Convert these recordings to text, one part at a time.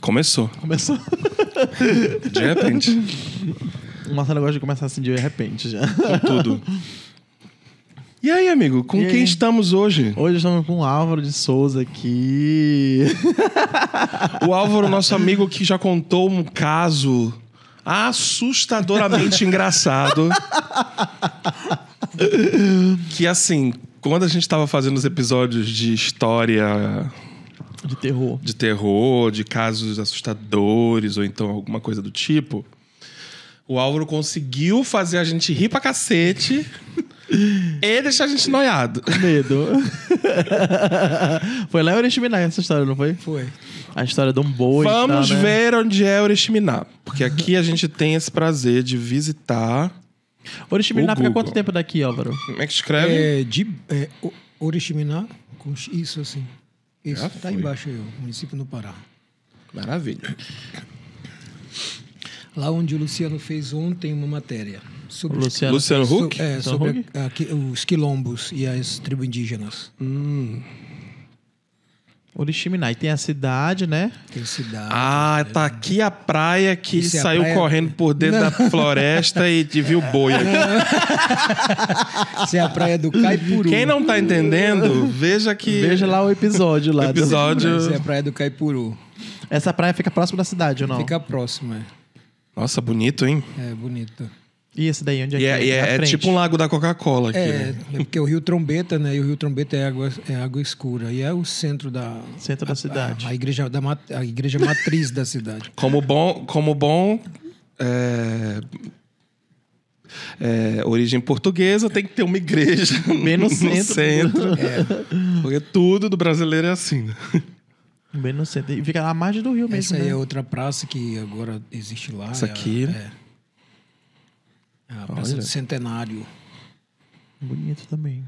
Começou. Começou. De repente. O Marcelo gosta de começar assim de repente já. Com tudo. E aí, amigo, com E quem aí? estamos hoje? Hoje estamos com o Álvaro de Souza aqui. O Álvaro, nosso amigo que já contou um caso assustadoramente engraçado. Que assim, quando a gente tava fazendo os episódios de história De terror. de terror, de casos assustadores ou então alguma coisa do tipo, o Álvaro conseguiu fazer a gente rir pra cacete e deixar a gente noiado. Com medo. foi lá em Oriximiná essa história, não foi? Foi. A história de um boi. Vamos tal, né? ver onde é Oriximiná. Porque aqui a gente tem esse prazer de visitar. Oriximiná fica quanto tempo daqui, Álvaro? Como é que escreve? É, de, é, Oriximiná, com isso assim. Isso, tá foi. embaixo aí, ó, município no Pará. Maravilha. Lá onde o Luciano fez ontem uma matéria. Sobre O os- Luciano. Luciano so- Huck? é, sobre Huck? a- aqui- os quilombos e as tribos indígenas. Oriximiná. E tem a cidade, né? Tem cidade. Ah, tá aqui a praia que ele Isso é saiu praia- correndo por dentro da floresta e te viu boi aqui. Essa é a praia do Caipuru. Quem não tá entendendo, veja que. Veja lá o episódio lá. do- Episódio. Essa é a praia do Caipuru. Essa praia fica próximo da cidade, ou não? Fica próximo, é. Nossa, bonito, hein? É bonito. E esse daí, onde é E que é, e é- é frente. tipo um lago da Coca-Cola aqui. É, né? é porque o Rio Trombeta, né? E o Rio Trombeta é água, é água escura. E é o centro da. Centro da cidade. A, a igreja, da, a igreja matriz da cidade. Como bom. Como bom é, é, origem portuguesa, tem que ter uma igreja Bem no centro. centro. Porque tudo do brasileiro é assim. né? Bem no centro. E fica na margem do rio mesmo, Essa aí né? é outra praça que agora existe lá. Essa é a- aqui, né? É. É a Praça Olha. do Centenário. Bonito também.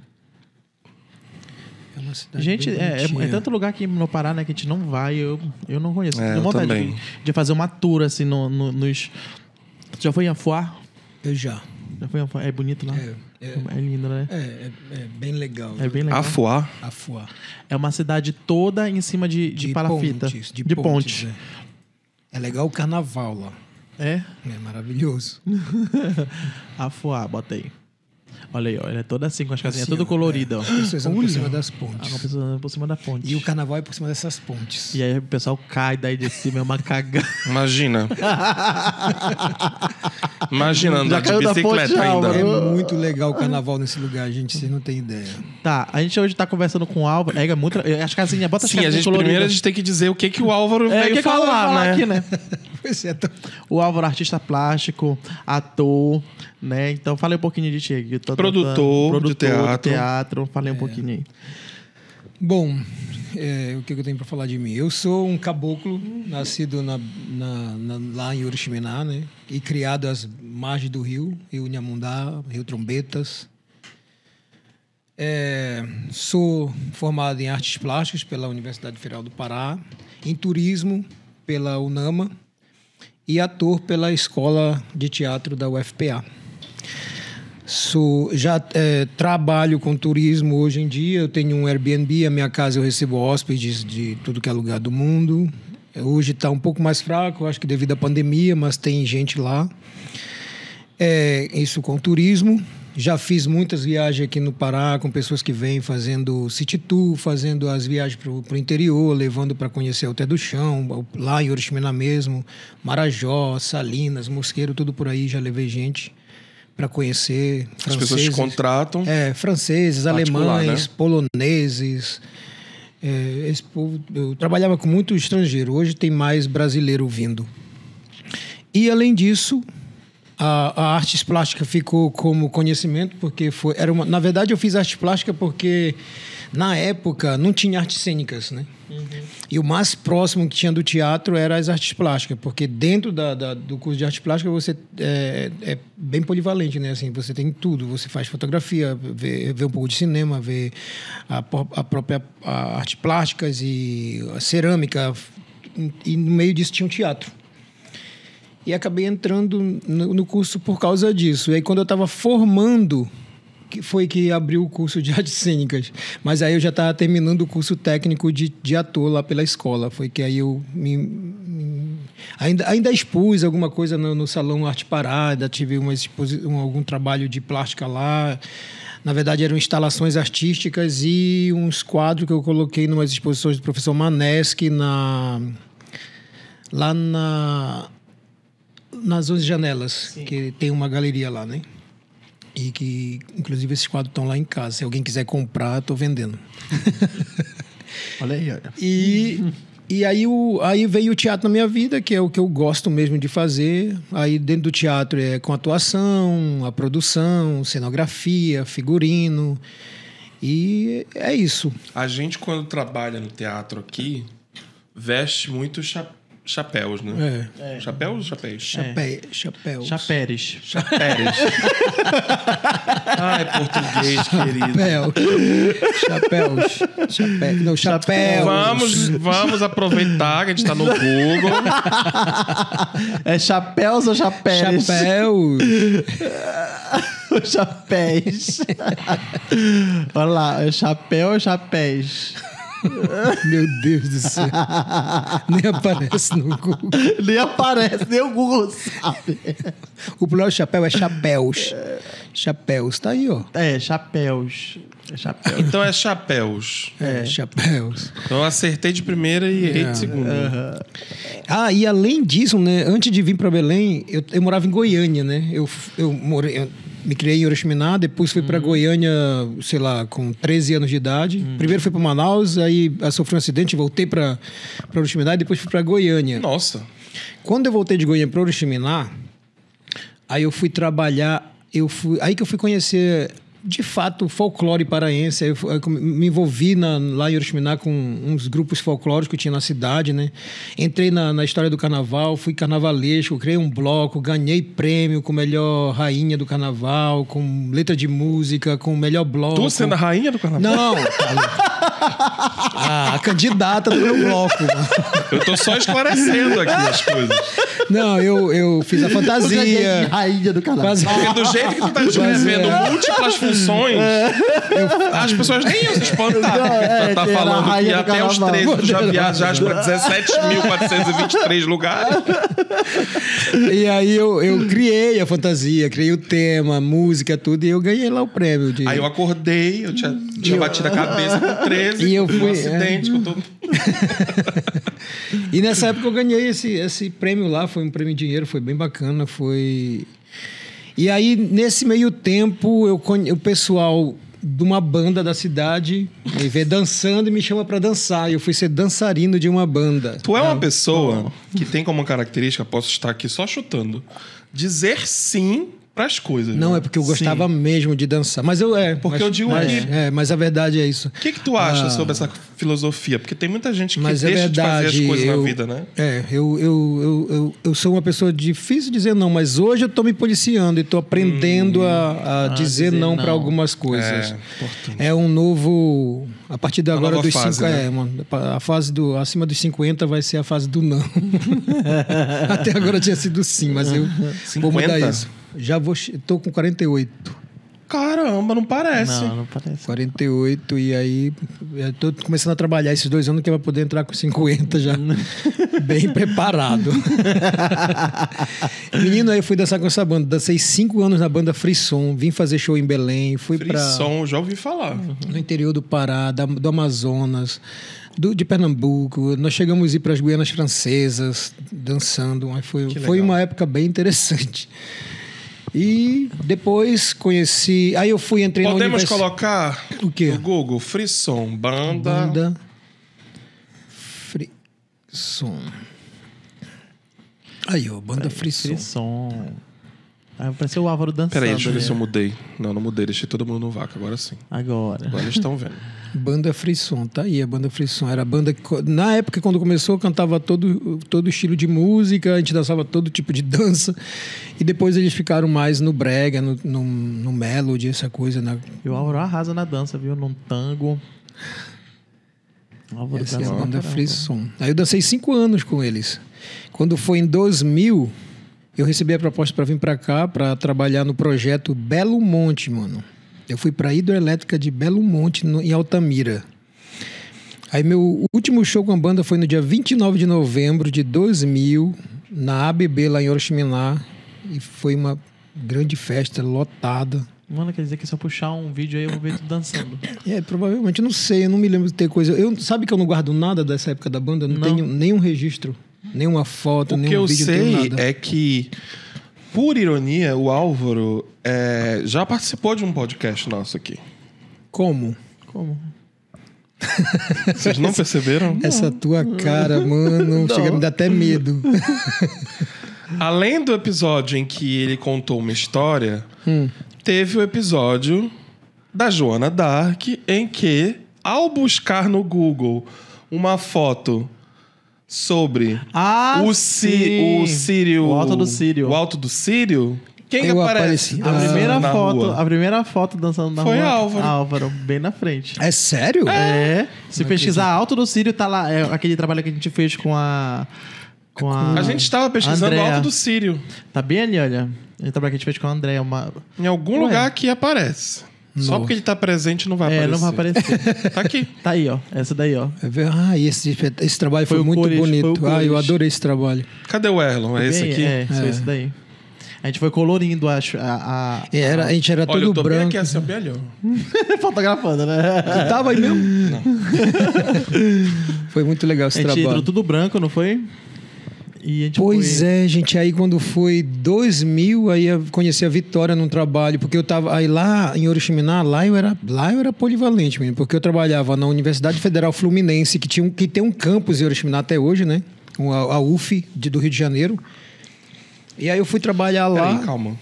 É uma cidade Gente, bem é, é- é tanto lugar aqui no Pará, né, que a gente não vai. Eu, eu não conheço. É, Tenho eu vontade também. de, de fazer uma tour, assim, no, no- nos... Tu já foi em Afuá? Eu já. Já foi em Afuá? É bonito lá? É, é, É lindo, né? é, é- é bem legal. É bem legal. Afuá. Afuá. É uma cidade toda em cima de, de, palafita. pontes, de, de pontes. ponte. É. É legal o carnaval lá. É? É maravilhoso. Afuá, bota aí. Olha aí, ó. Ele é todo assim, com as casinhas Assim, tudo ó, colorido, ó. As pessoas por cima das Ah, pontes. uma pessoa por cima da ponte. E o carnaval é por cima dessas pontes. E aí o pessoal cai daí de cima, é uma cagada. Imagina. Imagina andar Já de caiu da ponte, bicicleta já, ainda. É muito legal o carnaval nesse lugar, gente. Vocês não têm ideia. Tá, a gente hoje tá conversando com o Álvaro. É, é muito. As casinhas, bota as Sim, a casinhas gente coloridas. primeiro a gente tem que dizer o que, que o Álvaro É, veio que que falar, falar né? aqui, né? Pois é, tô- O Álvaro, artista plástico, ator, né? Então falei um pouquinho de ti tô- Produtor de teatro. teatro, falei um pouquinho aí. Bom, é, o que eu tenho para falar de mim? Eu sou um caboclo, nascido na, na- na- lá em Oriximiná, né? E criado às margens do rio, Rio Nhamundá, Rio Trombetas. É, sou formado em artes plásticas pela Universidade Federal do Pará, em turismo pela UNAMA e ator pela Escola de Teatro da UFPA. Sou, já é, trabalho com turismo hoje em dia. Eu tenho um Airbnb, a minha casa eu recebo hóspedes de tudo que é lugar do mundo. Hoje está um pouco mais fraco, acho que devido à pandemia, mas tem gente lá. É, isso com turismo. Já fiz muitas viagens aqui no Pará com pessoas que vêm fazendo city tour, fazendo as viagens para o interior, levando para conhecer o Té do Chão, lá em Oriximiná mesmo, Marajó, Salinas, Mosqueiro, tudo por aí. Já levei gente para conhecer. As pessoas te franceses. contratam. É, franceses, Particular, alemães, né? poloneses. É, esse povo, eu trabalhava com muito estrangeiro. Hoje tem mais brasileiro vindo. E além disso, a, a artes plástica ficou como conhecimento porque foi era uma, na verdade eu fiz arte plástica porque na época não tinha artes cênicas, né? E o mais próximo que tinha do teatro era as artes plásticas, porque dentro da, da- do curso de arte plástica você é, é bem polivalente, né? Assim, você tem tudo. Você faz fotografia, vê, vê um pouco de cinema, vê a, a própria a arte plásticas e cerâmica. E no meio disso tinha um teatro. E acabei entrando no, no curso por causa disso. E aí, quando eu estava formando, que foi que abriu o curso de artes cênicas. Mas aí eu já estava terminando o curso técnico de, de ator lá pela escola. Foi que aí eu me, me Ainda, ainda expus alguma coisa no, no Salão Arte Parada, tive uma um, algum trabalho de plástica lá. Na verdade, eram instalações artísticas e uns quadros que eu coloquei numas exposições do professor Maneschi na, lá na, nas 11 janelas, que tem uma galeria lá, né? E que, inclusive, esses quadros estão lá em casa. Se alguém quiser comprar, estou vendendo. Olha aí, olha. E, e aí, o, aí veio o teatro na minha vida, que é o que eu gosto mesmo de fazer. Aí dentro do teatro é com atuação, a produção, cenografia, figurino. E é isso. A gente, quando trabalha no teatro aqui, veste muito cha- chapéus, né? É. Chapéus ou chapéus? Chapé, chapéu. Chapéres. Chapéres. Ai, português, querido. Chapéu. Chapéus. Chapéu. Não, chapéu. Vamos, vamos aproveitar que a gente tá no Google. É chapéus ou chapéres? Chapéu. Chapéis. Olha lá, é chapéu ou chapéis? Meu Deus do céu. Nem aparece no Google. Nem aparece, nem o Google sabe. O plural de chapéu é chapéus. Chapéus. Tá aí, ó. É, chapéus. É chapéus. Então é chapéus. É, chapéus. Então eu acertei de primeira e errei de segunda. Ah, e além disso, né? Antes de vir para Belém, eu, eu morava em Goiânia, né? Eu, eu, morei, eu me criei em Orochiminá, depois fui para Goiânia, sei lá, com 13 anos de idade. Primeiro fui para Manaus, aí eu sofri um acidente, voltei para Orochiminá e depois fui para Goiânia. Nossa. Quando eu voltei de Goiânia para Oriximiná, aí eu fui trabalhar, eu fui, aí que eu fui conhecer de fato folclore paraense. Eu, eu me envolvi na- lá em Oriximiná com uns grupos folclóricos que tinha na cidade, né? Entrei na, na história do carnaval, fui carnavalesco, criei um bloco, ganhei prêmio com melhor rainha do carnaval, com letra de música, com melhor bloco. Tu sendo a rainha do carnaval? Não, ah, a candidata do meu bloco. Eu tô só esclarecendo aqui as coisas. Não, eu, eu fiz a Eu fantasia. rainha do. Quase- Porque do jeito que tu tá descrevendo múltiplas funções, as pessoas nem iam se espantar. Não, é, tu tá a falando que até os carnaval. 13 tu já viajaste pra 17.423 lugares. E aí eu, eu criei a fantasia, criei o tema, a música, tudo, e eu ganhei lá o prêmio. De... Aí eu acordei, eu tinha, tinha batido a cabeça com 13, E eu tive um fui, acidente todo E nessa época eu ganhei esse, esse prêmio lá, foi um prêmio em dinheiro, foi bem bacana, foi... E aí, nesse meio tempo, eu o pessoal de uma banda da cidade me vê dançando e me chama pra dançar. E eu fui ser dançarino de uma banda. Tu é uma pessoa que tem como característica, posso estar aqui só chutando, dizer sim pras coisas. Não, né? é porque eu gostava mesmo de dançar. Mas eu é. Porque mas- eu digo mas, que- É, mas a verdade é isso. O que, que tu acha sobre essa filosofia? Porque tem muita gente que Mas é deixa de fazer verdade. as coisas eu, na vida, né? É, eu, eu, eu, eu, eu sou uma pessoa difícil de dizer não, mas hoje eu tô me policiando e tô aprendendo a, a dizer, dizer não não. para algumas coisas. É. É um novo. A partir de agora dos fase, cinco, né? é, uma- a fase do acima dos 50 vai ser a fase do não. Até agora tinha sido sim, mas eu vou mudar 50? isso. Já vou, tô com 48. Caramba, não parece. Não, não parece. 48 e aí eu tô começando a trabalhar esses dois anos que vai poder entrar com 50 já bem preparado. Menino, aí eu fui dançar com essa banda. Dancei cinco anos na banda Frisson, vim fazer show em Belém, fui para Frisson, já ouvi falar. no interior do Pará, da- do Amazonas, do- de Pernambuco. Nós chegamos a ir para as Guianas Francesas dançando, foi, foi uma época bem interessante. E depois conheci. Aí eu fui, entrei na Podemos colocar O quê? no Google Frisson, banda. Banda Frisson. Aí, ó, banda Frisson. Frisson. Ah, pareceu o Álvaro dançando. Peraí, deixa eu ver se eu mudei. Não, não mudei, deixei todo mundo no vácuo, agora sim. Agora. Agora eles estão vendo. Banda Frisson, tá aí a banda Frisson. Era a banda que, na época, quando começou, cantava todo, todo estilo de música, a gente dançava todo tipo de dança. E depois eles ficaram mais no brega, no, no, no melody, essa coisa. Na, E o Álvaro arrasa na dança, viu? Num tango. Álvaro essa é a banda caramba. Frisson. Aí eu dancei cinco anos com eles. Quando foi em 2000, eu recebi a proposta para vir para cá, para trabalhar no projeto Belo Monte, mano. Eu fui para a hidroelétrica de Belo Monte, no- em Altamira. Aí meu último show com a banda foi no dia 29 de novembro de 2000, na ABB lá em Oriximiná e foi uma grande festa lotada. Mano, quer dizer que se eu puxar um vídeo aí, eu vou ver tu dançando. É, provavelmente, eu não sei, eu não me lembro de ter coisa. Eu, sabe que eu não guardo nada dessa época da banda? Eu não, Não. tenho nenhum registro, nenhuma foto, O que nenhum eu vídeo, não tenho sei nada. é que, por ironia, o Álvaro é, já participou de um podcast nosso aqui. Como? Como? Vocês não perceberam? Essa tua cara, mano, chega a me dar até medo. Além do episódio em que ele contou uma história, Hum. teve o episódio da Joana Dark, em que, ao buscar no Google uma foto sobre Ah, o, sim. o Sírio. O alto do Sírio. O alto do Sírio. Quem Eu aparece? apareci. A Ah, primeira na foto, rua? a primeira foto dançando na Foi rua. Álvaro. Álvaro, bem na frente. É sério? É. Se pesquisar Alto do Sírio, tá lá. É aquele trabalho que a gente fez com a. Com a. A gente estava pesquisando o Andrea. alto do Sírio. Tá bem ali, olha. Aquele trabalho que a gente fez com a André. Uma... Em algum Ué. lugar aqui aparece. Só Nossa. porque ele tá presente não vai É, aparecer. não vai aparecer. Tá aqui. tá aí, ó. Essa daí, ó. É ver- Ah, esse, esse trabalho foi, Foi muito bonito. foi Ah, eu adorei esse trabalho. Cadê o Erlon? É esse aqui? É, foi É. esse daí. A gente foi colorindo acho, a. a, E Era, a gente era Olha, eu todo tô bem branco. aqui assim, bem ali, ó. a... Fotografando, né? Tu tava aí mesmo? foi muito legal A esse gente entrou trabalho. tudo branco, não foi? Pois foi... é, gente. Aí quando foi 2000, aí eu conheci a Vitória num trabalho, porque eu tava aí lá em Oriximiná, lá eu era, lá eu era polivalente, menino, porque eu trabalhava na Universidade Federal Fluminense, que tinha um, que tem um campus em Oriximiná até hoje, né? A, a UF de, do Rio de Janeiro. E aí eu fui trabalhar lá, Peraí, calma.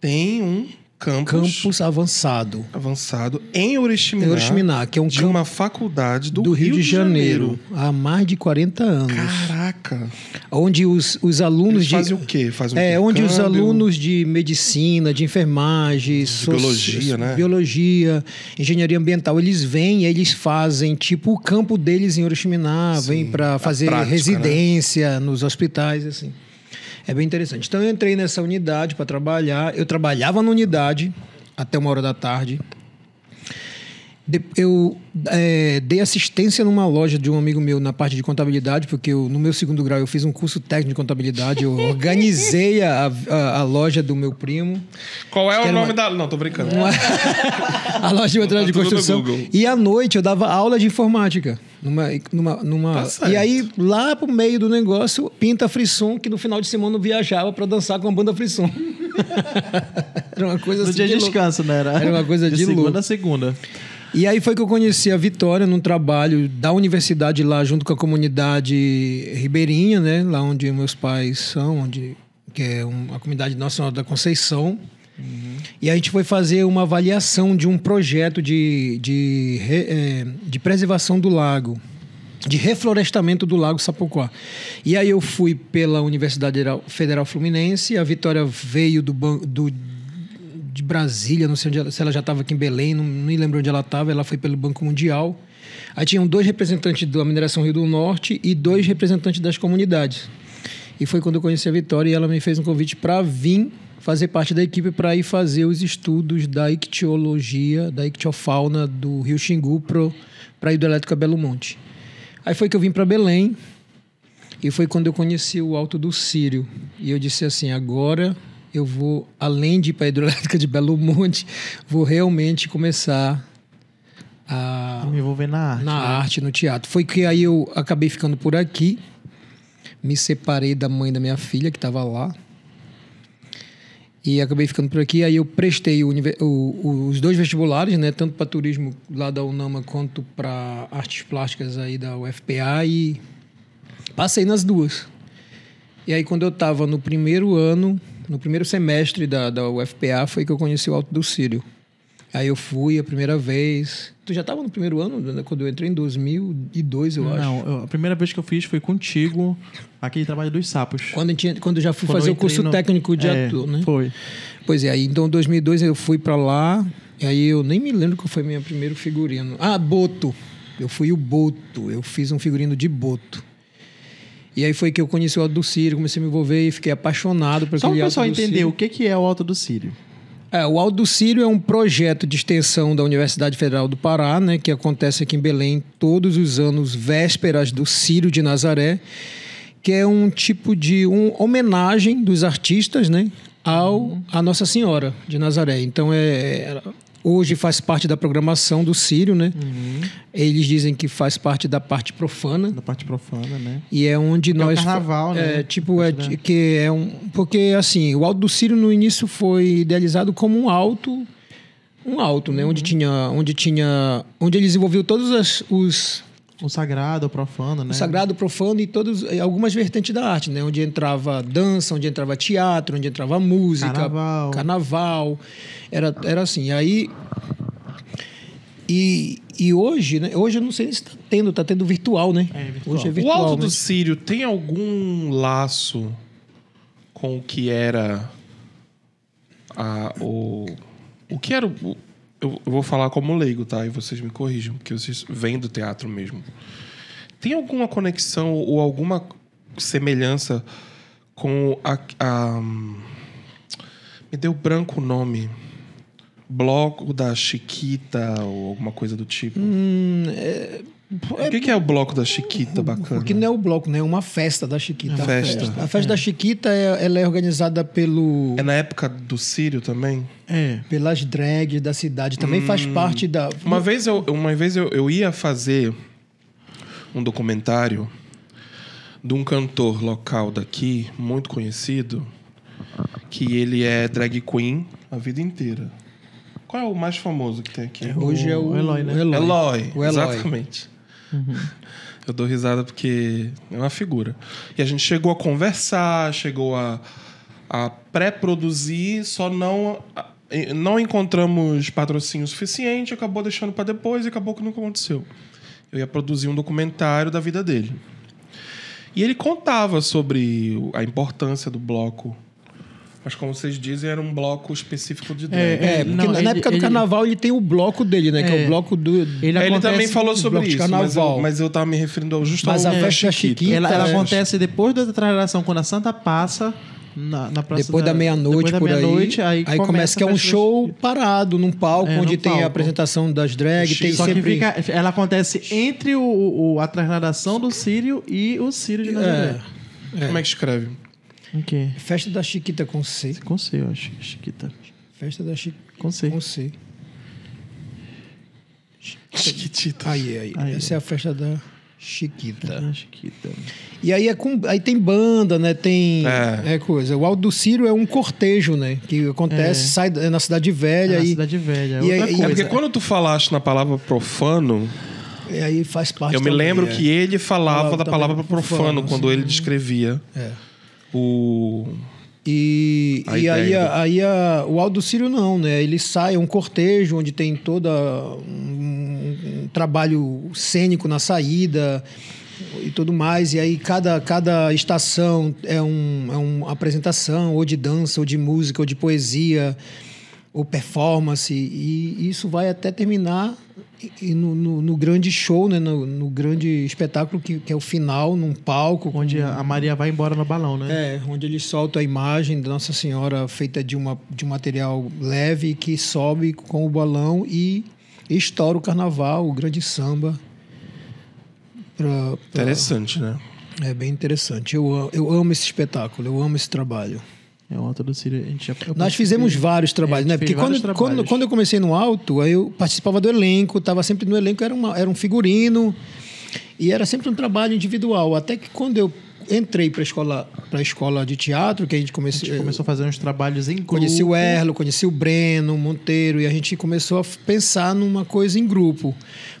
Tem um campus, campus avançado, avançado em Oriximiná, em Oriximiná, que é um de uma faculdade do, do Rio, de Janeiro, há mais de 40 anos. Caraca. Onde os, os alunos Eles de. fazem o quê? Fazem um É, onde os alunos de medicina, de enfermagem, soci- biologia, né? biologia, engenharia ambiental, eles vêm e eles fazem tipo o campo deles em Oriximiná, vêm para fazer prática, né? residência nos hospitais, assim. É bem interessante. Então eu entrei nessa unidade para trabalhar. Eu trabalhava na unidade até uma hora da tarde. De- Eu é, dei assistência numa loja de um amigo meu na parte de contabilidade, porque eu, no meu segundo grau eu fiz um curso técnico de contabilidade. Eu organizei a, a, a loja do meu primo, Qual é o nome uma- da... Não, tô brincando. a loja de material de no construção. Google. E à noite eu dava aula de informática. Numa, numa, numa... Tá e aí, lá pro meio do negócio, pinta Frisson, que no final de semana eu viajava para dançar com a banda Frisson. Era uma coisa No assim dia de de louco. descanso, né? Era, Era uma coisa de segunda louco. a segunda. E aí foi que eu conheci a Vitória num trabalho da universidade lá, junto com a comunidade ribeirinha, né? Lá onde meus pais são, onde, que é um- a comunidade Nossa Senhora da Conceição. E a gente foi fazer uma avaliação de um projeto de, de, re- eh, de preservação do lago, de reflorestamento do lago Sapuquá. E aí eu fui pela Universidade Federal Fluminense, a Vitória veio do, do de Brasília, não sei ela, se ela já estava aqui em Belém, não nem lembro onde ela estava, ela foi pelo Banco Mundial. Aí tinham dois representantes da mineração Rio do Norte e dois representantes das comunidades. E foi quando eu conheci a Vitória e ela me fez um convite para vir fazer parte da equipe para ir fazer os estudos da ictiologia, da ictiofauna do Rio Xingu para a hidrelétrica Belo Monte. Aí foi que eu vim para Belém e foi quando eu conheci o Alto do Sírio. E eu disse assim: agora eu vou, além de ir para a hidrelétrica de Belo Monte, vou realmente começar a, Me envolver na arte. na né? arte, no teatro. Foi que aí eu acabei ficando por aqui, me separei da mãe da minha filha, que estava lá. E acabei ficando por aqui. Aí eu prestei o o- os dois vestibulares, né? Tanto para turismo lá da UNAMA quanto para artes plásticas aí da UFPA e passei nas duas. E aí quando eu estava no primeiro ano, no primeiro semestre da, da UFPA, foi que eu conheci o Alto do Sírio. Aí eu fui a primeira vez. Tu já estava no primeiro ano, né? quando eu entrei em 2002, eu acho. Não, a primeira vez que eu fiz foi contigo, aquele trabalho dos sapos. Quando, eu tinha, quando já fui Quando fazer o curso no- técnico de É, ator, né? Foi. Pois é, aí então em 2002 eu fui pra lá, e aí eu nem me lembro qual foi meu primeiro figurino. Ah, Boto. Eu fui o Boto, eu fiz um figurino de Boto. E aí foi que eu conheci o Alto do Sírio, comecei a me envolver e fiquei apaixonado por Só o aquele pessoal Alto do entender Sírio. o que que é o Alto do Sírio. É, o Alto do Sírio é um projeto de extensão da Universidade Federal do Pará, né, que acontece aqui em Belém todos os anos, vésperas do Sírio de Nazaré. que é um tipo de um homenagem dos artistas, né, ao a Nossa Senhora de Nazaré. Então é hoje faz parte da programação do Sírio, né? Eles dizem que faz parte da parte profana. Da parte profana, né? E é onde é o nós. carnaval, né? É, tipo, é, Parte da- que é um. Porque, assim, o Alto do Sírio no início foi idealizado como um alto. Um alto, né? Uhum. Onde tinha. Onde tinha. Onde ele desenvolveu todos as- os. O sagrado, o profano, né? O sagrado, o profano e todos, algumas vertentes da arte, né? Onde entrava dança, onde entrava teatro, onde entrava música, Carnaval. carnaval. Era, era assim. Aí. E, e hoje, né? Hoje eu não sei se está tendo, está tendo virtual, né? É, virtual. Hoje é O virtual. Alto né? do Sírio tem algum laço com o que era a, o. O que era o. Eu, eu vou falar como leigo, tá? E vocês me corrijam, porque vocês vêm do teatro mesmo. Tem alguma conexão ou alguma semelhança com a. a- me deu branco o nome. Bloco da Chiquita ou alguma coisa do tipo. Hum, o que, que é o bloco da Chiquita bacana? Porque não é o bloco, né? É uma festa da Chiquita. Uma festa. A festa da Chiquita é, ela é organizada pelo, É na época do Sírio também? É. pelas drags da cidade. Também faz parte da. Uma vez eu, uma vez eu, eu ia fazer um documentário de um cantor local daqui, muito conhecido, que ele é drag queen a vida inteira. Qual é o mais famoso que tem aqui? Hoje é o O Eloy, né? o Eloy. Eloy, O Eloy. exatamente. Eu dou risada porque é uma figura. E a gente chegou a conversar, chegou a, a pré-produzir, só não não encontramos patrocínio suficiente, acabou deixando para depois e acabou que nunca aconteceu. Eu ia produzir um documentário da vida dele. E ele contava sobre a importância do bloco. Mas como vocês dizem, era um bloco específico de drag. É, É, porque não, na ele- época do ele- carnaval ele tem o bloco dele, né? Que é É. o bloco do. Ele, É, Ele também falou sobre isso, mas eu, carnaval. mas eu tava me referindo ao justo Mas ao a festa Chiquita- Ela, ela é. acontece depois da traslação, quando a Santa passa na, na praça Depois da, meia-noite, depois da por aí. meia-noite, Aí, começa que é a um show parado num palco, É, onde num tem a palco. apresentação das drags, tem Só sempre. que fica, ela acontece entre o, o- a trasladação do Sírio e o Sírio de Nazaré. É, Como é que escreve? Festa da Chiquita com C. Com C, eu acho. Chiquita. Festa da Chiquita Com C. com C. Chiquitita. Aí, aí. Aí. Essa é a festa da Chiquita. Ah, Chiquita. E aí, é com, aí tem banda, né? Tem É. é. coisa. O Alto do Ciro é um cortejo, né? Que acontece, É. sai é na Cidade Velha É na e, Cidade Velha. e outra aí- É porque quando tu falaste na palavra profano, e aí faz parte eu me também, lembro é. que ele falava Falava da palavra profano, profano, quando sim. ele descrevia É. o. E, A e aí, a- aí a- o Aldo Círio não, né? Ele sai, é um cortejo onde tem todo um, um trabalho cênico na saída e tudo mais. E aí cada, cada estação é, um, é uma apresentação ou de dança, ou de música, ou de poesia, ou performance. E isso vai até terminar no, no- no grande show, né? No, no grande espetáculo que, que é o final, num palco. com- Onde a Maria vai embora no balão, né? é, onde eles soltam a imagem da Nossa Senhora feita de, uma, de um material leve que sobe com o balão e estoura o carnaval, o grande samba. Pra- pra- Interessante, né? É bem interessante. Eu, eu amo esse espetáculo, eu amo esse trabalho. É o Alto do. A gente já, Nós fizemos vários trabalhos, a né? Porque quando, vários quando, trabalhos. quando eu comecei no alto, aí eu participava do elenco, estava sempre no elenco, era, uma, era um figurino e era sempre um trabalho individual. Até que quando eu entrei para a escola, escola de teatro, que a gente A comecei, gente começou a fazer uns trabalhos em grupo. Conheci o Erlo, conheci o Breno, o Monteiro, e a gente começou a pensar numa coisa em grupo.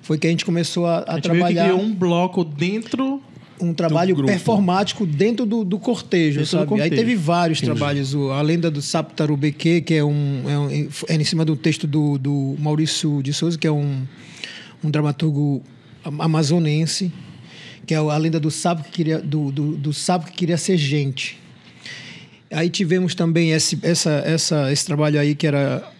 Foi que a gente começou a, a A gente meio que trabalhar criou um bloco dentro... um trabalho performático dentro do, do cortejo, do sabe? Aí cortejo. teve vários trabalhos. O, a lenda do Sapo Tarubeque, que é um, é um- é em cima do texto do, do Maurício de Souza, que é um, um dramaturgo am- amazonense, que é a lenda do sapo que queria, do, do, do sapo que queria ser gente. Aí tivemos também esse, essa, essa, esse trabalho aí que era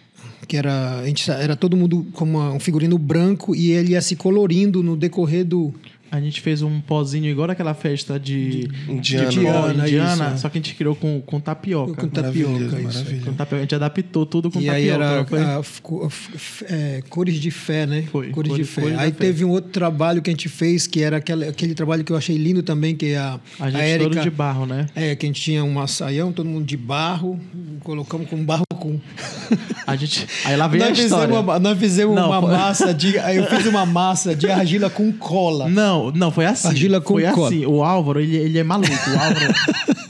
que era a gente era todo mundo como uma- um figurino branco e ele ia se colorindo no decorrer do A gente fez um pozinho igual naquela festa de Indiana. de Indiana, indiana, isso. só que a gente criou com, com tapioca. Com tapioca, Maravilhoso, isso. maravilha. Com tapioca. A gente adaptou tudo com E tapioca. aí era foi? a, f- co- f- é, cores de fé, né? Foi, Cores, cores- de fé. cores aí fé. teve um outro trabalho que a gente fez, que era aquele, aquele trabalho que eu achei lindo também, que é a, a gente a todo Érica. de barro, né? É, que a gente tinha um saião, todo mundo de barro, colocamos com barro com. A gente. Aí lá vem a nós história. fizemos, uma, nós fizemos Não, uma foi- massa de. Aí eu fiz uma massa de argila com cola. Não, não, foi assim. Argila com foi assim. O Álvaro, ele, ele é maluco. O Álvaro,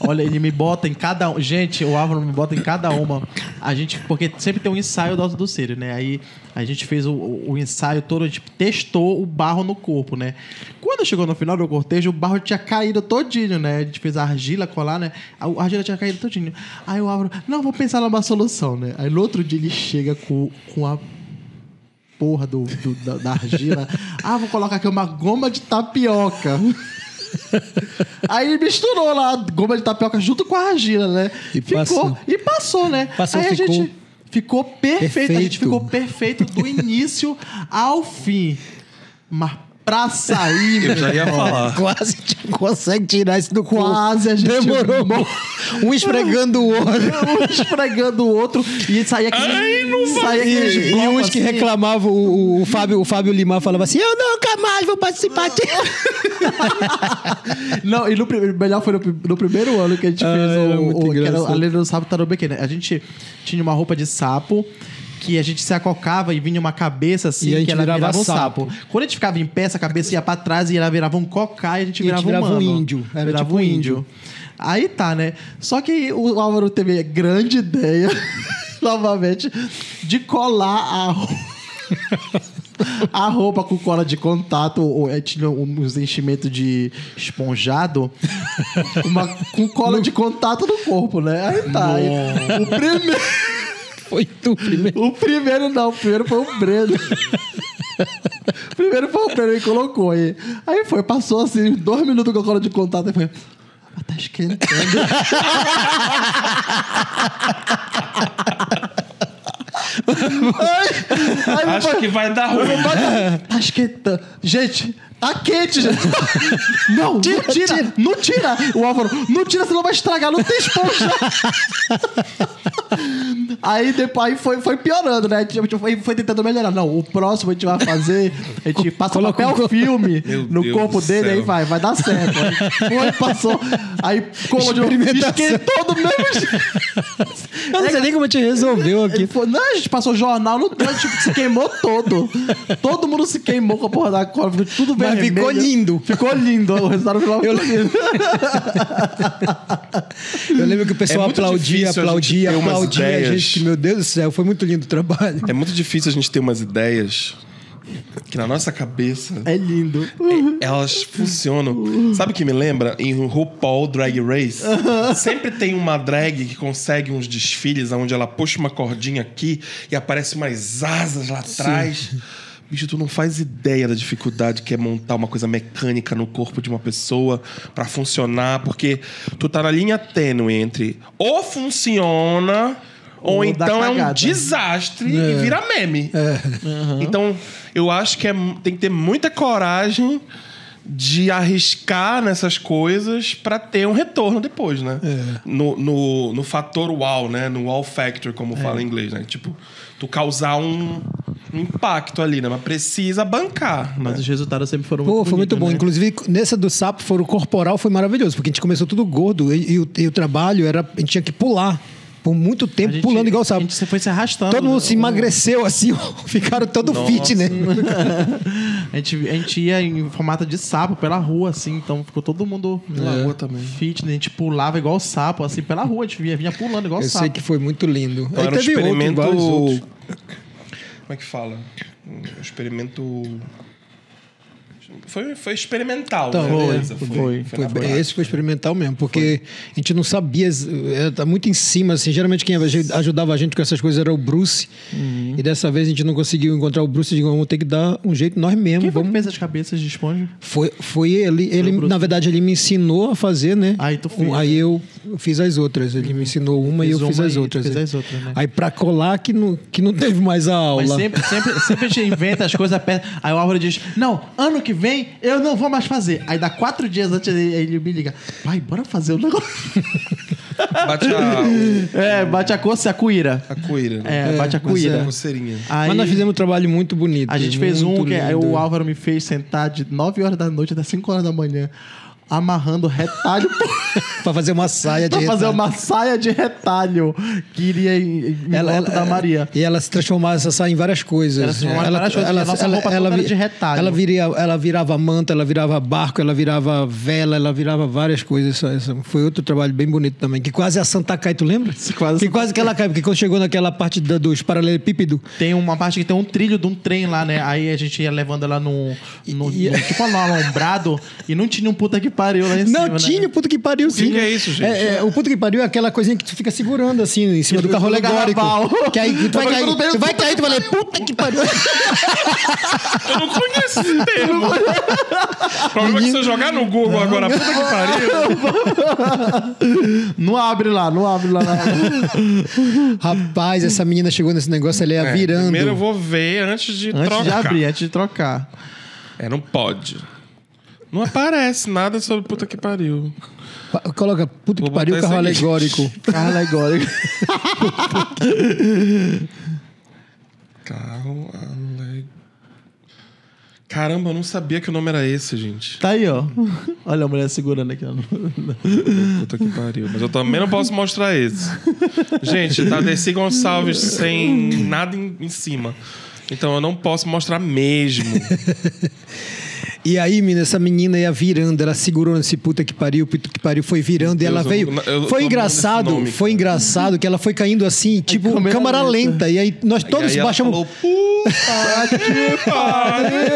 olha, ele me bota em cada um. Gente, o Álvaro me bota em cada uma. A gente, porque sempre tem um ensaio do do Círio, né? Aí a gente fez o, o- o ensaio todo, a gente testou o barro no corpo, né? Quando chegou no final do cortejo, o barro tinha caído todinho, né? A gente fez a argila colar, né? A a argila tinha caído todinho. Aí o Álvaro, não, vou pensar numa solução, né? Aí no outro dia ele chega com, com a porra do, do- da, da argila. Ah, vou colocar aqui uma goma de tapioca. Aí misturou lá a goma de tapioca junto com a argila, né? E ficou, passou. E passou, né? Passou, Aí a ficou gente ficou perfeito. A gente perfeito. ficou perfeito do início ao fim. Mas pra sair, Eu já ia falar. Quase consegue tirar isso do. Quase a gente Demorou. morre. Um esfregando o outro. Um esfregando o outro e saía aquele. Ai, não saía aqueles E, e uns que assim. reclamavam, o, o, o Fábio, o Fábio Limar falava assim: Eu nunca mais vou participar disso. Não, e no melhor foi no, no primeiro ano que a gente Ah, fez era o, muito o que era a lenda do sapo tarubeque, né? A gente tinha uma roupa de sapo que a gente se acocava e vinha uma cabeça assim, que ela virava virava um sapo. sapo. Quando a gente ficava em pé, essa cabeça ia pra trás e ela virava um cocá e a gente E a virava, gente virava um, um índio. Era virava tipo um índio. Aí tá, né? Só que o Álvaro teve a grande ideia, novamente, de colar a roupa. A roupa com cola de contato, ou, é, tinha uns enchimentos de esponjado, uma, com cola de contato no corpo, né? Aí tá. aí, o primeiro. Foi tu primeiro. O primeiro não, o primeiro foi o Breno. O primeiro foi o Breno e colocou aí. Aí foi, passou assim, dois minutos com a cola de contato e foi. Ah, tá esquentando. aí Acho que vai dar ruim. Tá esquentando. Gente, tá quente, gente. Não, não tira, não tira. O Álvaro, não tira, senão vai estragar, não tem esponja. Aí depois aí foi, foi piorando, né? A gente foi, foi tentando melhorar. Não, o próximo a gente vai fazer. A gente passa Coloca papel um- filme Meu no Deus corpo dele, céu. aí vai, vai dar certo. Aí foi, passou. Aí colou de esquentou do mesmo jeito. Eu não sei nem como a gente resolveu aqui. falou, não, a gente passou jornal no todo, tipo, se queimou todo. Todo mundo se queimou com a porra da cola, ficou tudo Mas vermelho. ficou lindo. Ficou lindo. O resultado final ficou lindo. Eu lembro que o pessoal É aplaudia, aplaudia, aplaudia. Gente, que, meu Deus do céu, foi muito lindo o trabalho. É muito difícil a gente ter umas ideias que na nossa cabeça É lindo. elas funcionam. Sabe o que me lembra? Em RuPaul Drag Race, sempre tem uma drag que consegue uns desfiles onde ela puxa uma cordinha aqui e aparece umas asas lá atrás. Bicho, tu não faz ideia da dificuldade que é montar uma coisa mecânica no corpo de uma pessoa pra funcionar, porque tu tá na linha tênue entre ou funciona ou, Ou então é um desastre e vira meme. Então, eu acho que é, tem que ter muita coragem de arriscar nessas coisas pra ter um retorno depois, né? No, no, no fator wow, né? No wow factor, como fala em inglês, né? Tipo, tu causar um, um impacto ali, né? Mas precisa bancar, Mas né? os resultados sempre foram Pô, foi muito bom. né? Inclusive, nessa do sapo, foro corporal foi maravilhoso, porque a gente começou tudo gordo e, e o, e o trabalho era. A gente tinha que pular por muito tempo gente- pulando igual o A sapo. gente foi se arrastando. Todo mundo se O- emagreceu assim, ficaram todo fit, né? A gente, a gente ia em formato de sapo pela rua, assim, então ficou todo mundo Pela rua também. fit, né? A gente pulava igual sapo, assim, pela rua, a gente vinha, vinha pulando igual Eu sapo. sei que foi muito lindo. Então Aí era um teve outro, experimento. outros. Como é que fala? Um experimento. Foi, foi experimental, Então, né? foi, foi, foi, Foi, esse foi experimental mesmo, porque a gente não sabia, é, tá muito em cima, assim, geralmente quem ajudava a gente com essas coisas era o Bruce, Uhum. e dessa vez a gente não conseguiu encontrar o Bruce, e digamos, vamos ter que dar um jeito nós mesmos, Quem vamos... fez as cabeças de esponja? Foi, foi ele, ele na verdade ele me ensinou a fazer, né? Aí tu fez, Um- Aí eu fiz as outras, ele me ensinou uma e eu fiz as outras. fez né? as outras, né? Aí pra colar que não, que não teve mais a aula. Mas sempre, sempre, sempre a gente inventa as coisas perto. Aí o Álvaro diz: Não, ano que vem eu não vou mais fazer. Aí dá quatro dias antes ele, ele me liga. Pai, bora fazer o negócio. Bate a, É, bate a coça e a cuíra. a coeira. É, bate a mas cuíra. A coceirinha. Aí, Mas nós fizemos um trabalho muito bonito. a gente fez um que aí o Álvaro me fez sentar de 9 horas da noite até 5 horas da manhã, amarrando retalho Pra fazer uma saia de pra fazer retalho. uma saia de retalho que iria em, em volta da Maria. E ela se transformava essa saia em várias coisas. Ela várias coisas, e a nossa roupa toda era vi- de retalho. Ela, viria, ela virava manta, ela virava barco, ela virava vela, ela virava várias coisas. Essa- essa- foi outro trabalho bem bonito também. Que quase a Santa cai, tu lembra? Quase que Santa quase que ela cai, porque quando chegou naquela parte da- dos paralelepípedos, Tem uma parte que tem um trilho de um trem lá, né? Aí a gente ia levando ela no, no, E- tipo no alombrado e não tinha um puta que pariu lá em cima. Não, né? tinha o puto que pariu, sim. que é isso, gente? É, é, o puto que pariu é aquela coisinha que tu fica segurando assim em cima do carro alegórico. Que aí tu vai cair, tu vai cair, tu vai ler, puta que pariu. Eu não conheço esse termo. O problema é que se eu jogar no Google agora, puta que pariu. Não abre lá, não abre lá. Rapaz, essa menina chegou nesse negócio, ela ia É, virando. Primeiro eu vou ver antes de antes trocar. de abrir, antes de trocar. É, não pode. Não aparece nada sobre puta que pariu. Pa- Coloca, puta que Vou pariu, botar carro alegórico. Carro alegórico. Carro ale... Caramba, eu não sabia que o nome era esse, gente. Tá aí, ó. Olha a mulher segurando aqui. ó. Puta que pariu. Mas eu também não posso mostrar esse. Gente, tá Desi Gonçalves sem nada em, em cima. Então eu não posso mostrar mesmo. E aí, menina, essa menina ia virando, ela segurou nesse puta que pariu, puta que pariu, foi virando e Deus, ela eu veio. eu tô foi engraçado, nome, foi engraçado que ela foi caindo assim, tipo câmera câmera lenta. lenta. E aí nós todos e aí ela baixamos. falou, puta que pariu.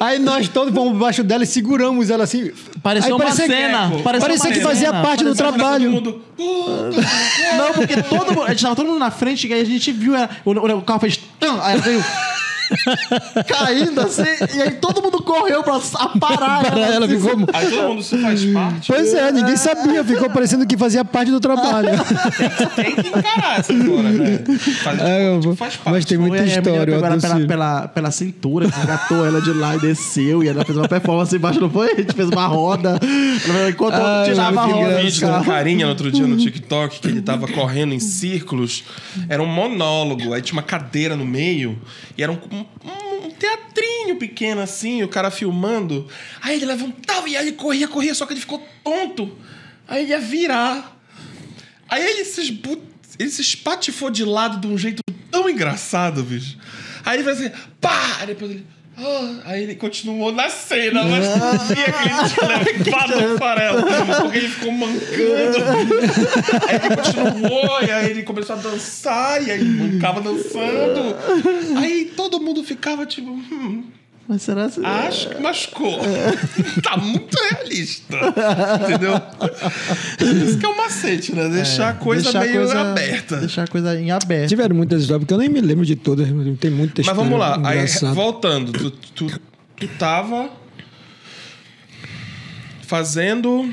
Aí nós todos fomos embaixo dela e seguramos ela assim. Pareceu Aí uma parecia que- cena. Pareceu Parecia uma que fazia cena. parte do Todo trabalho. mundo, puta. Não, porque todo mundo. A gente tava todo mundo na frente e aí a gente viu ela, o, o, o carro fez. Aí ela veio. Caindo assim. E aí todo mundo correu pra parar. Para ela ficou. Aí todo mundo se faz parte. Pois é, ninguém sabia, ficou parecendo que fazia parte do trabalho. Tem que encarar essa história, né? Faz, É, vou- faz parte. mas tem muita menina história. ela pela, pela, pela cintura, engatou ela de lá e desceu. E ela fez uma performance embaixo, não foi? A gente fez uma roda. Ela enquanto Ai, tirava a roda. um vídeo de um carros. carinha no outro dia no TikTok que ele tava correndo em círculos. Era um monólogo. Aí tinha uma cadeira no meio. E era um, um- teatrinho pequeno assim, o cara filmando. Aí ele levantava e aí ele corria, corria, só que ele ficou tonto. Aí ele ia virar. Aí ele se, esbu- ele se espatifou de lado de um jeito tão engraçado, bicho. Aí ele fez assim, pá! Aí depois ele. "Ah", aí ele continuou na cena, mas via que ele tinha levado o farelo. Porque ele ficou mancando. Aí ele continuou, e aí ele começou a dançar, e aí ele mancava dançando. Aí todo mundo ficava tipo, hum, Mas será que. acho que machucou. tá muito realista. Entendeu? Isso que é o macete, né? Deixar a coisa Deixar a meio coisa- aberta. Deixar a coisa em aberto. Tiveram muitas histórias, porque eu nem me lembro de todas, tem muita Mas vamos lá, aí, voltando, tu, tu, tu tava fazendo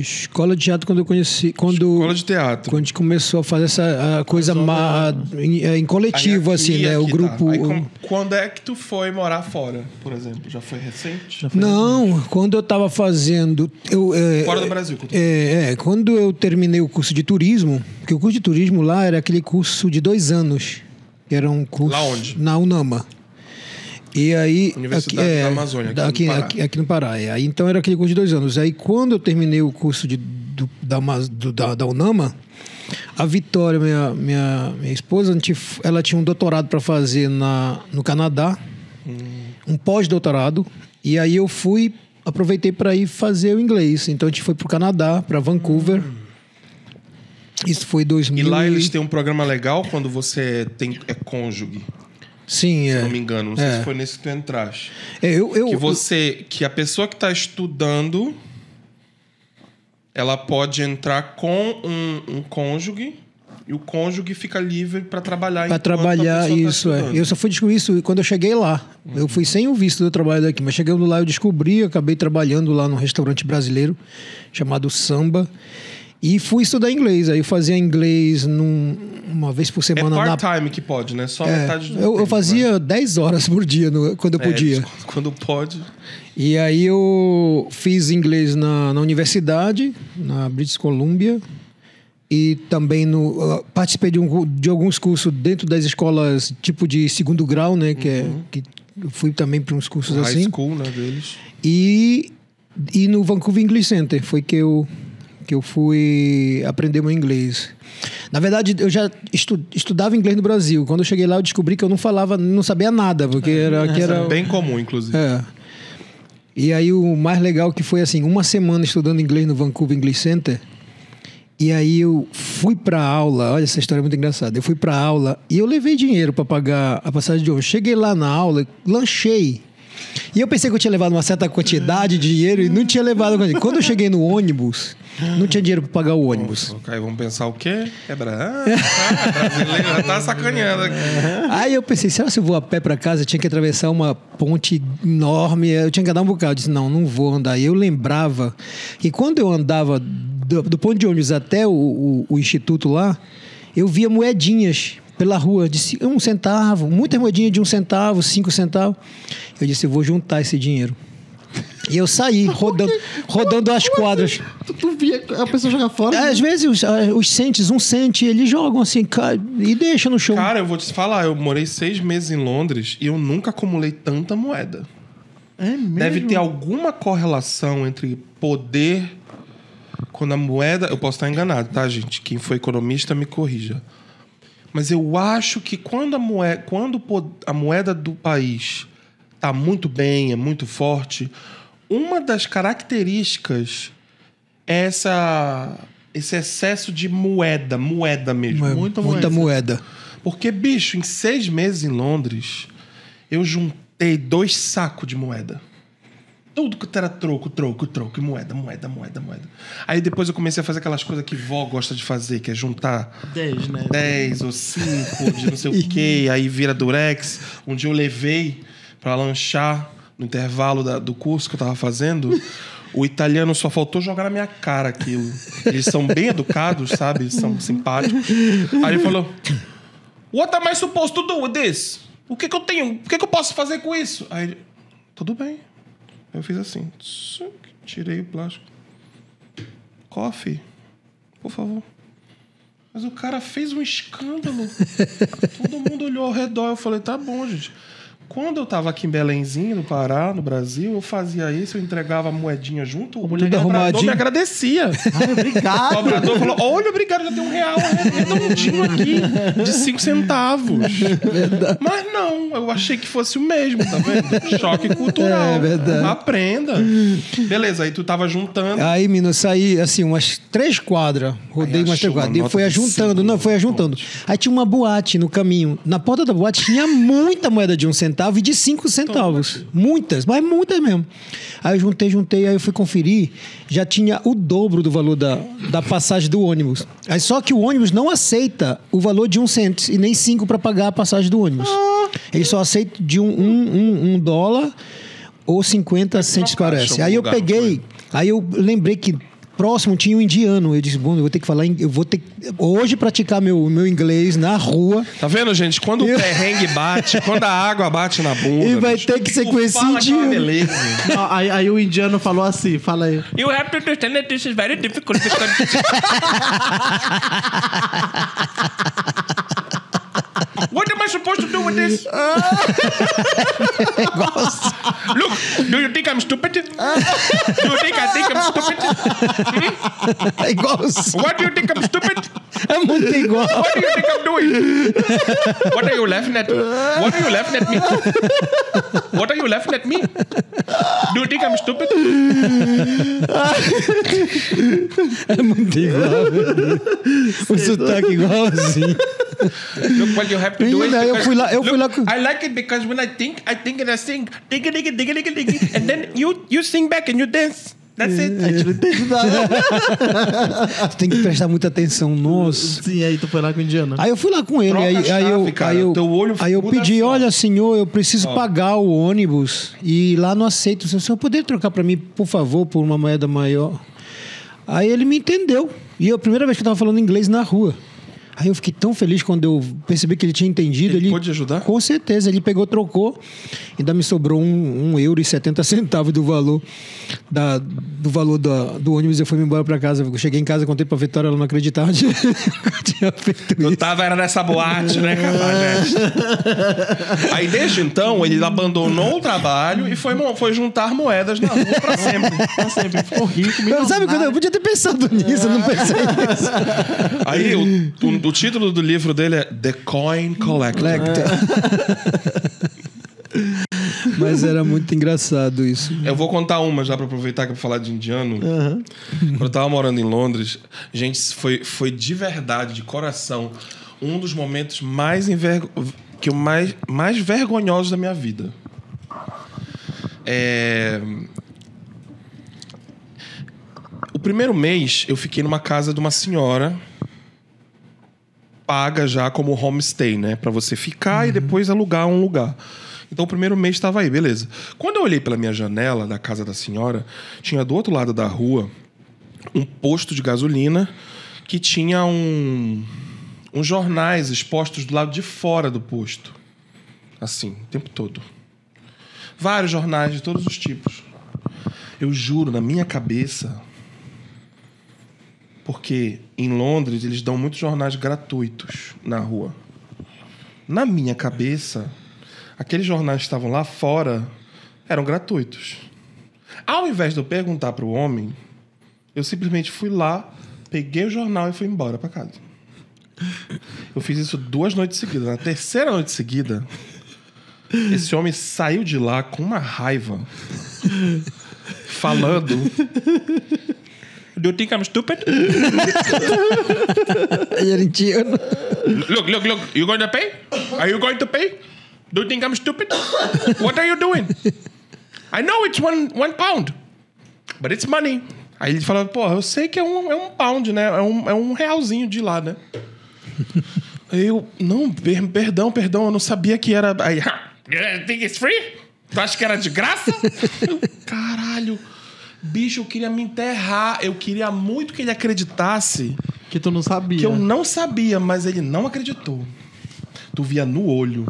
Escola de teatro quando eu conheci. Quando, escola de teatro. quando a gente começou a fazer essa a coisa ma- em, é, em coletivo, Aí assim, aqui- né? O aqui tá. grupo. Aí com- quando é que tu foi morar fora, por exemplo? Já foi recente? Não, quando eu tava fazendo. Eu, é, Fora do Brasil. tô- É, é, quando eu terminei o curso de turismo, porque o curso de turismo lá era aquele curso de dois anos. que Era um curso. Lá onde? Na Unama. E aí. Aqui, da Amazônia, aqui no aqui, Pará. aqui, aqui no Pará. é. Aí, então era aquele curso de dois anos. Aí quando eu terminei o curso de, do- da, do- da, da Unama, a Vitória, minha, minha, minha esposa, ela tinha um doutorado para fazer na, no Canadá, Hum. um pós-doutorado. E aí eu fui, aproveitei para ir fazer o inglês. Então a gente foi para o Canadá, para Vancouver. Isso foi E 2000. lá eles têm um programa legal quando você tem, é cônjuge, Sim, se é. não me engano. Não sei É. se foi nesse que tu entraste. É, eu, eu, Que você. Que a pessoa que está estudando ela pode entrar com um, um cônjuge e o cônjuge fica livre para trabalhar Para trabalhar tá isso, é. estudando. Eu só fui descobrir isso quando eu cheguei lá. Eu fui sem o visto do trabalho daqui, mas chegando lá eu descobri, acabei trabalhando lá num restaurante brasileiro chamado Samba. E fui estudar inglês. Aí eu fazia inglês num- uma vez por É semana na part-time que pode, né? Só É, metade do eu, eu tempo, fazia 10 horas por dia no- quando eu né? É, podia. Quando pode. E aí eu fiz inglês na, na universidade, na British Columbia. E também no, participei de, um de alguns cursos dentro das escolas tipo de segundo grau, né? Que, é, que eu fui também para uns cursos high assim. school, né, deles. E, e no Vancouver English Center foi que eu, que eu fui aprender meu inglês. Na verdade, eu já estu, estudava inglês no Brasil. Quando eu cheguei lá, eu descobri que eu não falava, não sabia nada, porque era, que era Bem comum, inclusive. é. E aí o mais legal que foi assim, uma semana estudando inglês no Vancouver English Center. E aí eu fui pra aula, olha essa história é muito engraçada. Eu fui pra aula e eu levei dinheiro para pagar a passagem de ônibus. Cheguei lá na aula, lanchei. E eu pensei que eu tinha levado uma certa quantidade de dinheiro e não tinha levado. Quando eu cheguei no ônibus, não tinha dinheiro para pagar o ônibus. Ok, vamos pensar o quê? É bra... ah, tá, brasileiro já tá sacaneando aqui. Aí eu pensei, será que eu vou a pé para casa? Eu tinha que atravessar uma ponte enorme, eu tinha que andar um bocado. Eu disse, não, não vou andar. E eu lembrava que quando eu andava do, do ponto de ônibus até o, o- o instituto lá, eu via moedinhas pela rua de um centavo, muitas moedinhas de um centavo, cinco centavos. Eu disse, eu vou juntar esse dinheiro. E eu saí rodando, rodando as quadras. Tu, tu via a pessoa jogar fora? Às vezes os, ah, os centes, um cente, eles jogam assim e deixam no chão. Cara, eu vou te falar, eu morei seis meses em Londres e eu nunca acumulei tanta moeda. É mesmo? Deve ter alguma correlação entre poder. Quando a moeda. Eu posso estar enganado, tá, gente? Quem for economista me corrija. Mas eu acho que quando a moeda, quando a moeda do país está muito bem, é muito forte, uma das características é essa, esse excesso de moeda, moeda mesmo. É, Muita muita moeda. Porque, bicho, em seis meses em Londres, eu juntei dois sacos de moeda. Tudo que era troco, troco, troco, moeda, moeda, moeda, moeda. Aí depois eu comecei a fazer aquelas coisas que vó gosta de fazer, que é juntar 10, né? 10 ou 5 de não sei o quê, aí vira durex. Um dia eu levei pra lanchar no intervalo da- do curso que eu tava fazendo. O italiano só faltou jogar na minha cara aquilo. Eles são bem educados, sabe? Eles são simpáticos. Aí ele falou: What am I supposed to do with this? O que, que eu tenho? O que, que eu posso fazer com isso? Aí ele, tudo bem. Eu fiz assim, tirei o plástico. Coffee, por favor. Mas o cara fez um escândalo. Todo mundo olhou ao redor. Eu falei, tá bom, gente. Quando eu tava aqui em Belenzinho, no Pará, no Brasil, eu fazia isso, eu entregava a moedinha junto. O cobrador arrumadinho. me agradecia. Ai, O obrigado. cobrador falou: Olha, obrigado, já tem um real redondinho aqui, de cinco centavos. Mas não, eu achei que fosse o mesmo, tá vendo? Choque cultural. É verdade. Aprenda. Beleza, aí tu tava juntando. Aí, menino, eu saí assim, umas três quadras. Rodei umas três quadras. uma E foi ajuntando, não, foi ajuntando. Aí tinha uma boate no caminho. Na porta da boate tinha muita moeda de um centavo e de cinco centavos. Muitas, mas muitas mesmo. Aí eu juntei, juntei, aí eu fui conferir. Já tinha o dobro do valor da, da passagem do ônibus. Aí só que o ônibus não aceita o valor de um cento e nem cinco para pagar a passagem do ônibus. Ele só aceita de um, um, um, um dólar ou 50 centes, caixa, parece. Aí eu peguei, aí eu lembrei que próximo tinha um indiano. Eu disse, bom, eu vou ter que falar, eu vou ter que hoje praticar meu, meu inglês na rua. Tá vendo, gente? Quando o Eu- perrengue bate, quando a água bate na bunda. E vai bicho, ter que ser com esse é uma indiano. beleza. Não, aí, aí o indiano falou assim, fala aí. You have to understand that this is very difficult because. What am I supposed to do with this? Look, do you think I'm stupid? Do you think I think I'm stupid? Igual assim. What do you think I'm stupid? Igual. What do you think I'm doing? What are you laughing at? What are you laughing at me? What are you laughing at me? Do you think I'm stupid? É muito igual. o sotaque igualzinho. Look, what you have to do is Menina, eu fui lá- eu fui lá com- I like it because when I think, I think and I sing, digga digga digga digga digga, and then you you sing back and you dance. That's it. A gente não entende nada. Tu tem que prestar muita atenção, nossa. Sim, aí tu foi lá com o indiano. Aí eu fui lá com ele, aí, a aí chave, eu, cara, aí eu, teu olho aí eu pedi, olha senhor, eu preciso pagar o ônibus e lá não aceito. O senhor poderia trocar para mim, por favor, por uma moeda maior? Aí ele me entendeu. E é a primeira vez que eu tava falando inglês na rua. Aí eu fiquei tão feliz quando eu percebi que ele tinha entendido. Ele pôde ajudar? Com certeza. Ele pegou, trocou. Ainda me sobrou um, um euro e 70 centavos do valor da, do valor da, do ônibus. Eu fui embora pra casa. Eu cheguei em casa, contei pra Vitória, ela não acreditava. eu tinha feito Eu isso. tava era nessa boate, né, Cafajeste? Aí desde então ele abandonou o trabalho e foi, foi juntar moedas na rua pra sempre. Pra sempre. Ficou rico, Sabe quando eu podia ter pensado nisso, eu não pensei nisso. Aí o, o- o título do livro dele é The Coin Collector. Mas era muito engraçado isso. Eu vou contar uma já pra aproveitar que eu vou falar de indiano. Quando eu tava morando em Londres, gente, foi, foi de verdade, de coração, um dos momentos mais envergo... que eu mais, mais vergonhosos da minha vida. É... O primeiro mês eu fiquei numa casa de uma senhora paga já como homestay, né? Pra você ficar e depois alugar um lugar. Então o primeiro mês estava aí, beleza. Quando eu olhei pela minha janela da casa da senhora, tinha do outro lado da rua um posto de gasolina que tinha um uns jornais expostos do lado de fora do posto. Assim, o tempo todo. Vários jornais de todos os tipos. Eu juro, na minha cabeça, porque em Londres eles dão muitos jornais gratuitos na rua. Na minha cabeça, aqueles jornais que estavam lá fora eram gratuitos. Ao invés de eu perguntar para o homem, eu simplesmente fui lá, peguei o jornal e fui embora para casa. Eu fiz isso duas noites seguidas. Na terceira noite seguida, esse homem saiu de lá com uma raiva, falando. Do you think I'm stupid? Indiano. Look, look, look. You going to pay? Are you going to pay? Do you think I'm stupid? What are you doing? I know it's one, one pound, but it's money. Aí ele fala, porra, eu sei que é um, é um pound, né? É um, é um realzinho de lá, né? Aí eu, não, per- perdão, perdão, eu não sabia que era. Aí, "Ha, you think it's free? Tu acha que era de graça? Eu, Caralho, bicho, eu queria me enterrar. Eu queria muito que ele acreditasse Que tu não sabia. que eu não sabia, mas ele não acreditou. Tu via no olho.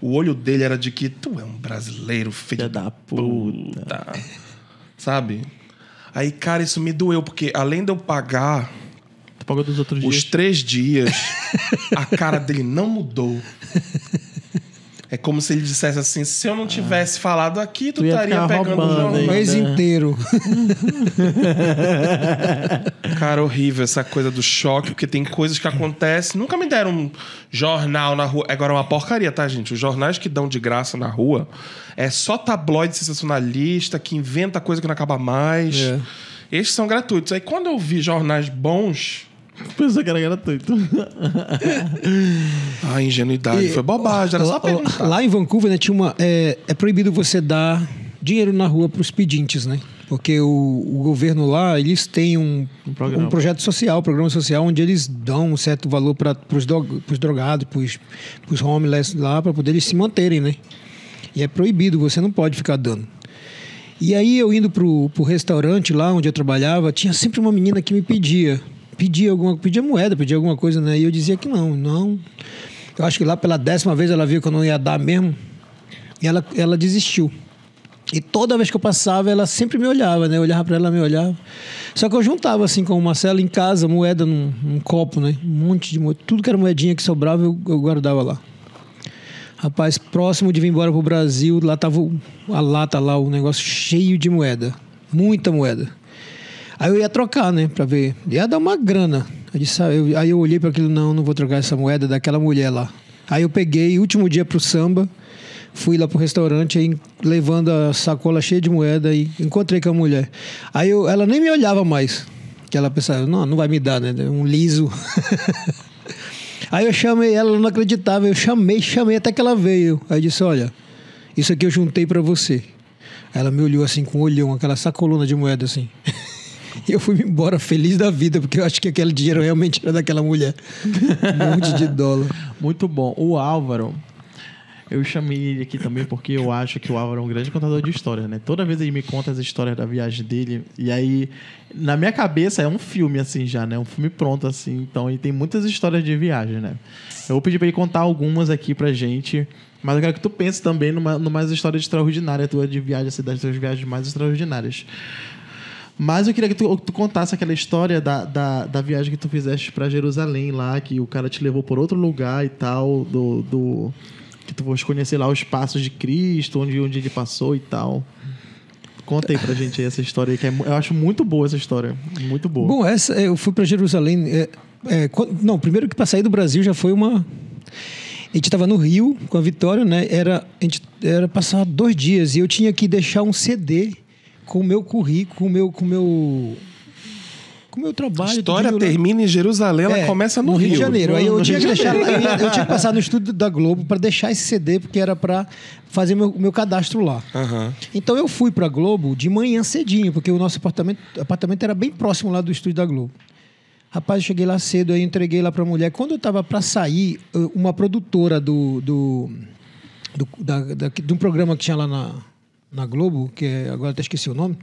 O olho dele era de que tu é um brasileiro filho Filha da puta. Sabe? Aí, cara, isso me doeu, porque além de eu pagar Tu pagou dos outros os dias. três dias, a cara dele não mudou. É como se ele dissesse assim: se eu não tivesse falado aqui, tu, Tu ia estaria pegando o jornal. O aí. mês Ainda. inteiro. Cara, horrível essa coisa do choque, porque tem coisas que acontecem. Nunca me deram um jornal na rua. Agora é uma porcaria, tá, gente? Os jornais que dão de graça na rua é só tabloide sensacionalista que inventa coisa que não acaba mais. É. Esses são gratuitos. Aí quando eu vi jornais bons. Pensou que era gratuito. A ingenuidade E- foi bobagem, era só lá, perguntar. lá em Vancouver, né, tinha uma. É, é proibido você dar dinheiro na rua para os pedintes, né? Porque o, o governo lá, eles têm um, Um um, projeto social, um programa social, onde eles dão um certo valor para os drogados, para os homeless lá, para poder eles se manterem, né? E é proibido, você não pode ficar dando. E aí eu indo pro, pro restaurante lá onde eu trabalhava, tinha sempre uma menina que me pedia. Pedia alguma pedia moeda, pedia alguma coisa, né? E eu dizia que não, não. Eu acho que lá pela décima vez ela viu que eu não ia dar mesmo. E ela, ela desistiu. E toda vez que eu passava, ela sempre me olhava, né? Eu olhava para ela, me olhava. Só que eu juntava, assim, com o Marcelo em casa, moeda num, num copo, né? Um monte de moeda. Tudo que era moedinha que sobrava, eu, eu guardava lá. Rapaz, próximo de vir embora pro Brasil, lá tava a lata lá, o negócio cheio de moeda. Muita moeda. Aí eu ia trocar, né, pra ver. Ia dar uma grana. Eu disse, ah, eu- aí eu olhei para aquilo, não, não vou trocar essa moeda daquela mulher lá. Aí eu peguei, último dia pro samba, fui lá pro restaurante, aí, levando a sacola cheia de moeda e encontrei com a mulher. Aí eu- ela nem me olhava mais. Que ela pensava, não, não vai me dar, né? Um liso. Aí eu chamei ela, ela não acreditava. Eu chamei, chamei até que ela veio. Aí eu disse: Olha, isso aqui eu juntei pra você. Ela me olhou assim com um olhão, aquela sacolona de moeda assim. E eu fui embora feliz da vida, porque eu acho que aquele dinheiro realmente era daquela mulher. Um monte de dólar. Muito bom. O Álvaro, Eu chamei ele aqui também porque eu acho que o Álvaro é um grande contador de histórias, né? Toda vez ele me conta as histórias da viagem dele. E aí, na minha cabeça, é um filme, assim, já, né? Um filme pronto, assim. Então, ele tem muitas histórias de viagem, né? Eu vou pedir pra ele contar algumas aqui pra gente. Mas eu quero que tu pense também numa, numa história extraordinária tua de viagem, assim, das tuas viagens mais extraordinárias. Mas eu queria que tu, tu contasse aquela história da, da, da viagem que tu fizeste pra Jerusalém lá, que o cara te levou por outro lugar e tal, do, do que tu fosse conhecer lá os passos de Cristo, onde, onde ele passou e tal. Conta aí pra gente aí essa história aí, que é eu acho muito boa essa história. Muito boa. Bom, essa, eu fui para Jerusalém. é, é, não, primeiro que para sair do Brasil já foi uma. A gente estava no Rio com a Vitória, né? Era, a gente, era passar dois dias e eu tinha que deixar um CD com o meu currículo, com o meu. Com o meu com meu A trabalho. história tudinho lá. termina em Jerusalém, ela É, começa no, Rio de Janeiro. Aí eu No tinha que Rio de deixar, eu, tinha que passar no estúdio da Globo para deixar esse CD porque era para fazer meu, meu cadastro lá. Aham. Então eu fui pra Globo de manhã cedinho, porque o nosso apartamento, apartamento era bem próximo lá do estúdio da Globo. Rapaz, eu cheguei lá cedo, aí entreguei lá pra mulher. Quando eu tava pra sair, uma produtora do, do, do, da, da- de um programa que tinha lá na, na Globo, que é, agora até esqueci o nome,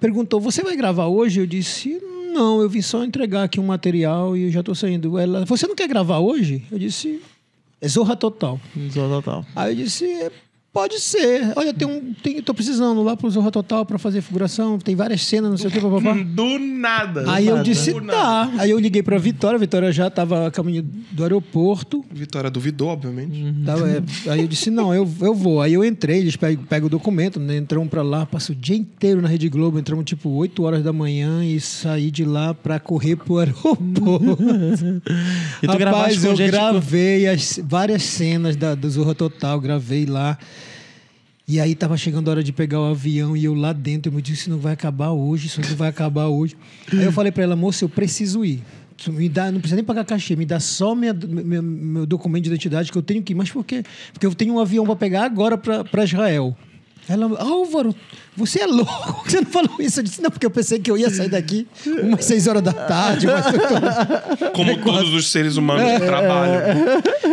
perguntou: Você vai gravar hoje? Eu disse: Não, eu vim só entregar aqui um material e eu já tô saindo. Ela, Você não quer gravar hoje? Eu disse: É Zorra Total. Zorra Total. Aí eu disse, "É, pode ser. Olha, tem um, tem, tô precisando lá pro Zorra Total pra fazer figuração, tem várias cenas, não sei o que, papapá. Do nada. Aí eu nada. disse, Do tá. Aí eu liguei pra Vitória, a Vitória já tava a caminho do aeroporto. Vitória duvidou, obviamente. Tava, é, aí eu disse, não, eu, eu vou. Aí eu entrei, eles pegam, pegam o documento, né? Entramos pra lá, passo o dia inteiro na Rede Globo, entramos tipo 8 horas da manhã e saí de lá pra correr pro aeroporto. E tu Rapaz, eu gente- gravei as, várias cenas da, do Zorra Total, gravei lá. E aí tava chegando a hora de pegar o avião e eu lá dentro, eu me disse, isso não vai acabar hoje, isso não vai acabar hoje. Aí eu falei pra ela, moça, eu preciso ir. Me dá, não precisa nem pagar cachê, me dá só minha, meu, meu documento de identidade que eu tenho que ir. Mas por quê? Porque eu tenho um avião para pegar agora para Israel. Ela, Álvaro, você é louco? Você não falou isso? Eu disse, não, porque eu pensei que eu ia sair daqui umas seis horas da tarde. Como todos os seres humanos É, que trabalham.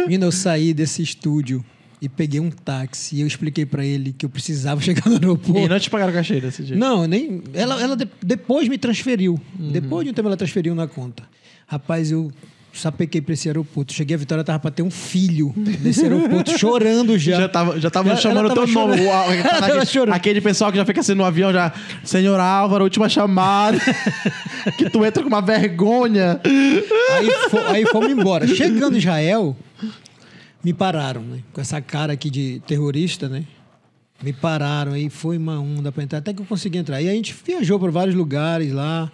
Menino, eu saí desse estúdio e peguei um táxi e eu expliquei para ele que eu precisava chegar no aeroporto. E não te pagaram cachê desse dia. Não, nem. Ela, ela de- depois me transferiu. Depois de um tempo ela transferiu na conta. Rapaz, eu sapequei pra esse aeroporto. Cheguei, a Vitória tava pra ter um filho nesse aeroporto, chorando já. Já tava, já tava Ela- chamando ela teu tava nome. chorando. O- aquele, chorando. aquele pessoal que já fica assim no avião, já. Senhor Álvaro, última chamada. que tu entra com uma vergonha. Aí, fo- aí fomos embora. Chegando em Israel, me pararam, né? Com essa cara aqui de terrorista, né? Me pararam, aí foi uma onda pra entrar, até que eu consegui entrar. E a gente viajou para vários lugares lá.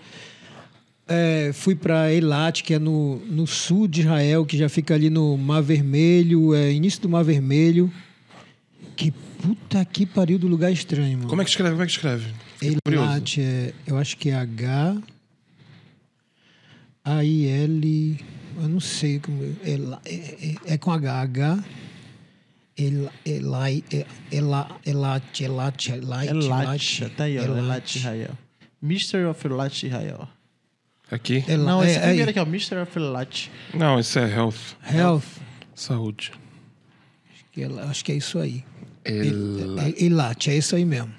É, fui para Eilat, que é no, no sul de Israel, que já fica ali no Mar Vermelho, é, início do Mar Vermelho. Que puta que pariu do lugar estranho, mano. Como é que escreve? Como é que escreve? Eilat, é, eu acho que é H. A-I-L. Eu não sei como. É, é, é- é com H. H. Ela- Elai- é- Ela- Elat, Elat, Elat, Elat. Tá aí, ó. Elat. Elat Israel. Mr. of Elat Israel. Aqui? Ela- Não, esse é- primeiro é- aqui é o Mr. of Elat. Não, isso é health. Health. Saúde. que ela- Acho que é isso aí. El- É- Eilat, é isso aí mesmo.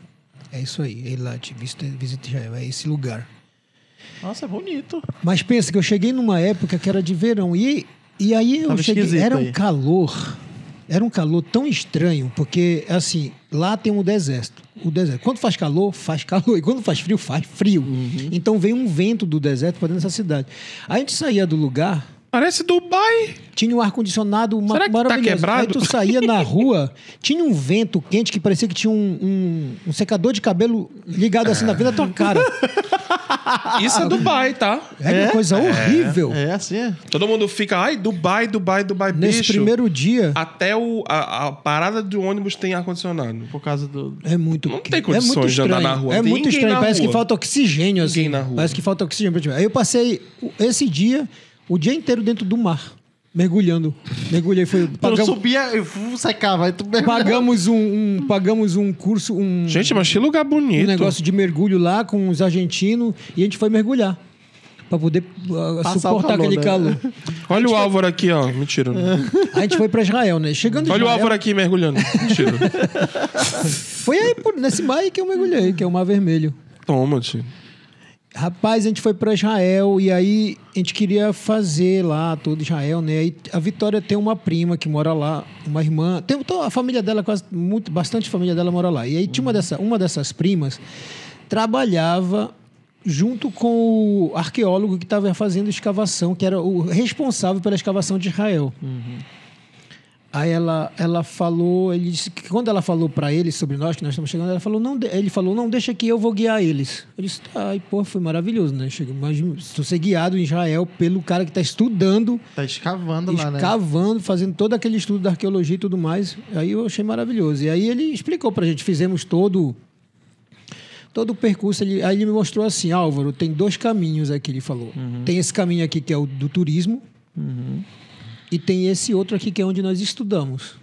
É isso aí, visita, visita Israel, é esse lugar. Nossa, é bonito. Mas pensa que eu cheguei numa época que era de verão. E, e aí eu Tava cheguei. esquisito Era um aí. calor. Era um calor tão estranho, porque, assim, lá tem um deserto. O deserto. Quando faz calor, faz calor. E quando faz frio, faz frio. Uhum. Então vem um vento do deserto para dentro dessa cidade. Aí a gente saía do lugar, Parece Dubai. tinha um ar-condicionado ma- Será que tá maravilhoso. quebrado? Aí tu saía na rua, tinha um vento quente que parecia que tinha um, um- um secador de cabelo ligado assim na frente da tua cara. Isso é Dubai, tá? É uma coisa horrível. É assim, é. Todo mundo fica, ai, Dubai, Dubai, Dubai, Nesse bicho. primeiro dia. Até o, a, a parada do ônibus tem ar-condicionado. Por causa do. É muito Não tem é condições muito de andar na rua. É Tem muito estranho. Parece que rua. falta oxigênio. Assim. Ninguém na rua. Parece que falta oxigênio. pra ti. Aí eu passei esse dia, o dia inteiro dentro do mar, mergulhando. Mergulhei. Foi, pagam- subia e fu- secava. Aí tu pagamos, um, um- pagamos um curso, um, Gente, mas que lugar um bonito. negócio de mergulho lá com os argentinos e a gente foi mergulhar. para poder uh, o suportar calor, aquele né? calor. Olha o Álvaro aqui, ó. Mentira. não. A gente foi para Israel, né? Chegando em Olha o Israel, Álvaro aqui mergulhando. Mentira. foi aí por- nesse mar aí que eu mergulhei, que é o Mar Vermelho. Toma, tio. Rapaz, a gente foi para Israel e aí a gente queria fazer lá todo Israel, né? Aí a Vitória tem uma prima que mora lá, uma irmã, tem toda a família dela quase muito, bastante família dela mora lá. E aí tinha uma dessa, uma dessas primas trabalhava junto com o arqueólogo que estava fazendo escavação, que era o responsável pela escavação de Israel. Aí ela, ela falou, ele disse que quando ela falou para ele sobre nós que nós estamos chegando, ela falou não, ele falou não deixa que eu vou guiar eles. Eu disse, tá, e pô, foi maravilhoso, né? Chega, imagina, estou ser guiado em Israel pelo cara que está estudando, Tá escavando lá, né? escavando, fazendo todo aquele estudo da arqueologia e tudo mais. Aí eu achei maravilhoso. E aí ele explicou pra gente, fizemos todo todo o percurso. Ele, aí ele me mostrou assim, Álvaro, tem dois caminhos aqui, ele falou. Tem esse caminho aqui que é o do turismo e tem esse outro aqui que é onde nós estudamos.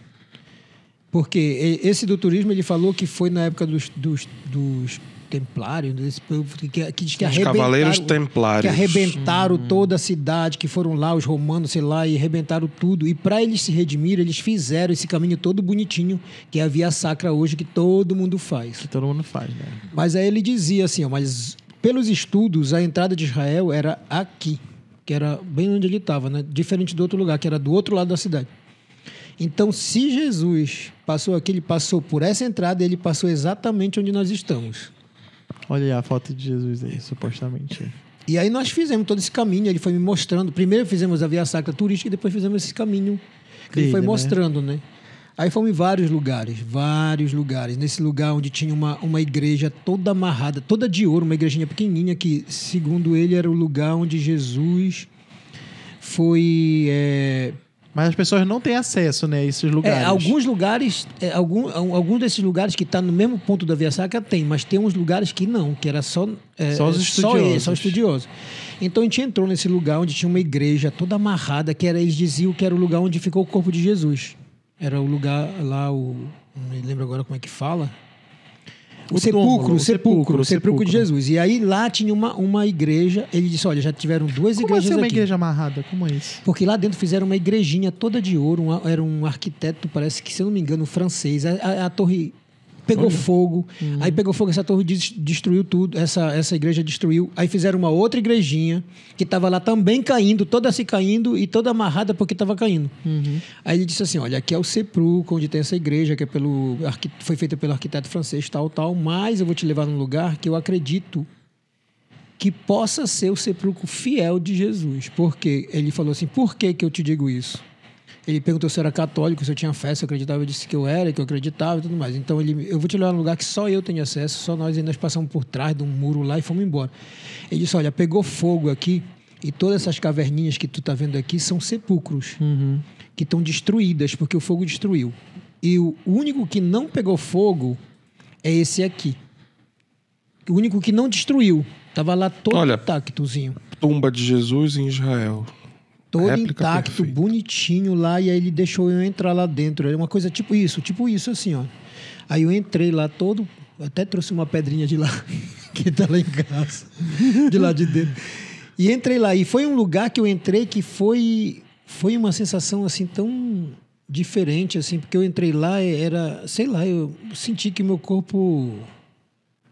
Porque esse do turismo, ele falou que foi na época dos, dos, dos templários, desse povo que, que diz que Os arrebentaram... Cavaleiros Templários. Que arrebentaram toda a cidade, que foram lá os romanos, sei lá, e arrebentaram tudo. E para eles se redimirem, eles fizeram esse caminho todo bonitinho, que é a Via Sacra hoje, que todo mundo faz. Que todo mundo faz, né? Mas aí ele dizia assim, ó, mas pelos estudos, a entrada de Israel era aqui, que era bem onde ele estava, né? Diferente do outro lugar, que era do outro lado da cidade. Então, se Jesus passou aqui, ele passou por essa entrada, ele passou exatamente onde nós estamos. Olha aí a foto de Jesus aí, supostamente. E aí nós fizemos todo esse caminho, ele foi me mostrando. Primeiro fizemos a Via Sacra Turística e depois fizemos esse caminho que ele foi né? mostrando, né? Aí fomos em vários lugares, vários lugares. Nesse lugar onde tinha uma, uma igreja toda amarrada, toda de ouro, uma igrejinha pequenininha que, segundo ele, era o lugar onde Jesus foi... é, Mas as pessoas não têm acesso, né, a esses é, lugares. alguns lugares, é, algum, algum desses lugares que está no mesmo ponto da Via Sacra tem, mas tem uns lugares que não, que era só é, Só os ele, estudiosos. só estudiosos. Então a gente entrou nesse lugar onde tinha uma igreja toda amarrada, que era eles diziam que era o lugar onde ficou o corpo de Jesus. Era o lugar lá o não me lembro agora como é que fala. O, O sepulcro, túmulo, o sepulcro, sepulcro, o sepulcro de. Jesus. E aí lá tinha uma, uma igreja. Ele disse: Olha, já tiveram duas Como igrejas assim uma aqui. igreja amarrada? Como é isso? Porque lá dentro fizeram uma igrejinha toda de ouro. um- era um arquiteto, parece que, se eu não me engano, francês. A, a- a torre pegou fogo. Aí pegou fogo, essa torre des- destruiu tudo. Essa, essa igreja destruiu. Aí fizeram uma outra igrejinha que estava lá também caindo, toda se caindo e toda amarrada porque estava caindo. Aí ele disse assim: Olha, aqui é o sepulcro onde tem essa igreja, que é pelo, foi feita pelo arquiteto francês, tal, tal. Mas eu vou te levar num lugar que eu acredito que possa ser o sepulcro fiel de Jesus. Porque ele falou assim: por que, que eu te digo isso? Ele perguntou se eu era católico, se eu tinha fé, se eu acreditava, eu disse que eu era, que eu acreditava e tudo mais. Então ele, eu vou te levar num lugar que só eu tenho acesso, só nós, e nós passamos por trás de um muro lá e fomos embora. Ele disse: olha, pegou fogo aqui e todas essas caverninhas que tu tá vendo aqui são sepulcros que estão destruídas porque o fogo destruiu. E o único que não pegou fogo é esse aqui. O único que não destruiu. Tava lá todo Olha, intactozinho. Tumba de Jesus em Israel. Todo réplica intacto, perfeita. bonitinho lá. E aí ele deixou eu entrar lá dentro. Era uma coisa tipo isso, tipo isso assim, ó. Aí eu entrei lá todo... Até trouxe uma pedrinha de lá, que tá lá em casa. De lá de dentro. E entrei lá. E foi um lugar que eu entrei que foi... Foi uma sensação assim tão diferente, assim. Porque eu entrei lá, era... Sei lá, eu senti que meu corpo...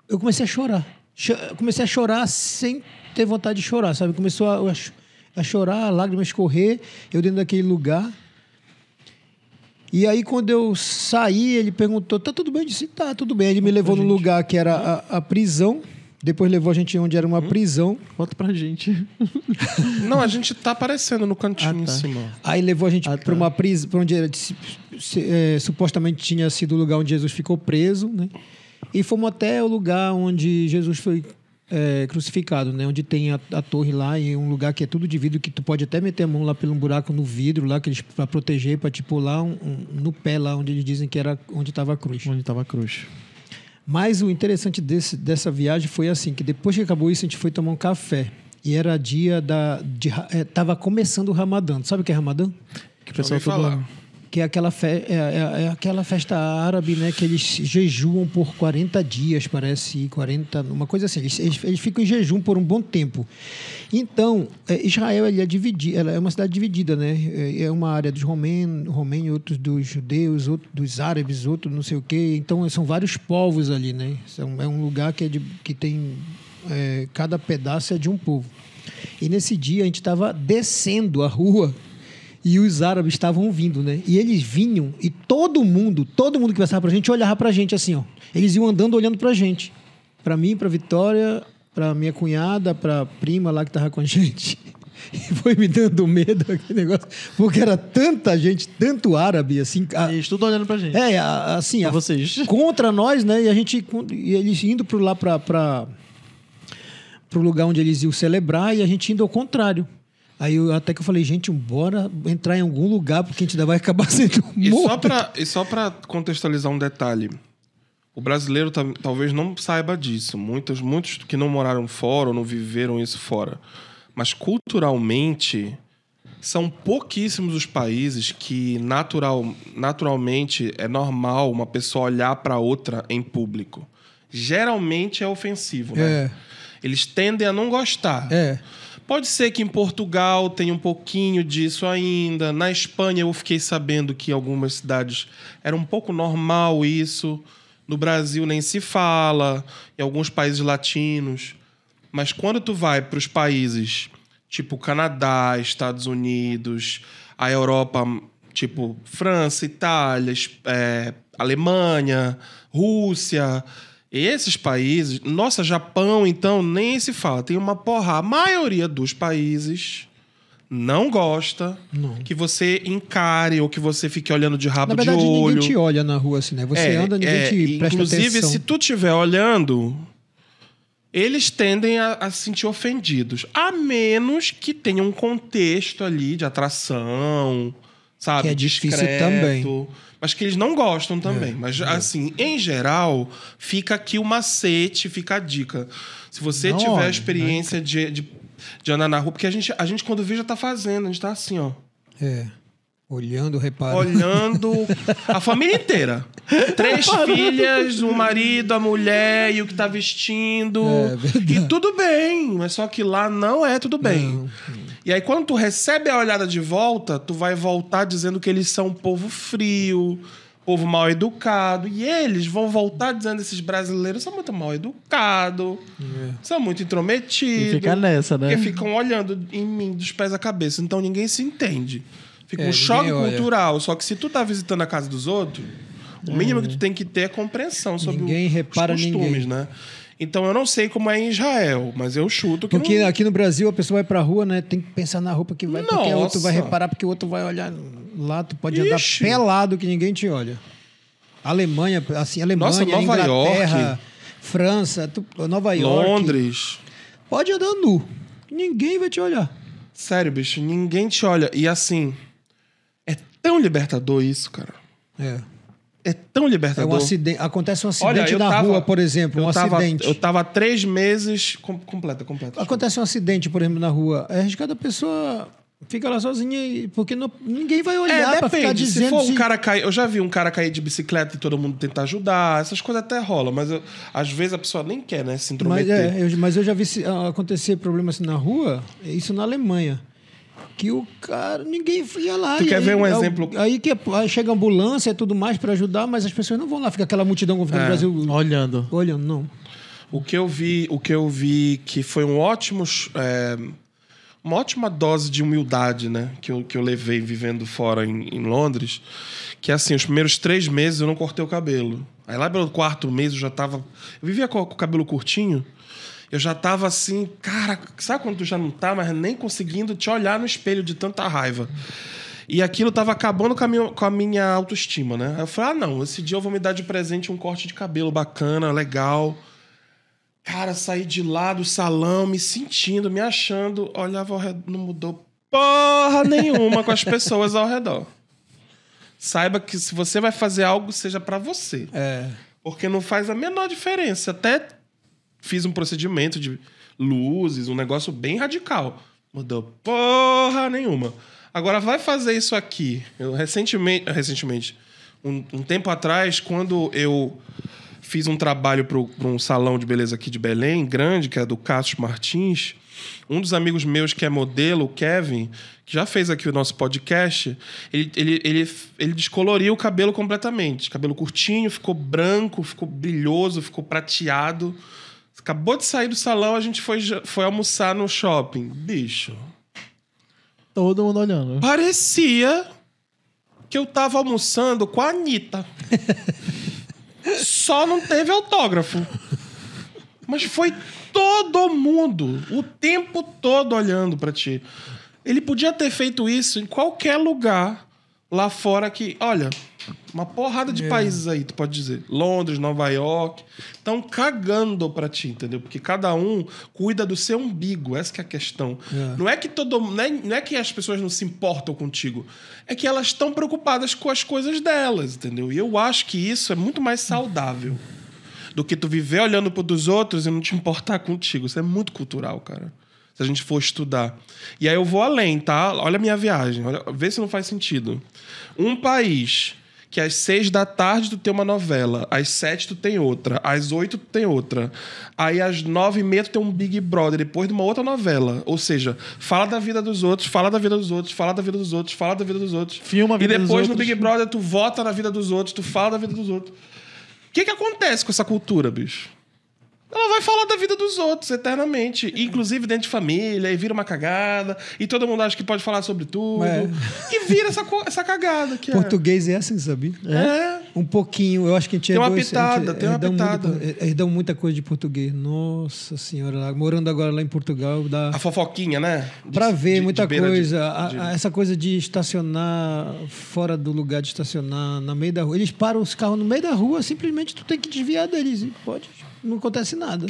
Eu comecei a chorar. Cho- Comecei a chorar sem ter vontade de chorar, sabe? Começou a, a ch- a chorar, a lágrima escorrer, eu dentro daquele lugar. E aí, quando eu saí, ele perguntou: tá tudo bem? Eu disse: tá, tudo bem. Ele me levou no lugar que era a, a prisão. Depois levou a gente onde era uma prisão. Conta pra gente. Não, a gente tá aparecendo no cantinho Ah, tá. em cima. Aí levou a gente Ah, para tá. uma prisão, para onde era, se- se- é, supostamente tinha sido o lugar onde Jesus ficou preso, né? E fomos até o lugar onde Jesus foi é, crucificado, né? Onde tem a, a torre lá e um lugar que é tudo de vidro que tu pode até meter a mão lá pelo um buraco no vidro lá que eles para proteger, para te pular um, um- no pé lá onde eles dizem que era onde estava a cruz. Onde tava a cruz. Mas o interessante desse, dessa viagem foi assim, que depois que acabou isso, a gente foi tomar um café. E era dia da... De, é, tava começando o Ramadã. Tu Sabe o que é Ramadã? Que pessoal todo falar. Que é aquela, fe é, é- é aquela festa árabe, né? Que eles jejuam por 40 dias, parece, 40, uma coisa assim. Eles, eles, eles ficam em jejum por um bom tempo. Então, é, Israel ele é dividido, ela é uma cidade dividida, né? É é uma área dos romenos, romeno, outros dos judeus, outros dos árabes, outros não sei o quê. Então, são vários povos ali, né? São, é um lugar que, é de, que tem... é, cada pedaço é de um povo. E nesse dia a gente estava descendo a rua e os árabes estavam vindo, né? E eles vinham e todo mundo, todo mundo que passava pra gente olhava pra gente assim, ó. Eles iam andando olhando pra gente. Pra mim, pra Vitória, pra minha cunhada, pra prima lá que tava com a gente. E foi me dando medo aquele negócio, porque era tanta gente, tanto árabe assim, a- Eles tudo olhando pra gente. é, a- assim, Pra a- vocês. contra nós, né? E a gente e eles indo para lá para para o lugar onde eles iam celebrar e a gente indo ao contrário. Aí eu, até que eu falei, gente, bora entrar em algum lugar porque a gente ainda vai acabar sendo E só morto. e só pra contextualizar um detalhe. O brasileiro talvez não saiba disso. Muitos, muitos que não moraram fora ou não viveram isso fora. Mas culturalmente, são pouquíssimos os países que natural, naturalmente é normal uma pessoa olhar para outra em público. Geralmente é ofensivo, né? É. Eles tendem a não gostar. É. Pode ser que em Portugal tenha um pouquinho disso ainda. Na Espanha eu fiquei sabendo que em algumas cidades era um pouco normal isso. No Brasil nem se fala, em alguns países latinos. Mas quando tu vai para os países tipo Canadá, Estados Unidos, a Europa, tipo França, Itália, é, Alemanha, Rússia, esses países, nossa, Japão, então, nem se fala. Tem uma porra. A maioria dos países não gosta Não. que você encare ou que você fique olhando de rabo Na verdade, de olho. ninguém te olha na rua assim, né? Você É, anda, ninguém é, te presta Inclusive, atenção. se tu estiver olhando, eles tendem a, a se sentir ofendidos. A menos que tenha um contexto ali de atração, sabe? Que é difícil Discreto, também. Mas que eles não gostam também. É, mas, assim, em geral, fica aqui o macete, fica a dica. Se você Não tiver né? a experiência de, de, de andar na rua, porque a gente, a gente, quando vê, já tá fazendo, a gente tá assim, ó. É. Olhando, repara. Olhando a família inteira. Três filhas, o marido, a mulher e o que tá vestindo. É verdade. e tudo bem, mas só que lá não é tudo bem. E aí, quando tu recebe a olhada de volta, tu vai voltar dizendo que eles são um povo frio, povo mal educado. E eles vão voltar dizendo que esses brasileiros são muito mal educados, são muito intrometidos. E fica nessa, né? Porque ficam olhando em mim dos pés à cabeça. Então ninguém se entende. Fica É, um choque olha. cultural. Só que se tu tá visitando a casa dos outros, o mínimo que tu tem que ter é compreensão sobre o- Ninguém repara os costumes, ninguém. né? Então eu não sei como é em Israel, mas eu chuto que Porque não... aqui no Brasil a pessoa vai pra rua, né? Tem que pensar na roupa que vai, porque o outro vai Nossa. reparar, porque o outro vai olhar lá, tu pode Ixi. andar pelado que ninguém te olha. Alemanha, assim, Alemanha, Nossa, Nova Inglaterra, York. França, tu- Nova York. Londres. Pode andar nu. Ninguém vai te olhar. Sério, bicho, ninguém te olha. E assim, é tão libertador isso, cara. É. É tão É libertador. um acidente, acontece um Olha, acidente eu na tava- rua, por exemplo, um eu tava, acidente. Eu tava há três meses... com- Completa, completa. Acontece um acidente, por exemplo, na rua. É arriscado a pessoa fica lá sozinha e porque não- ninguém vai olhar É, pra ficar depende. Se dizendo for um cara cair. Eu já vi um cara cair de bicicleta e todo mundo tentar ajudar. Essas coisas até rolam, mas eu- às vezes a pessoa nem quer, né? Se Mas, intrometer. é, eu, mas eu já vi ah, acontecer problema assim na rua, isso na Alemanha. Que o cara, ninguém ia lá. Tu e quer aí, ver um é exemplo? Aí que aí chega a ambulância e tudo mais pra ajudar, mas as pessoas não vão lá, fica aquela multidão como fica É. no Brasil Olhando. olhando, não. O que eu vi, o que eu vi que foi um ótimo. é, uma ótima dose de humildade, né? Que eu, que eu levei vivendo fora em, em Londres. Que assim, os primeiros três meses eu não cortei o cabelo. Aí lá pelo quarto mês eu já tava. Eu vivia com, com o cabelo curtinho. Eu já tava assim, cara, sabe quando tu já não tá, mas nem conseguindo te olhar no espelho de tanta raiva? E aquilo tava acabando com a minha, com a minha autoestima, né? Eu falei, ah, não, esse dia eu vou me dar de presente um corte de cabelo bacana, legal. Cara, saí de lá do salão, me sentindo, me achando, olhava ao redor, não mudou porra nenhuma com as pessoas ao redor. Saiba que se você vai fazer algo, seja pra você. É. Porque não faz a menor diferença. Até fiz um procedimento de luzes, um negócio bem radical. Mudou porra nenhuma. Agora vai fazer isso aqui. Eu recentemente, recentemente um, um tempo atrás, quando eu fiz um trabalho para um salão de beleza aqui de Belém, grande, que é do Cássio Martins, um dos amigos meus que é modelo, o Kevin, que já fez aqui o nosso podcast, ele, ele, ele, ele descoloriu o cabelo completamente. Cabelo curtinho, ficou branco, ficou brilhoso, ficou prateado. Acabou de sair do salão, a gente foi, foi almoçar no shopping. Bicho. Todo mundo olhando. Parecia que eu tava almoçando com a Anitta. Só não teve autógrafo. Mas foi todo mundo, o tempo todo olhando para ti. Ele podia ter feito isso em qualquer lugar lá fora que, olha, uma porrada de é. países aí, tu pode dizer. Londres, Nova York. Estão cagando pra ti, entendeu? Porque cada um cuida do seu umbigo. Essa é a questão. É. Não é que todo não é, não é que as pessoas não se importam contigo. É que elas estão preocupadas com as coisas delas, entendeu? E eu acho que isso é muito mais saudável do que tu viver olhando pro dos outros e não te importar contigo. Isso é muito cultural, cara. Se a gente for estudar. E aí eu vou além, tá? Olha a minha viagem. Olha, vê se não faz sentido. Um país que às seis da tarde tu tem uma novela, às sete tu tem outra, às oito tu tem outra. Aí às nove e meia tu tem um Big Brother, depois de uma outra novela. Ou seja, fala da vida dos outros, fala da vida dos outros, fala da vida dos outros, fala da vida dos outros. Filma a vida E depois no Big Brother tu vota na vida dos outros, tu fala da vida dos outros. O que que acontece com essa cultura, bicho? Ela vai falar da vida dos outros eternamente. Inclusive dentro de família, e vira uma cagada, e todo mundo acha que pode falar sobre tudo. É. E vira essa, essa cagada. Que é. Português é. é assim, sabia? É. Um pouquinho. Eu acho que a gente Tem uma pitada, tem uma pitada. Muito, eles dão muita coisa de português. Nossa senhora, morando agora lá em Portugal. Dá... A fofoquinha, né? De, pra ver de, muita de coisa. A, a, essa coisa de estacionar fora do lugar de estacionar, na meio da rua. Eles param os carros no meio da rua, simplesmente tu tem que desviar deles. E pode não acontece nada.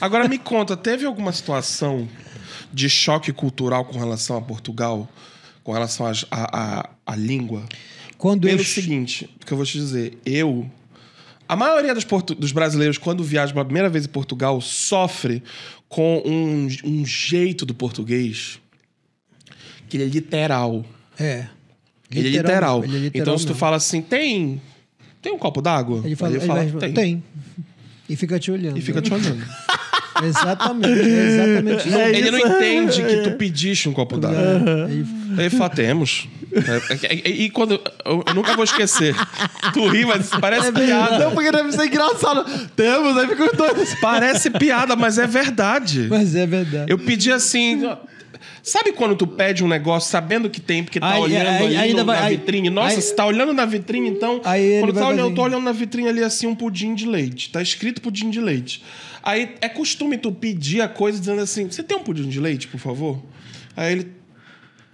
Agora me conta, teve alguma situação de choque cultural com relação a Portugal, com relação à língua? Quando Pelo eu... seguinte, que eu vou te dizer, eu a maioria dos, dos, brasileiros, quando viaja pela primeira vez em Portugal, sofre com um, um, jeito do português que ele é literal. É. Ele, literal, é literal. Ele é literal. Então, se tu fala assim, tem. Tem um copo d'água? Ele fala, ele fala tem. tem. E fica te olhando. E fica te olhando. exatamente, exatamente. Não, é ele não entende que tu pediste um copo d'água. Uhum. Ele fala, temos. É, é, e quando. Eu, nunca vou esquecer. Tu ri, mas parece é piada. Não, porque deve ser engraçado. Temos, aí fica dois. Parece piada, mas é verdade. Mas é verdade. Eu pedi assim. Sabe quando tu pede um negócio sabendo que tem, porque tá aí, olhando aí, ali no, vai, na vitrine? Nossa, você tá olhando na vitrine, então. Aí quando tá olhando, eu tô olhando na vitrine ali assim um pudim de leite. Tá escrito pudim de leite. Aí é costume tu pedir a coisa dizendo assim: você tem um pudim de leite, por favor? Aí ele.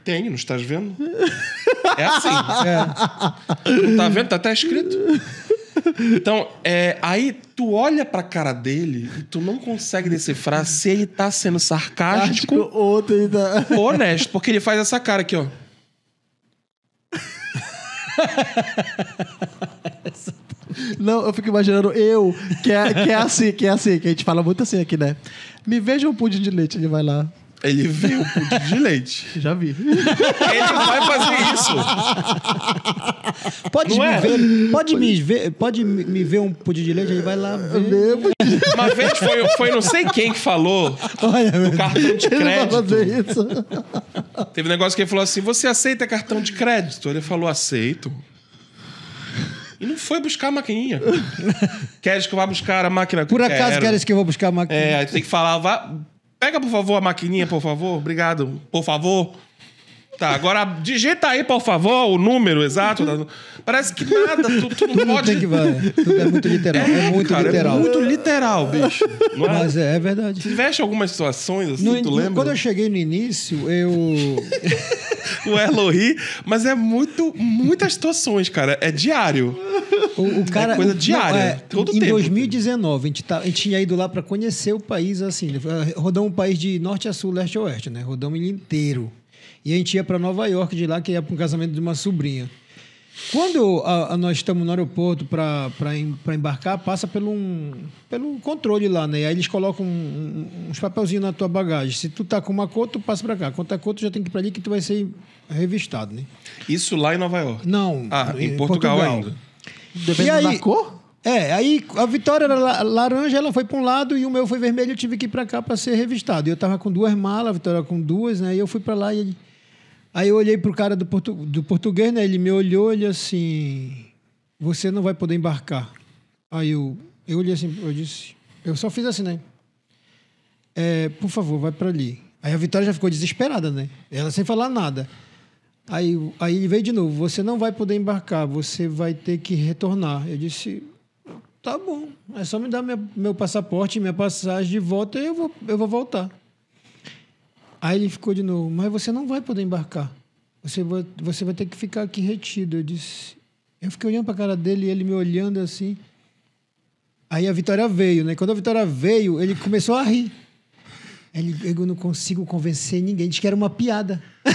Tem, não estás vendo? É assim. É. Não tá vendo? Tá até escrito. Então, é, aí tu olha pra cara dele e tu não consegue decifrar se ele tá sendo sarcástico ou tá... honesto. Porque ele faz essa cara aqui, ó. Não, eu fico imaginando eu, que é, que é assim, que é assim, que a gente fala muito assim aqui, né? Me veja um pudim de leite, ele vai lá. Ele vê o pudim de leite. Já vi. Ele vai fazer isso. Pode me é? ver, pode me ver, pode me ver um pudim de leite, ele vai lá ver. Uma vez foi, foi não sei quem que falou Olha, do cartão de crédito. Isso. Teve um negócio que ele falou assim: "Você aceita cartão de crédito?" Ele falou: "Aceito." E não foi buscar a maquininha. Queres que eu vá buscar a máquina? Por acaso Quero. queres que eu vou buscar a maquininha? É, aí tem que falar, vá, Pega, por favor, a maquininha, por favor. Obrigado. Por favor. Tá, agora digita aí, por favor, o número exato. Parece que nada, tu, tu não pode. Tem que. Tudo é muito literal. É, é muito cara, é literal. É muito literal, bicho. Não é? Mas é, é verdade. Tiveste algumas situações assim, no, tu lembra? Quando eu cheguei no início, eu. o Erlo ri, mas é muito, muitas situações, cara. É diário. O, o cara, é coisa diária. Não, é, todo em tempo. 2019, a gente, tá, a gente tinha ido lá para conhecer o país assim. Rodamos um país de norte a sul, leste a oeste, né? Rodamos ele inteiro. E a gente ia para Nova York de lá, que ia para um casamento de uma sobrinha. Quando a- a nós estamos no aeroporto para embarcar, passa pelo, um, pelo controle lá, né? Aí eles colocam um- um- uns papelzinhos na tua bagagem. Se tu tá com uma cor, tu passa para cá. Quando tá com outra, já tem que ir para ali que tu vai ser revistado, né? Isso lá em Nova York. Não. Ah, em Portugal, ainda. Depende E aí- da cor? É, aí a Vitória era la- laranja, ela foi para um lado e o meu foi vermelho, eu tive que ir para cá para ser revistado. E eu tava com duas malas, a Vitória com duas, né? E eu fui para lá e ele... Aí eu olhei pro cara do, portu... do português, né? Ele me olhou, ele assim, você não vai poder embarcar. Aí eu, eu olhei assim, eu disse, eu só fiz assim, né? É, por favor, vai para ali. Aí a Vitória já ficou desesperada, né? Ela sem falar nada. Aí, aí ele veio de novo, você não vai poder embarcar, você vai ter que retornar. Eu disse, Tá bom, é só me dar minha- meu passaporte, minha passagem de volta e eu vou, eu vou voltar. Aí ele ficou de novo, mas você não vai poder embarcar. Você vai, você vai ter que ficar aqui retido. Eu disse. Eu fiquei olhando para a cara dele e ele me olhando assim. Aí a Vitória veio, né? Quando a Vitória veio, ele começou a rir. Ele, eu não consigo convencer ninguém. Diz que era uma piada.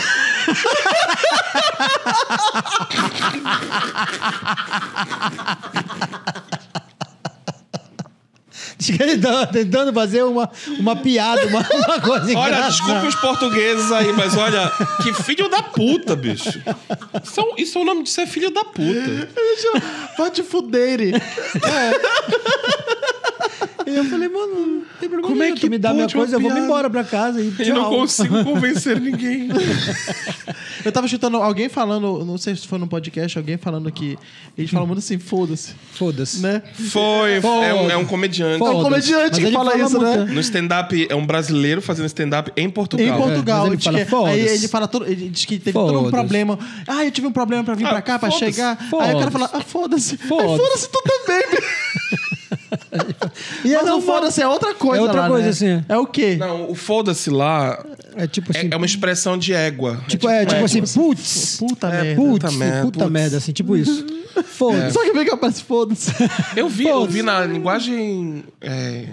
Diz que ele estava tentando fazer uma, uma piada, uma, uma coisa Olha, engraçada. desculpe os portugueses aí, mas olha, que filho da puta, bicho. Isso é, o- isso é o nome de ser filho da puta. Vai te fudeire. E eu falei, mano, não tem problema Como é que tu me dá minha coisa, eu vou embora pra casa e E não tchau. consigo convencer ninguém. Eu tava chutando alguém falando, não sei se foi no podcast, alguém falando que. Eles falam muito assim, foda-se. Foda-se. Né? Foi, é um, é um comediante. É um comediante que fala fala isso, né? muito. No stand-up, é um brasileiro fazendo stand-up em Portugal. Em Portugal. mas ele diz fala, que- "Foda-se". aí ele fala todo, ele diz que teve todo um problema. Ah, eu tive um problema pra vir Ah, pra cá, pra chegar. Aí o cara fala, ah, foda-se. Foda-se. Foda-se tu também. E é Mas o normal. foda-se é outra coisa É outra lá, coisa, né? assim, é. É o quê? Não, o foda-se lá É tipo assim. é, é uma expressão de égua. tipo, é, tipo assim, putz. Puta É, merda. Putz, Puta merda, assim, tipo isso. Foda-se. Só que vem que aparece foda-se. Eu vi, eu vi na linguagem. é,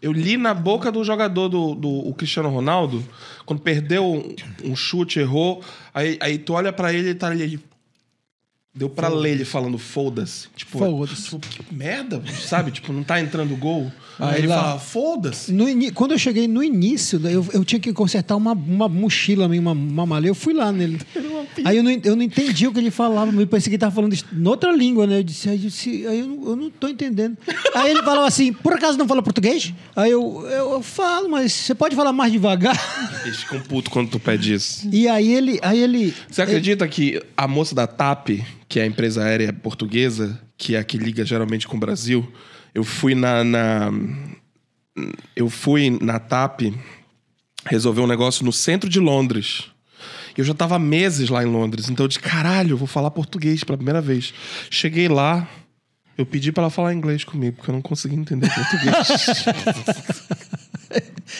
eu li na boca do jogador do, do o Cristiano Ronaldo, quando perdeu um, um chute, errou. Aí, aí tu olha pra ele e tá ali. Deu pra ler ele falando foda-se. Tipo, Foda-se. tipo, que merda, sabe? Tipo, não tá entrando gol. Aí, ele lá- fala, foda-se. Quando eu cheguei no início, eu, eu tinha que consertar uma, uma mochila uma, uma mala. Eu fui lá nele. Aí eu não, eu não entendi o que ele falava. Eu pensei que ele tava falando noutra língua, né? Eu disse, aí, eu, disse, aí eu, não, eu não tô entendendo. Aí ele falava assim, por acaso não fala português? Aí eu, eu, eu falo, mas você pode falar mais devagar? Eles ficam putos quando tu pede isso. E aí ele... Aí ele Você acredita que a moça da TAP, que é a empresa aérea portuguesa, que é a que liga geralmente com o Brasil, eu fui na, na- eu fui na TAP resolver um negócio no centro de Londres. Eu já tava há meses lá em Londres, então eu disse, caralho, eu vou falar português pela primeira vez. Cheguei lá, eu pedi pra ela falar inglês comigo, porque eu não conseguia entender português.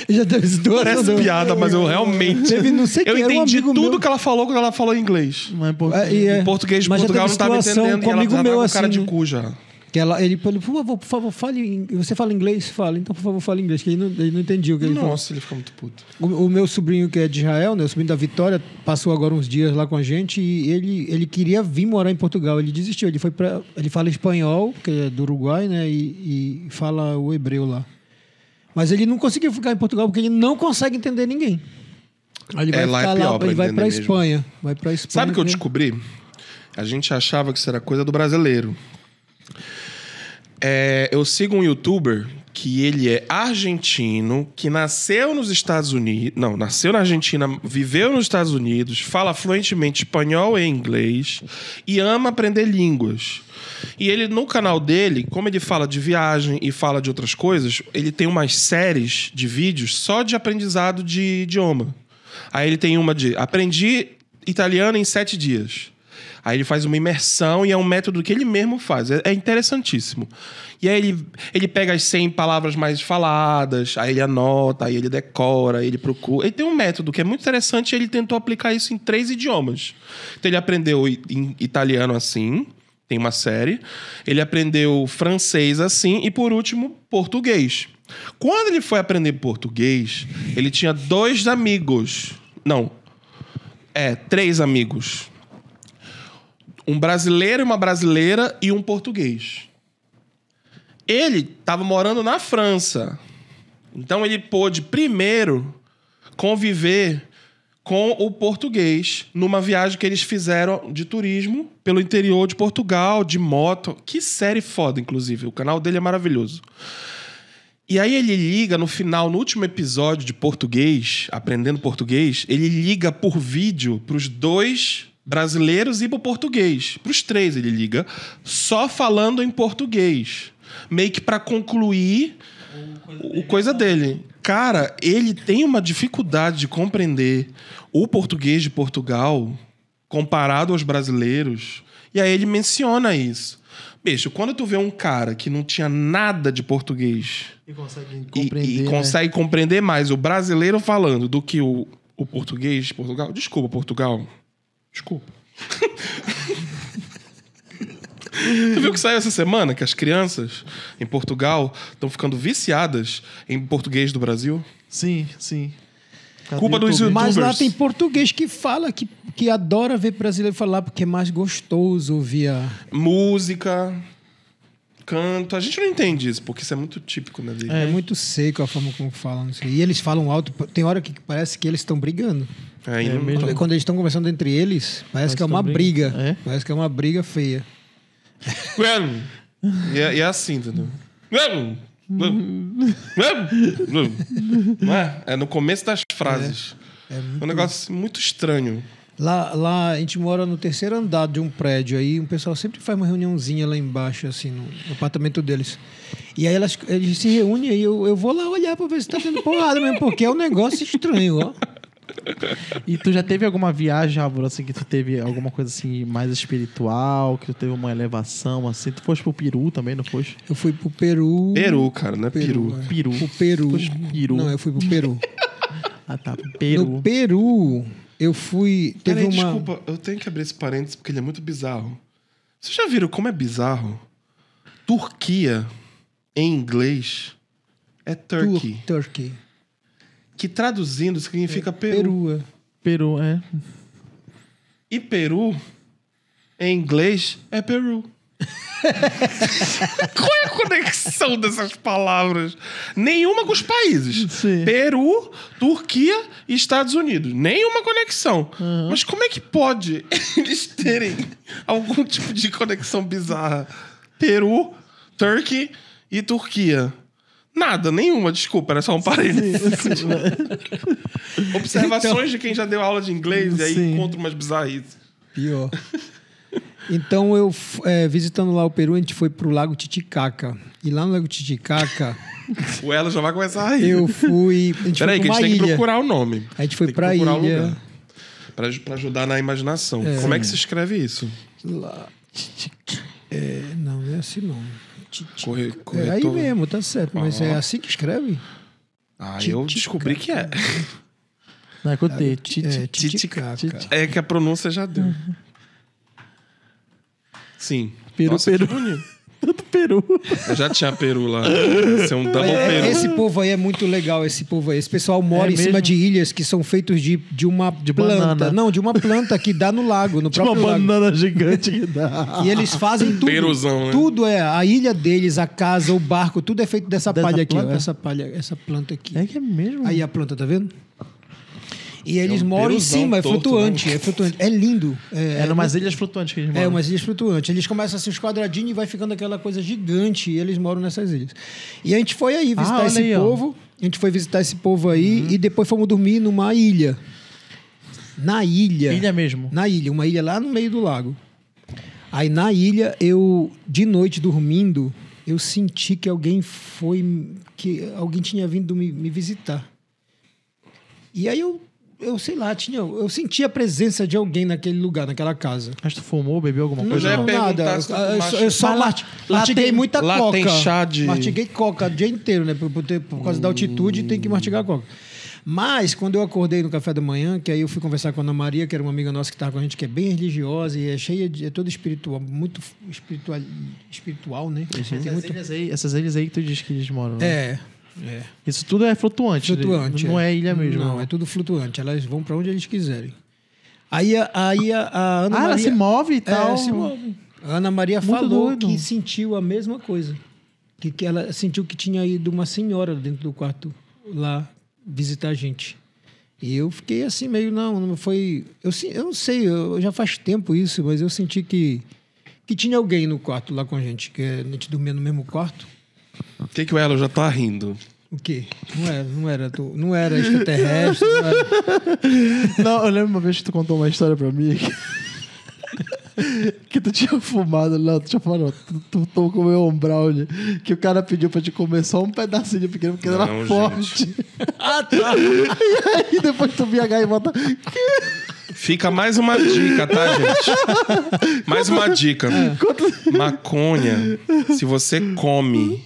já teve situação... Parece do- piada, mas eu realmente. Teve não sei eu um entendi amigo tudo meu. que ela falou quando ela falou inglês. Mas, pô, É, e é- Em português de mas Portugal teve não tava situação entendendo. com e ela já meu tava com cara assim, de né? cu já. Que ela, ele falou, por favor, por favor, fale. Você fala inglês? Fala. Então, por favor, fale inglês. Que ele não, ele não entendia o que ele falou. Nossa, ele fica muito puto. O, o meu sobrinho, que é de Israel, né, o sobrinho da Vitória, passou agora uns dias lá com a gente e ele, ele queria vir morar em Portugal. Ele desistiu. Ele foi para ele fala espanhol, que é do Uruguai, né, e, e fala o hebreu lá. Mas ele não conseguiu ficar em Portugal porque ele não consegue entender ninguém. Aí ele É, vai lá é pior lá, pra ele vai para. Espanha, vai para Espanha. Sabe o que eu descobri? A gente achava que isso era coisa do brasileiro. É, eu sigo um youtuber que ele é argentino, que nasceu nos Estados Unidos. Não, nasceu na Argentina, viveu nos Estados Unidos, fala fluentemente espanhol e inglês e ama aprender línguas. E ele, no canal dele, como ele fala de viagem e fala de outras coisas, ele tem umas séries de vídeos só de aprendizado de idioma. Aí ele tem uma de aprendi italiano em sete dias. Aí ele faz uma imersão e é um método que ele mesmo faz. É, é interessantíssimo. E aí ele, ele pega as 100 palavras mais faladas, aí ele anota, aí ele decora, aí ele procura. Ele tem um método que é muito interessante e ele tentou aplicar isso em três idiomas. Então ele aprendeu em italiano assim, tem uma série. Ele aprendeu francês assim e, por último, português. Quando ele foi aprender português, ele tinha dois amigos. Não. É, três amigos um brasileiro e uma brasileira e um português. Ele estava morando na França. Então ele pôde primeiro conviver com o português numa viagem que eles fizeram de turismo pelo interior de Portugal, de moto. Que série foda, inclusive. O canal dele é maravilhoso. E aí ele liga no final, no último episódio de português, aprendendo português, ele liga por vídeo pros dois brasileiros e pro português. Pros três ele liga, só falando em português. Meio que pra concluir o coisa dele. Cara, ele tem uma dificuldade de compreender o português de Portugal comparado aos brasileiros. E aí ele menciona isso. Bicho, quando tu vê um cara que não tinha nada de português E consegue e- compreender. e, né? consegue compreender mais o brasileiro falando do que o, o português de Portugal. Desculpa, Portugal. Desculpa. tu viu que saiu essa semana que as crianças em Portugal estão ficando viciadas em português do Brasil? Sim, sim. Causa Culpa do dos YouTube. Mas lá YouTubers. tem português que fala, que, que adora ver brasileiro falar porque é mais gostoso ouvir a... Música, canto. A gente não entende isso, porque isso é muito típico na vida. É. muito seco a forma como falam. E eles falam alto. Tem hora que parece que eles estão brigando. É, É mesmo. Quando, quando eles estão conversando entre eles, parece que é uma briga. briga. É? Parece que é uma briga feia. E é, e é assim, entendeu? Não é? É no começo das frases. É, um negócio muito estranho. Lá, lá a gente mora no terceiro andar de um prédio aí, o pessoal sempre faz uma reuniãozinha lá embaixo, assim, no, no apartamento deles. E aí elas, eles se reúnem e eu, eu vou lá olhar pra ver se tá tendo porrada mesmo, porque é um negócio estranho, ó. E tu já teve alguma viagem, Álvaro, assim, que tu teve alguma coisa assim mais espiritual, que tu teve uma elevação, assim? Tu foste pro Peru também, não foste? Eu fui pro Peru. Peru, cara, não é Peru, peru. é. Peru. Pro Peru. Peru. Não, eu fui pro Peru. Ah, tá. Peru. No Peru, eu fui. Teve Peraí, uma. desculpa, eu tenho que abrir esse parênteses porque ele é muito bizarro. Vocês já viram como é bizarro? Turquia, em inglês, é Tur- Turkey. Turkey. Que traduzindo significa Peru. Peru. é. Peru, é. E Peru, em inglês, é Peru. Qual é a conexão dessas palavras? Nenhuma com os países. Sim. Peru, Turquia e Estados Unidos. Nenhuma conexão. Mas como é que pode eles terem algum tipo de conexão bizarra? Peru, Turkey e Turquia. Nada, nenhuma, desculpa, era só um parênteses. Observações de quem já deu aula de inglês e aí Sim. encontra umas bizarrices. Pior. Então, eu, é, visitando lá o Peru, a gente foi pro Lago Titicaca. E lá no Lago Titicaca, O Ela já vai começar a rir. eu fui. A gente Peraí, foi que a gente tem que ilha. procurar o nome. A gente foi Tem que pra procurar ilha. lugar. Pra ajudar na imaginação. Como é que se escreve isso? Lá. É, não, não é assim não. Corre, É aí corretor. mesmo, tá certo. Mas Ó. é assim que escreve? Ah, eu descobri que é. Não é com T. Titi. É, Titicaca. Titi- É que a pronúncia já deu. Sim. Peru, Nossa, Peru. Tanto Peru. Eu já tinha peru lá. Esse é um double É, peru. esse povo aí é muito legal, esse povo aí. Esse pessoal mora É em cima mesmo? de ilhas que são feitos de, de uma De planta. banana. Não, de uma planta que dá no lago, no uma próprio lago. banana gigante que dá. E eles fazem tudo. Peruzão, né? Tudo é. A ilha deles, a casa, o barco, tudo é feito dessa, Dessa palha aqui, ó. planta? Essa palha, essa planta aqui. É que é mesmo. Aí a planta, tá vendo? E eles um moram em cima, é torto, flutuante, né? é flutuante. É lindo. É, É numas ilhas flutuantes que eles moram. é, umas ilhas flutuantes. Eles começam assim, os quadradinhos e vai ficando aquela coisa gigante e eles moram nessas ilhas. E a gente foi aí visitar Ah, esse aí, ó. Uhum. povo. A gente foi visitar esse povo aí e depois fomos dormir numa ilha. Na ilha. Ilha mesmo. Na ilha, uma ilha lá no meio do lago. Aí na ilha, eu, de noite dormindo, eu senti que alguém foi. que alguém tinha vindo me, me visitar. E aí eu, eu sei lá, tinha, eu senti a presença de alguém naquele lugar, naquela casa. Mas tu fumou, bebeu alguma Não, coisa? já ia não, perguntar nada. Eu, eu eu só lá- tem- muita lá coca. tem chá de- Martiguei coca o dia inteiro, né? Por, por ter- por causa da altitude, tem que mastigar coca. Mas, quando eu acordei no café da manhã, que aí eu fui conversar com a Ana Maria, que era uma amiga nossa que estava com a gente, que é bem religiosa e é cheia de. é toda espiritual, muito espiritual, espiritual né? Tem Essas, muito- ilhas aí, essas ilhas aí que tu diz que eles moram. né? É, é. Isso tudo é flutuante. Flutuante. Não é ilha mesmo. Não, é tudo flutuante. Elas vão para onde eles quiserem. Aí, a- aí a, a Ana Ah, ela Maria... se move e tal. É, se move. A Ana Maria Muito falou doido. que sentiu a mesma coisa. Que, que ela sentiu que tinha ido uma senhora dentro do quarto lá visitar a gente. E eu fiquei assim, meio, não, não foi. Eu, eu não sei, eu, já faz tempo isso, mas eu senti que, que tinha alguém no quarto lá com a gente, que a gente dormia no mesmo quarto. O que, que o Elo já tá rindo? O quê? Não era, não era, tu- não era extraterrestre, não era. Não, eu lembro uma vez que tu contou uma história pra mim. Que, que tu tinha fumado, não, tu tinha não, tu, tu, tu comeu um brownie, que o cara pediu pra te comer só um pedacinho pequeno, porque Não, era gente. forte. Ah, tá! E aí depois tu via a gaivota. Fica mais uma dica, tá, gente? Mais uma dica. Maconha, se você come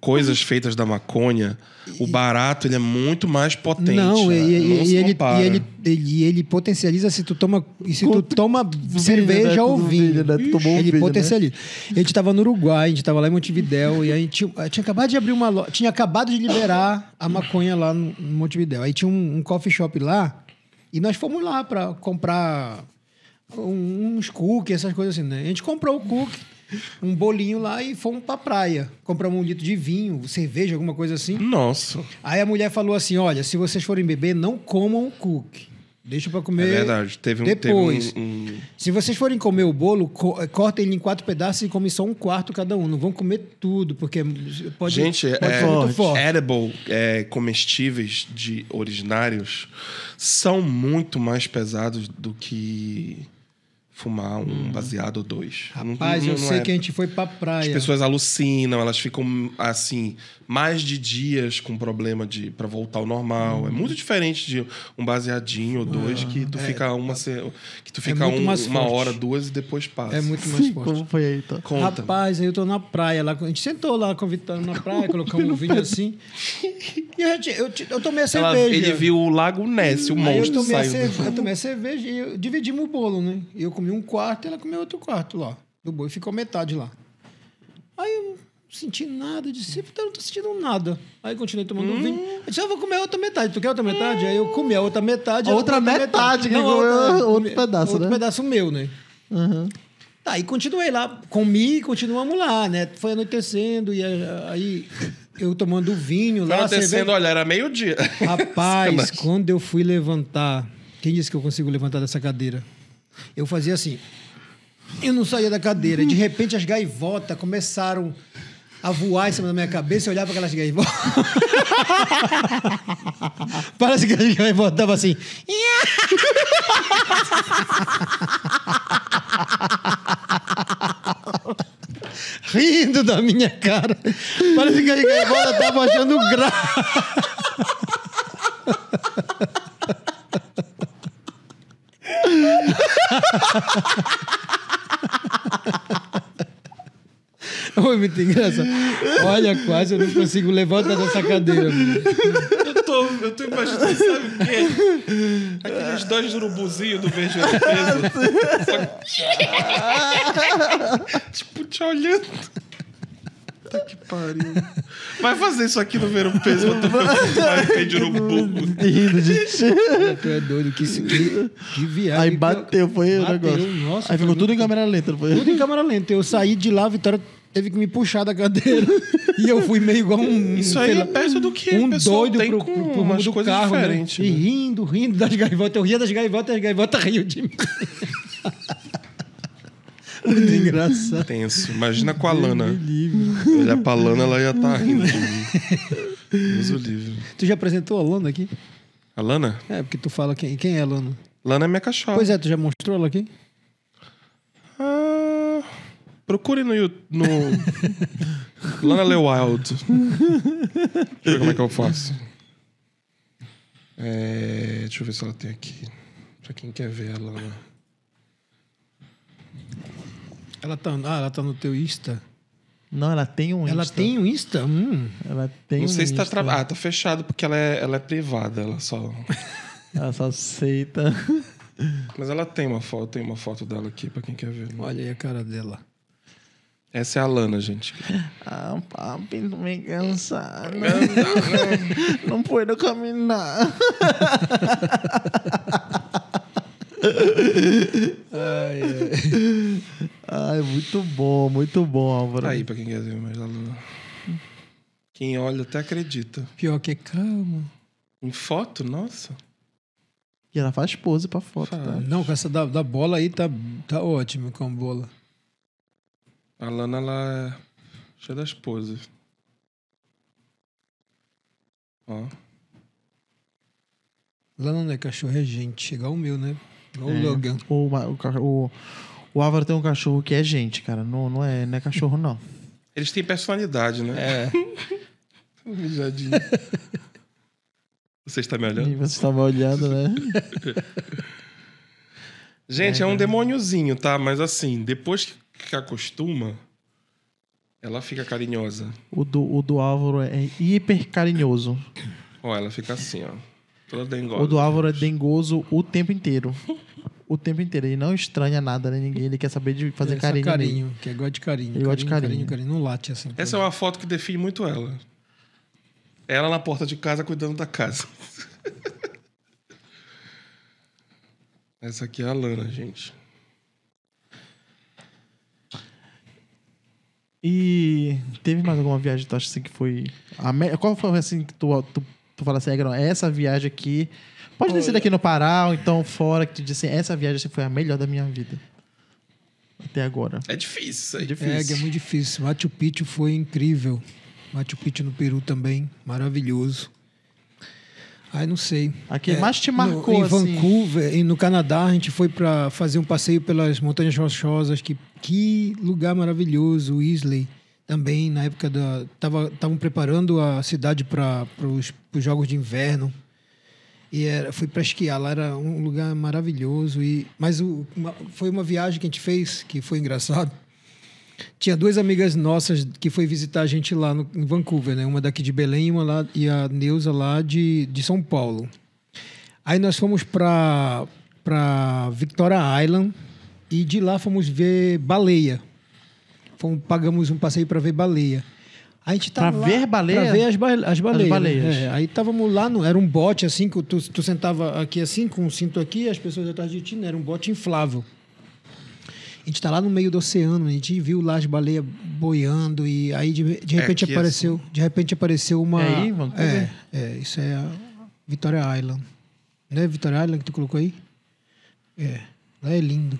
coisas feitas da maconha, o barato ele é muito mais potente. Não, né? e, e- Não e ele, e ele, ele, ele potencializa se tu toma, se tu toma né? cerveja ou Tudo vinho. né? Ele vinho, né? potencializa. A gente tava no Uruguai, a gente tava lá em Montevidéu, e aí tinha, tinha acabado de abrir uma loja, tinha acabado de liberar a maconha lá no, no Montevidéu. Aí tinha um, um coffee shop lá, e nós fomos lá para comprar um- uns cookies, essas coisas assim, né? A gente comprou o cookie, um bolinho lá e fomos pra praia. Compramos um litro de vinho, cerveja, alguma coisa assim. Nossa, Aí a mulher falou assim: olha, se vocês forem beber, não comam o cookie. Deixa pra comer. é verdade. Teve um, depois. teve um, um- Se vocês forem comer o bolo, co cortem ele em quatro pedaços e comem só um quarto cada um. Não vão comer tudo, porque pode, Gente, pode é, ser muito forte. edible, é, comestíveis de originários são muito mais pesados do que fumar um baseado ou dois. Rapaz, não- eu não sei é- que a gente foi pra As praia. pessoas alucinam, elas ficam assim mais de dias com problema de para voltar ao normal. Hum. É muito diferente de um baseadinho ou dois que tu fica uma que tu fica Ah, é um- uma forte. hora, duas e depois passa. É muito mais forte. Como foi aí, então? Conta. Rapaz, aí eu tô na praia lá. A gente sentou lá Vitória na praia, colocamos um vinho assim. E a gente, eu, eu tomei a Ela- cerveja. ele viu o Lago Ness, o Aí eu monstro tomei, saiu. cerveja, eu tomei a cerveja e eu- dividimos o bolo, né? Eu comi um quarto e ela comeu outro quarto lá. Do bolo. E ficou metade lá. Aí eu não senti nada. Disse, "Vitor, eu não tô sentindo nada. Aí continuei tomando Hum. vinho. Eu disse, "Ah, eu vou comer a outra metade. Tu quer outra metade? Aí eu comi a outra metade. A ela outra comeu metade, que Não, outra- outro pedaço, Outro né? pedaço meu, né? Aham. Tá, e continuei lá, comi e continuamos lá, né? Foi anoitecendo e aí eu tomando vinho Foi lá. acontecendo, cerveja- olha, era meio-dia. Rapaz, quando eu fui levantar, quem disse que eu consigo levantar dessa cadeira? Eu fazia assim. Eu não saía da cadeira. De repente as gaivotas começaram a voar em cima da minha cabeça. Eu olhava para aquelas gaivotas. Parece que as gaivotas estavam assim. Rindo da minha cara. Parece que as gaivotas estavam achando graça. Foi muito engraçado. Olha, quase eu não consigo levantar dessa cadeira. mano. Eu tô, eu tô imaginando, sabe o quê? Aqueles dois urubuzinhos do Verde Peso. tipo, te olhando. Puta que pariu. Vai fazer isso aqui no Ver o Peso vai ver de urubu. Rindo de ti. Tu é doido, que, que, que viagem. Aí bateu, foi o negócio. nossa, Aí ficou tudo muito- em câmera lenta, não foi? Tudo em câmera lenta. Eu saí de lá, a Vitória teve que me puxar da cadeira. e eu fui meio igual um. Isso aí sei é lá, perto do que um doido tem pro, pro, pro umas do coisas carro, né? diferentes, E né? rindo, rindo das gaivotas. Eu ria das gaivotas e as gaivotas riam de mim. Muito engraçado. Tenso. Imagina com a Lana. Olhar pra Lana, ela ia estar rindo de mim. Deus o livre. Tu já apresentou a Lana aqui? A Lana? É, porque tu fala quem, quem é a Lana. Lana é minha cachorra. Pois é, tu já mostrou ela aqui? Procure no YouTube. No... Lana Le Wild. Deixa eu ver como é que eu faço. É, deixa eu ver se ela tem aqui. Pra quem quer ver a Lana. Ela tá, ah, ela tá no teu Insta. Não, ela tem um Ela Insta. tem um Insta? Hum. Ela tem Não sei um se tá Insta. travado. Ah, tá fechado porque ela é, ela é privada. Ela só. Ela só aceita. Mas ela tem uma foto, tem uma foto dela aqui pra quem quer ver. Olha aí a cara dela. Essa é a Lana, gente. Ah, papi, tô me cansado. Não puedo caminhar. Ai, muito bom, muito bom, Álvaro. Tá aí pra quem quer ver mais da Luna. Quem olha até acredita. Pior que é calma. Em foto, nossa. E ela faz pose pra foto, tá? Faz. Não, com essa da, da bola aí tá, tá ótimo com a bola. A Lana, ela é cheia das poses. Ó. Lá não é cachorro, é gente. Igual o meu, né? Igual É. o Logan. O, o, o, o Álvaro tem um cachorro que é gente, cara. Não, não, é, não é cachorro, não. Eles têm personalidade, né? É. Mijadinho. Você está me olhando? E você estava olhando, né? Gente, é um demôniozinho, tá? Mas assim, depois que acostuma, ela fica carinhosa. O do, o do Álvaro é hiper carinhoso. Ó, ela fica assim, ó. Toda dengosa. O do Álvaro é dengoso o tempo inteiro. O tempo inteiro. Ele não estranha nada, né? Ninguém. Ele quer saber de fazer É, só carinho. nele. carinho, que é gosta de carinho. Ele gosta de carinho, carinho. carinho, Não late assim. Essa é uma foto que define muito ela. Ela na porta de casa cuidando da casa. Essa aqui é a Lana, gente. E teve mais alguma viagem que tu acha assim que foi. A me... Qual foi assim que tu, tu, tu fala assim, "É, não, essa viagem aqui. Pode ter sido aqui no Pará ou então fora, que tu disse assim, essa viagem assim, foi a melhor da minha vida. Até agora. É difícil isso aí. É difícil. É, é muito difícil. Machu Picchu foi incrível. Machu Picchu no Peru também, maravilhoso. Ai, não sei. Aqui É, mais te no- marcou, em assim. Vancouver e no Canadá, a gente foi para fazer um passeio pelas Montanhas Rochosas. Que, que lugar maravilhoso. Islay também, na época da. Estavam preparando a cidade para os Jogos de Inverno. E era, fui para esquiar lá, era um lugar maravilhoso. E, mas o, uma- foi uma viagem que a gente fez que foi engraçado. Tinha duas amigas nossas que foi visitar a gente lá no, em Vancouver, né? Uma daqui de Belém e uma lá e a Neuza lá de, de São Paulo. Aí nós fomos para para Victoria Island e de lá fomos ver baleia. Fomos, pagamos um passeio para ver baleia. A gente Pra tava lá- ver baleia? Pra ver as, ba- as baleias. né? baleias. É, aí estávamos lá, no, era um bote assim, que tu, tu sentava aqui assim, com um cinto aqui, as pessoas atrás de ti, né? era um bote inflável. A gente está lá no meio do oceano, a gente viu lá as baleias boiando e aí de, de repente aqui, apareceu, de repente apareceu uma É aí, Vancouver? É, é, isso é a Victoria Island. Não é Victoria Island que tu colocou aí? É, lá é lindo.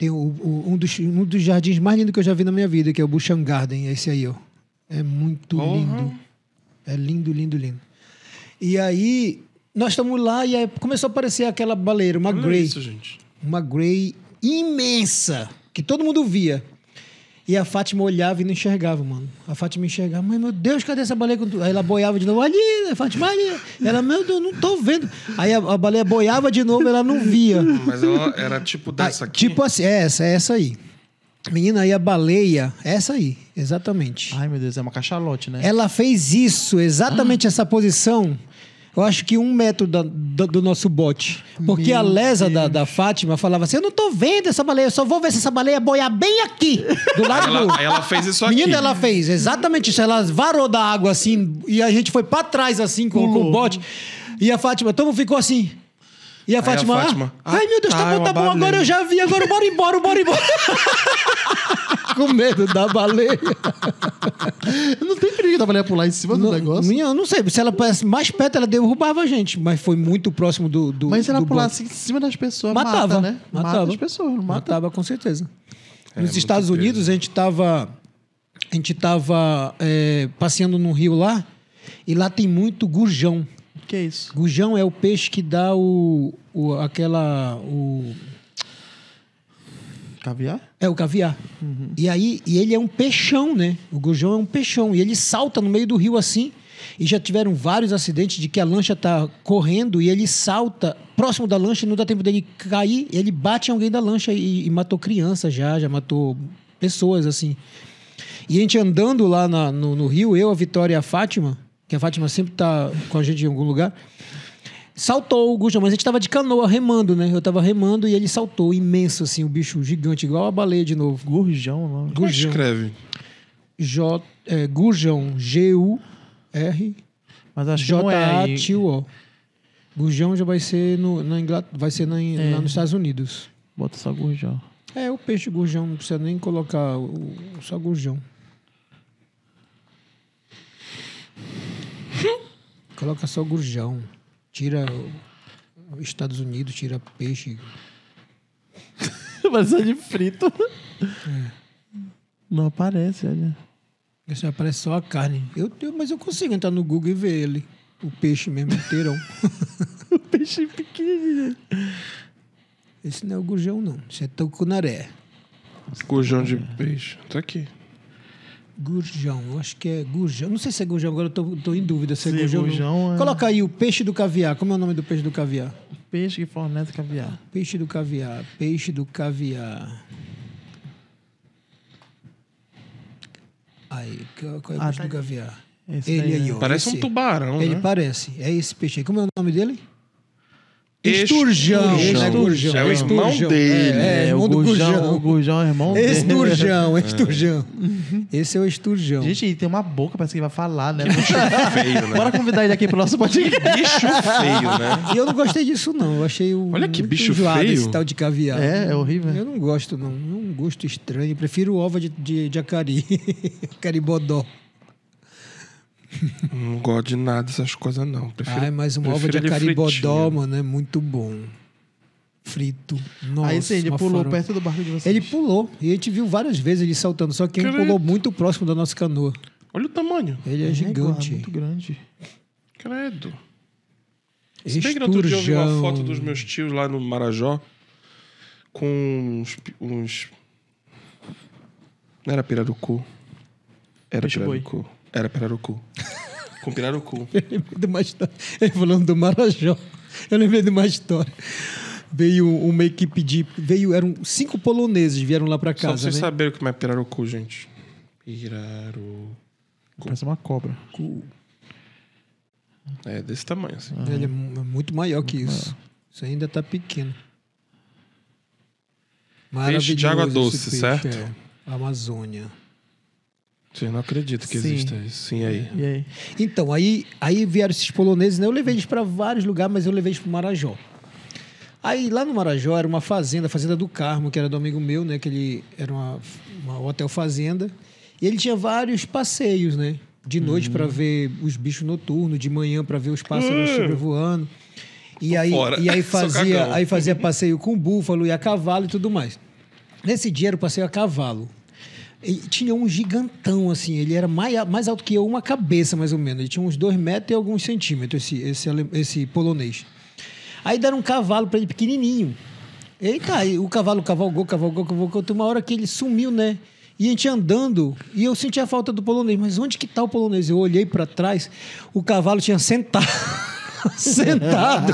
Tem o, o- um, dos, um dos jardins mais lindos que eu já vi na minha vida, que é o Buchan Garden, é esse aí, ó. É muito Porra. lindo. É lindo, lindo, lindo. E aí, nós estamos lá e aí começou a aparecer aquela baleira, uma Olha grey isso, gente. uma Grey imensa, que todo mundo via. E a Fátima olhava e não enxergava, mano. A Fátima enxergava, mas meu Deus, cadê essa baleia? Aí ela boiava de novo, ali, né, Fátima, ali. Ela, meu Deus, não tô vendo. Aí a, a baleia boiava de novo, ela não via. Mas ela era tipo dessa Ah, aqui. Tipo assim, é essa, é essa aí. Menina, aí a baleia, é essa aí, exatamente. Ai, meu Deus, é uma cachalote, né? Ela fez isso, exatamente essa posição. Eu acho que um metro da- do, do nosso bote. Porque a Meu lesa da, da Fátima falava assim: Eu não tô vendo essa baleia, eu só vou ver se essa baleia boiar bem aqui, do lado Ela, do. aí ela fez isso aqui. Menina, ela fez exatamente isso. Ela varou da água assim, e a gente foi pra trás assim com, com o bote. E a Fátima, todo mundo ficou assim. E a a Fátima, ah, Fátima, ai meu Deus, ah, tá é bom, tá bom, agora baleia." eu já vi, agora bora embora, bora embora. com medo da baleia. Não tem perigo da baleia pular em cima do Não, negócio. minha, eu não sei, se ela parece mais perto, ela derrubava a gente, mas foi muito próximo do. do Mas se ela pulasse em cima das pessoas, matava, mata, né? Mata matava. as pessoas, não mata? Matava com certeza. É, Nos Estados. Unidos, a gente tava. A gente tava é, passeando no rio lá, e lá tem muito gurjão. O que é isso? Gurjão é o peixe que dá o. o aquela. O, Caviar? é o caviar. E aí, e ele é um peixão, né? O gurjão é um peixão. E ele salta no meio do rio assim. E já tiveram vários acidentes de que a lancha tá correndo e ele salta próximo da lancha e não dá tempo dele cair. Ele bate em alguém da lancha e, e matou criança já, já matou pessoas assim. E a gente andando lá na- no, no rio, eu, a Vitória e a Fátima, que a Fátima sempre tá com a gente em algum lugar, saltou o gurjão, mas a gente tava de canoa remando, né? Eu tava remando e ele saltou imenso assim, o bicho gigante, igual a baleia de novo. Gurjão, não. Como Gurjão. escreve? J, é, Gurjão, G-U-R, Mas acho que não é aí. J-A-T-U-O. Gurjão já vai ser no, na Inglaterra, vai ser na, É. lá nos Estados Unidos. Bota só gurjão. É, o peixe gurjão, não precisa nem colocar o, o só gurjão. Coloca só gurjão. Tira Estados Unidos, tira peixe. Mas é de frito. Não aparece, olha. Esse aparece só a carne. Eu, eu- mas eu consigo entrar no Google e ver ele. O peixe mesmo inteirão. O peixe pequenininho. Esse não é o gurjão, não. Esse é tucunaré. Gurjão de peixe. Tá aqui. Gurjão, acho que é gurjão. Não sei se é gurjão, agora eu tô, tô em dúvida se é Sim, gurjão. gurjão é- Coloca aí o peixe do caviar. Como é o nome do peixe do caviar? Peixe que fornece caviar. Peixe do caviar, peixe do caviar. Aí, qual é o Ah, peixe tá do caviar? Esse Ele aí, ó. Parece um esse. tubarão, Ele né? parece. É esse peixe aí. Como é o nome dele? Esturjão. Esturjão. É o irmão Esturjão. dele. É, É, irmão o do gurjão, o gurjão é irmão dele. Esturjão, esturjão. Esse é o esturjão. Gente, ele tem uma boca, parece que ele vai falar, né? Feio, né? Bora convidar ele aqui pro nosso podcast. Bicho feio, né? E eu não gostei disso, não. Eu achei o. Olha que muito bicho enjoado feio. esse tal de caviar. É, é horrível. Eu não gosto, não. É um gosto estranho. Prefiro ova de, de, de acari. Caribodó. Não gosto de nada dessas coisas, não. Prefiro, Ai, mas uma ova de acaribodó, mano, é muito bom. Frito. Nossa, Aí sim, ele uma pulou farofa. perto do barco de vocês. Ele pulou. E a gente viu várias vezes ele saltando. Só que ele Credo. pulou muito próximo da nossa canoa. Olha o tamanho. Ele é, igual, gigante. muito grande. Credo. Se bem que no outro dia eu vi uma foto dos meus tios lá no Marajó com uns. uns... Não era pirarucu. Era Peixe boi. Era pirarucu. com pirarucu. Eu lembrei de uma história. Ele falando do Marajó. Eu lembrei de uma história. Veio uma equipe de. Veio, eram cinco poloneses vieram lá pra Só pra casa, vocês né? saberem como é pirarucu, gente. Pirarucu. Parece uma cobra. É desse tamanho, assim. Ele é mu- muito maior que isso. Isso ainda tá pequeno. Peixe de água doce, certo? É. Amazônia. Vocês não acreditam que Sim. exista isso. Sim, aí. E aí? Então, aí, aí vieram esses poloneses, né? Eu levei eles para vários lugares, mas eu levei eles para Marajó. Aí lá no Marajó era uma fazenda, a Fazenda do Carmo, que era do amigo meu, né? Que ele era uma, uma hotel fazenda. E ele tinha vários passeios, né? De noite para ver os bichos noturnos, de manhã para ver os pássaros Hum. sobrevoando. E aí, fora. e aí fazia, aí fazia passeio com búfalo e a cavalo e tudo mais. Nesse dia era o passeio a cavalo. Tinha um gigantão, assim, ele era mais, mais alto que eu, uma cabeça mais ou menos. Ele tinha uns dois metros e alguns centímetros, esse, esse, esse polonês. Aí deram um cavalo para ele pequenininho. Eita, aí o cavalo cavalgou, cavalgou, cavalgou. Tem uma hora que ele sumiu, né? E a gente andando, e eu senti a falta do polonês. Mas onde que tá o polonês? Eu olhei para trás, o cavalo tinha sentado. sentado.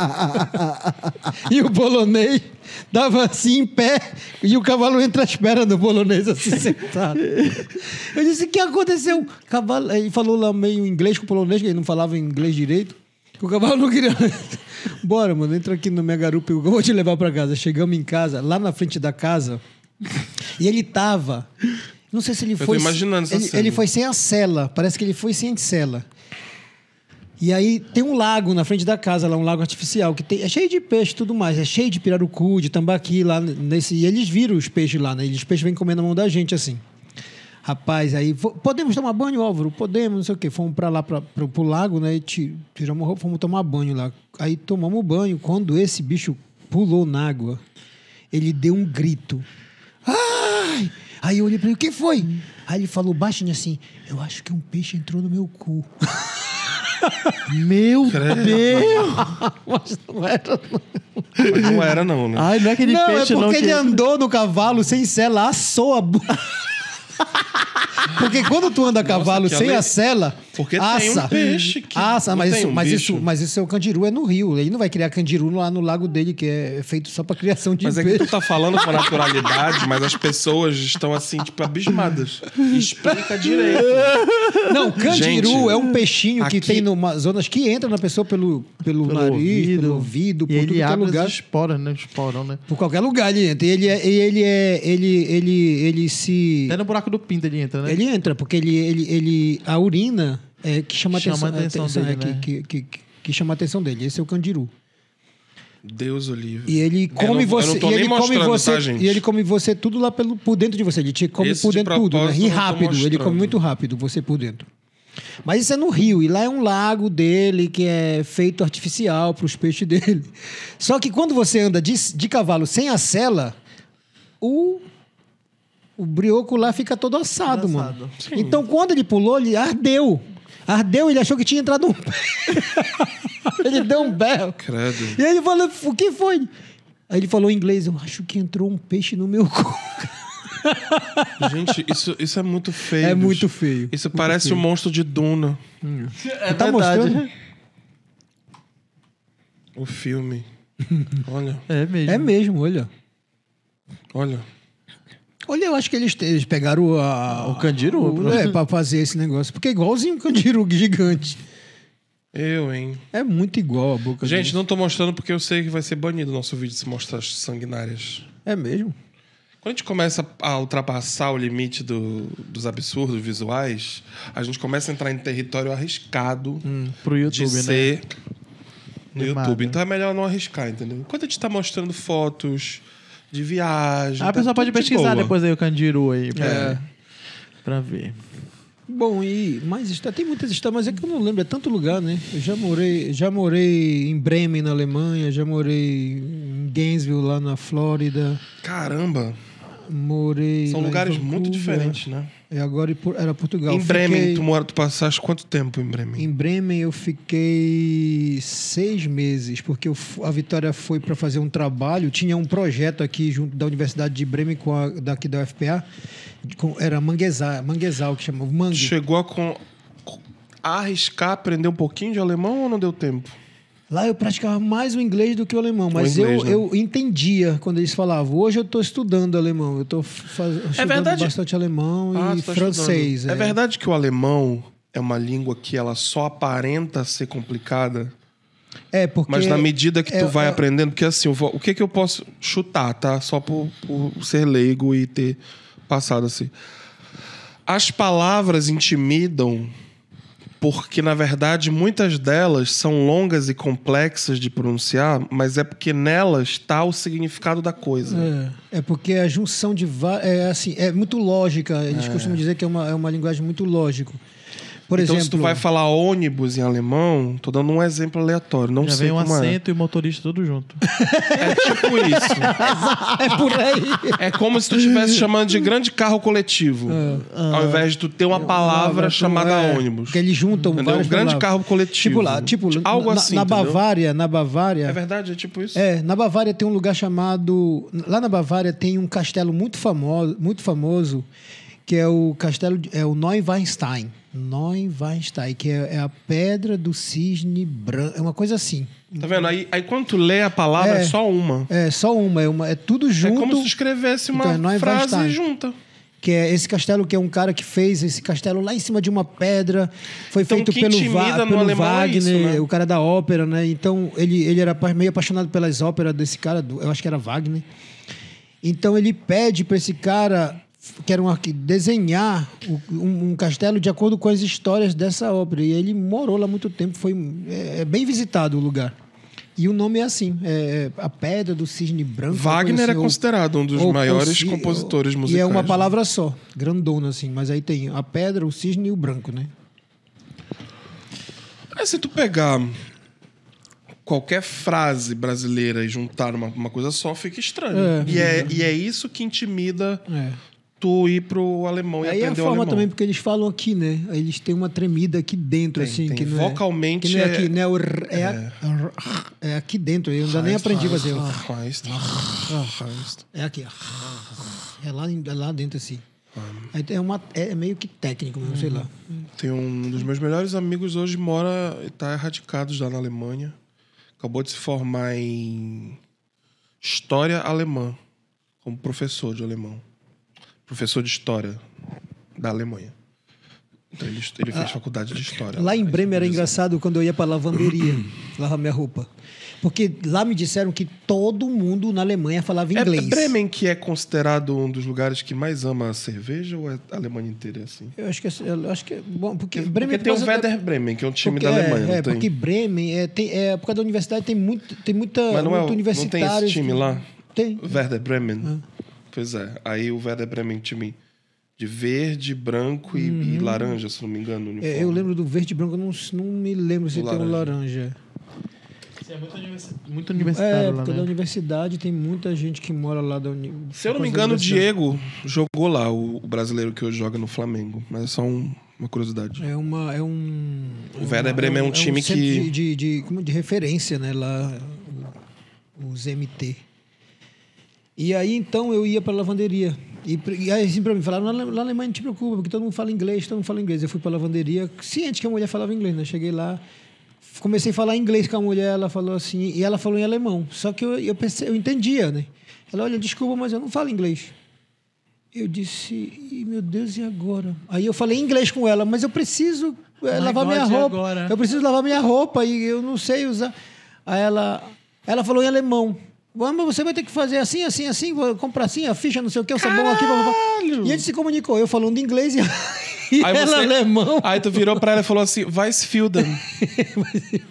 e o polonês dava assim em pé, e o cavalo entre as pernas do polonês, assim, sentado. Eu disse: o que aconteceu? Cavalo, ele falou lá meio inglês com o polonês, que ele não falava inglês direito. O cavalo não queria. Bora, mano, entra aqui na minha garupa, eu vou te levar para casa. Chegamos em casa, lá na frente da casa, e ele tava. Não sei se ele tô foi. imaginando essa ele, cena. ele foi sem a cela. Parece que ele foi sem cela. E aí tem um lago na frente da casa, lá um lago artificial, que tem, é cheio de peixe e tudo mais. É cheio de pirarucu, de tambaqui lá nesse. E eles viram os peixes lá, né? E os peixes vêm comendo na mão da gente assim. Rapaz, aí "Vo- podemos tomar banho, Álvaro? Podemos, não sei o quê. Fomos pra lá, pro, pro lago, né? E ti- tiramos fomos tomar banho lá. Aí tomamos banho. Quando esse bicho pulou na água, ele deu um grito. Ai! Aí eu olhei pra ele, o que foi? Aí ele falou baixinho assim: Eu acho que um peixe entrou no meu cu. Meu Deus! Mas não era, não. Mas não era, não, né? Ai, não é aquele não, peixe é não porque que... ele andou no cavalo sem sela, assou a. Porque quando tu anda a cavalo que sem ale- a sela, Porque tem assa. um peixe que- Assa, mas, tem isso, um mas, bicho? isso, mas isso é o candiru, é no rio. Ele não vai criar candiru lá no lago dele, que é feito só pra criação de Mas é que peixe. tu tá falando com naturalidade, mas as pessoas estão assim, tipo, abismadas. Explica direito. Não, candiru Gente, é um peixinho que aqui- tem numa zonas que entra na pessoa pelo, pelo, Pelo nariz, ouvido. pelo ouvido, E por tudo ele que é abre lugar. as esporas, né? Esporão, né? Por qualquer lugar ele entra. E ele é. e ele é. Ele, ele, ele se. Até no buraco do pinto ele entra, né? Ele entra, porque ele, ele, ele, a urina é que chama, Chama atenção, a atenção é, dele, que, né? que, que, que- que chama a atenção dele. Esse é o candiru. Deus o livre. E ele Eu come não- eu você. não tô e ele come mostrando, você. tá, gente? E ele come você tudo lá pelo, por dentro de você. Ele te come Esse por de dentro tudo, né? E rápido. Ele come muito rápido você por dentro. Mas isso é no rio, e lá é um lago dele que é feito artificial para os peixes dele. Só que quando você anda de, de cavalo sem a sela, o, o brioco lá fica todo assado, Todo mano. assado. Sim. Então quando ele pulou, ele ardeu. Ardeu, ele achou que tinha entrado um pé. ele deu um berro. Credo. E aí ele falou, o que foi? Aí ele falou em inglês, eu acho que entrou um peixe no meu cu. Gente, isso, isso é muito feio. É bicho. muito feio. Isso parece o monstro de Duna. É tá verdade. mostrando? O filme. Olha, É mesmo. É mesmo, olha. olha. Olha, eu acho que eles, eles pegaram a, O candiru, o, é, pra fazer esse negócio. Porque é igualzinho o candiru gigante. Eu, hein? É muito igual a boca Gente, dele. não tô mostrando porque eu sei que vai ser banido o nosso vídeo se mostrar as sanguinárias. É mesmo? Quando a gente começa a ultrapassar o limite do- dos absurdos visuais, a gente começa a entrar em território arriscado Pro YouTube, de né? ser no Filmado. YouTube. Então é melhor não arriscar, entendeu? Quando a gente tá mostrando fotos de viagem. A tá pessoa pode de pesquisar boa. depois aí o Candiru aí. Pra, É. pra ver. Bom, e mais está tem muitas histórias, mas é que eu não lembro, é tanto lugar, né? Eu já morei, já morei em Bremen, na Alemanha, já morei em Gainesville, lá na Flórida, Caramba, morei são lugares muito diferentes, né? E agora em Por- era Portugal. em Bremen, Fiquei- tu, mora, tu passaste quanto tempo em Bremen? Em Bremen eu fiquei seis meses, porque eu a Vitória foi para fazer um trabalho. Tinha um projeto aqui junto da Universidade de Bremen, com a, daqui da UFPA, com- era Manguezal, Manguezal que chamava Mangue. Chegou a, com, a arriscar aprender um pouquinho de alemão ou não deu tempo? Lá eu praticava mais o inglês do que o alemão, mas inglês, eu, né? eu entendia quando eles falavam. Hoje eu estou estudando alemão, eu estou estudando verdade? bastante alemão Ah, e tu tá francês. estudando. É. verdade que o alemão é uma língua que ela só aparenta ser complicada, É, porque mas na medida que tu é- vai é- aprendendo, porque assim, eu vou- o que que eu posso chutar, tá? Só por, por ser leigo e ter passado assim. As palavras intimidam porque, na verdade, muitas delas são longas e complexas de pronunciar, mas é porque nelas está o significado da coisa. É, é porque a junção de é assim, é muito lógica. Eles costumam dizer que é uma, é uma linguagem muito lógica. Por então, exemplo, se tu vai falar ônibus em alemão, tô dando um exemplo aleatório, não Já sei vem um como é. assento e o motorista tudo junto. É tipo isso. é por aí. É como se tu estivesse chamando de grande carro coletivo, ao invés de tu ter uma palavra chamada é, ônibus. Que eles juntam Entendeu? várias Grande palavras. carro coletivo. Tipo lá, tipo Algo na, assim, na entendeu? Bavária, na Bavária. É verdade, é tipo isso. É, na Bavária tem um lugar chamado. Lá na Bavária tem um castelo muito famoso, muito famoso que é o castelo. de- É o Neuweinstein. Neuweinstein, que é, é a pedra do cisne branco. É uma coisa assim. Tá vendo? Aí, aí quando tu lê a palavra, é, É. só uma. É só uma, é, uma, é tudo junto. É como se escrevesse uma Então, é frase junta. Que é esse castelo que é um cara que fez esse castelo lá em cima de uma pedra. Foi Então, feito pelo, Va pelo é Wagner, isso, né? o cara da ópera, né? Então ele, ele era meio apaixonado pelas óperas desse cara, eu acho que era Wagner. Então ele pede para esse cara que era um desenhar um, um castelo de acordo com as histórias dessa ópera. E ele morou lá muito tempo, foi é, é bem visitado o lugar. E o nome é assim, é a Pedra do Cisne Branco. Wagner é assim, ou- considerado um dos ou maiores compositores musicais. E é uma né? palavra só, grandona assim. Mas aí tem a pedra, o cisne e o branco, né? É, se tu pegar qualquer frase brasileira e juntar uma, uma coisa só, fica estranho. É. e, é, e é isso que intimida É. tu ir pro alemão e Aí é a aprender forma alemão. também, porque eles falam aqui, né? Eles têm uma tremida aqui dentro, Tem, assim. tem. que não é- Vocalmente que não é, é- aqui, né? O r- é, a- é aqui dentro. Eu ainda nem aprendi a fazer. Heist. Heist. É aqui. É lá, é lá dentro, assim. É, uma, é meio que técnico mesmo, sei lá. Tem um dos meus melhores amigos hoje mora e tá erradicado já na Alemanha. Acabou de se formar em História Alemã, como professor de alemão. Professor de História da Alemanha. Então ele, ele fez faculdade de História. Ah, Lá em Aí Bremen era engraçado quando eu ia pra lavanderia, lavar minha roupa. Porque lá me disseram que todo mundo na Alemanha falava É inglês. Bremen que é considerado um dos lugares que mais ama a cerveja ou é a Alemanha inteira assim? Eu acho que, é- eu acho que é bom. Porque, Porque, Bremen é por tem o causa da- Werder Bremen, que é um time porque- da Alemanha, é, é, porque Bremen é, tem, é por causa da universidade tem muito tem muita Mas não, é, muito o- não tem esse time lá? Tem. Werder Bremen. Pois é. Aí o Werder Bremen, time de verde, branco e, e laranja, se não me engano. É, eu lembro do verde e branco, eu não, não me lembro se Do tem um laranja. Sim, é muito, universi- muito É, universitário porque lá, da né? universidade tem muita gente que mora lá da uni... Se eu não me da engano, o. Diego jogou lá, o, brasileiro que hoje joga no Flamengo. Mas é só um- uma curiosidade. É uma é um O Werder Bremen é um time centro que- de, de, de, como de referência, né, lá os MT. E aí então eu ia para lavanderia. E, e aí assim para mim falaram, lá na Alemanha não te preocupa, porque todo mundo fala inglês, todo mundo fala inglês. Eu fui para lavanderia, ciente que a mulher falava inglês, né? Cheguei lá, comecei a falar inglês com a mulher, ela falou assim, e ela falou em alemão. Só que eu eu, pensei, eu entendia, né? Ela, olha, desculpa, mas eu não falo inglês. Eu disse, "Ih, meu Deus, e agora? Aí eu falei inglês com ela, mas eu preciso My lavar God, minha roupa. agora? Eu preciso lavar minha roupa e eu não sei usar. Aí ela, ela falou em alemão. Vamos, você vai ter que fazer assim, assim, assim, vou comprar assim, a ficha, não sei o que, o sabão aqui. Blá, blá. E a gente se comunicou, eu falando inglês e, e Aí ela você- alemão. Aí tu virou pra ela e falou assim: Weissfielden.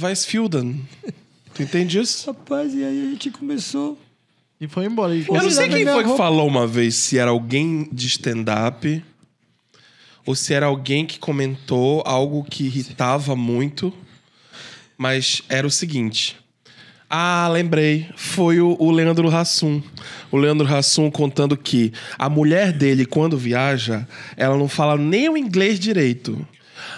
Weissfielden. Tu entende isso? Rapaz, e aí a gente começou. E foi embora. E Eu não sei quem foi que roupa. falou uma vez se era alguém de stand-up ou se era alguém que comentou algo que irritava muito, mas era o seguinte. Ah, lembrei. Foi o, o Leandro Hassum. O Leandro Hassum contando que a mulher dele, quando viaja, ela não fala nem o inglês direito.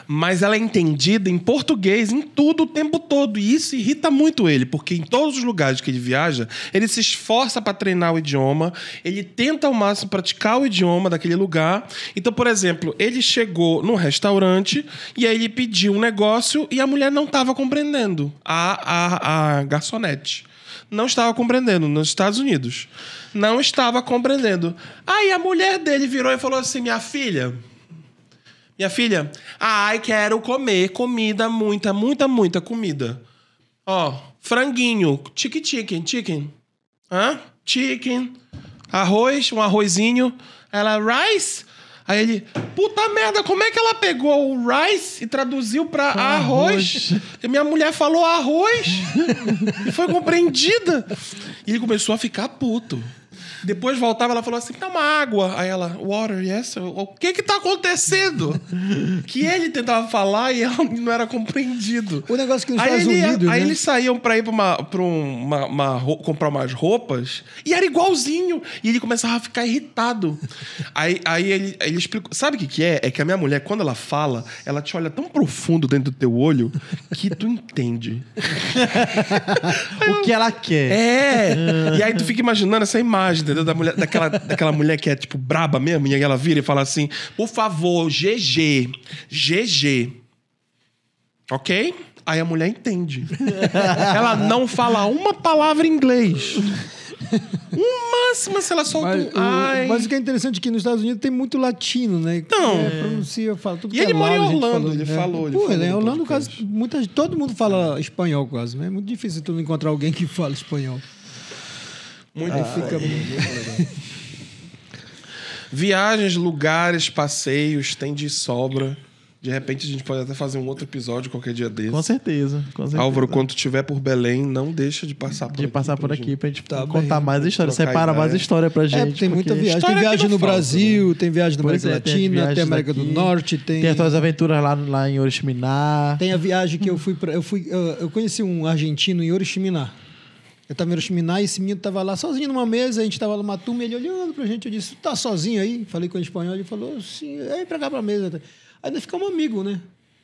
Mas ela é entendida em português em tudo o tempo todo. E isso irrita muito ele, porque em todos os lugares que ele viaja, ele se esforça para treinar o idioma, ele tenta ao máximo praticar o idioma daquele lugar. Então, por exemplo, ele chegou num restaurante e aí ele pediu um negócio e a mulher não estava compreendendo. A, a, a garçonete não estava compreendendo nos Estados Unidos. Não estava compreendendo. Aí a mulher dele virou e falou assim: Minha filha, minha filha, ai, quero comer comida, muita, muita, muita comida. Ó, franguinho, chicken, chicken, chicken. Hã? Chicken. Arroz, um arrozinho. Ela, rice? Aí ele, puta merda, como é que ela pegou o rice e traduziu pra arroz? E minha mulher falou arroz e foi compreendida. E ele começou a ficar puto. Depois voltava, ela falou assim: dá uma água. Aí ela, water, yes. O que que tá acontecendo? que ele tentava falar e ela não era compreendido. O negócio que nos aí Estados ele- Unidos, Aí né? eles saíam pra ir pra, uma, pra um- uma, uma ro- comprar umas roupas e era igualzinho. E ele começava a ficar irritado. aí aí ele, ele explicou. Sabe o que, que é? É que a minha mulher, quando ela fala, ela te olha tão profundo dentro do teu olho que tu entende. O que ela quer. É! E aí tu fica imaginando essa imagem, entendeu? Da mulher, daquela, daquela mulher que é, tipo, braba mesmo, e aí ela vira e fala assim: por favor, GG. GG. Ok? Aí a mulher entende. ela não fala uma palavra em inglês. Um máximo se ela solta Mas, um. o, Ai. mas o que é interessante é que nos Estados Unidos tem muito latino, né? Então. É, pronuncia, fala tudo E que ele é mora em Orlando, falou, ele é. falou, ele Pô, falou ele é no Orlando, podcast. quase, muita, todo mundo fala espanhol quase, né? É muito difícil tu não encontrar alguém que fala espanhol. Muito Aí fica Viagens, lugares, passeios, tem de sobra. De repente a gente pode até fazer um outro episódio qualquer dia desse. Com certeza, com certeza. Álvaro, quando estiver por Belém, não deixa de passar por de aqui. passar por pra aqui gente. pra gente Tá contar bem. mais história. Trocar Separa mais história pra gente. É, tem muita viagem. Tem que viagem no falta, Brasil, tem viagem na América é, Latina, tem América do. Norte, tem. Tem as tuas aventuras lá, lá em Oriximiná. Tem a viagem que eu fui para eu fui eu, eu conheci um argentino em Oriximiná. Eu estava em Oriximiná e esse menino estava lá sozinho numa mesa, a gente estava numa turma, ele olhando pra gente, eu disse: "Tá sozinho aí?" Falei com em espanhol, ele falou: "Sim, aí pra cá pra mesa". Aí nós ficamos amigos, né?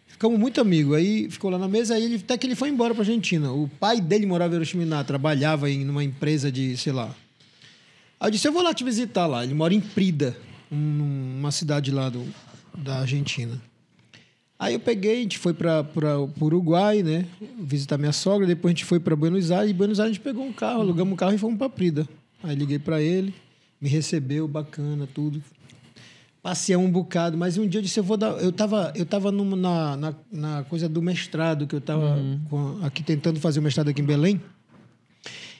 Ficamos muito amigos. Aí ficou lá na mesa, aí ele, até que ele foi embora pra Argentina. O pai dele morava em Oriximiná, trabalhava em numa empresa de, sei lá. Aí eu disse: "Eu vou lá te visitar lá". Ele mora em Prida, um- uma cidade lá do, da Argentina. Aí eu peguei, a gente foi para o Uruguai, né? Visitar minha sogra. Depois a gente foi para Buenos Aires. E Buenos Aires a gente pegou um carro, alugamos um carro e fomos para Prida. Aí liguei para ele, me recebeu, bacana, tudo. passear um bocado, mas um dia eu disse, eu vou dar. Eu tava, eu tava numa- na, na, na coisa do mestrado, que eu tava com- aqui tentando fazer o mestrado aqui em Belém.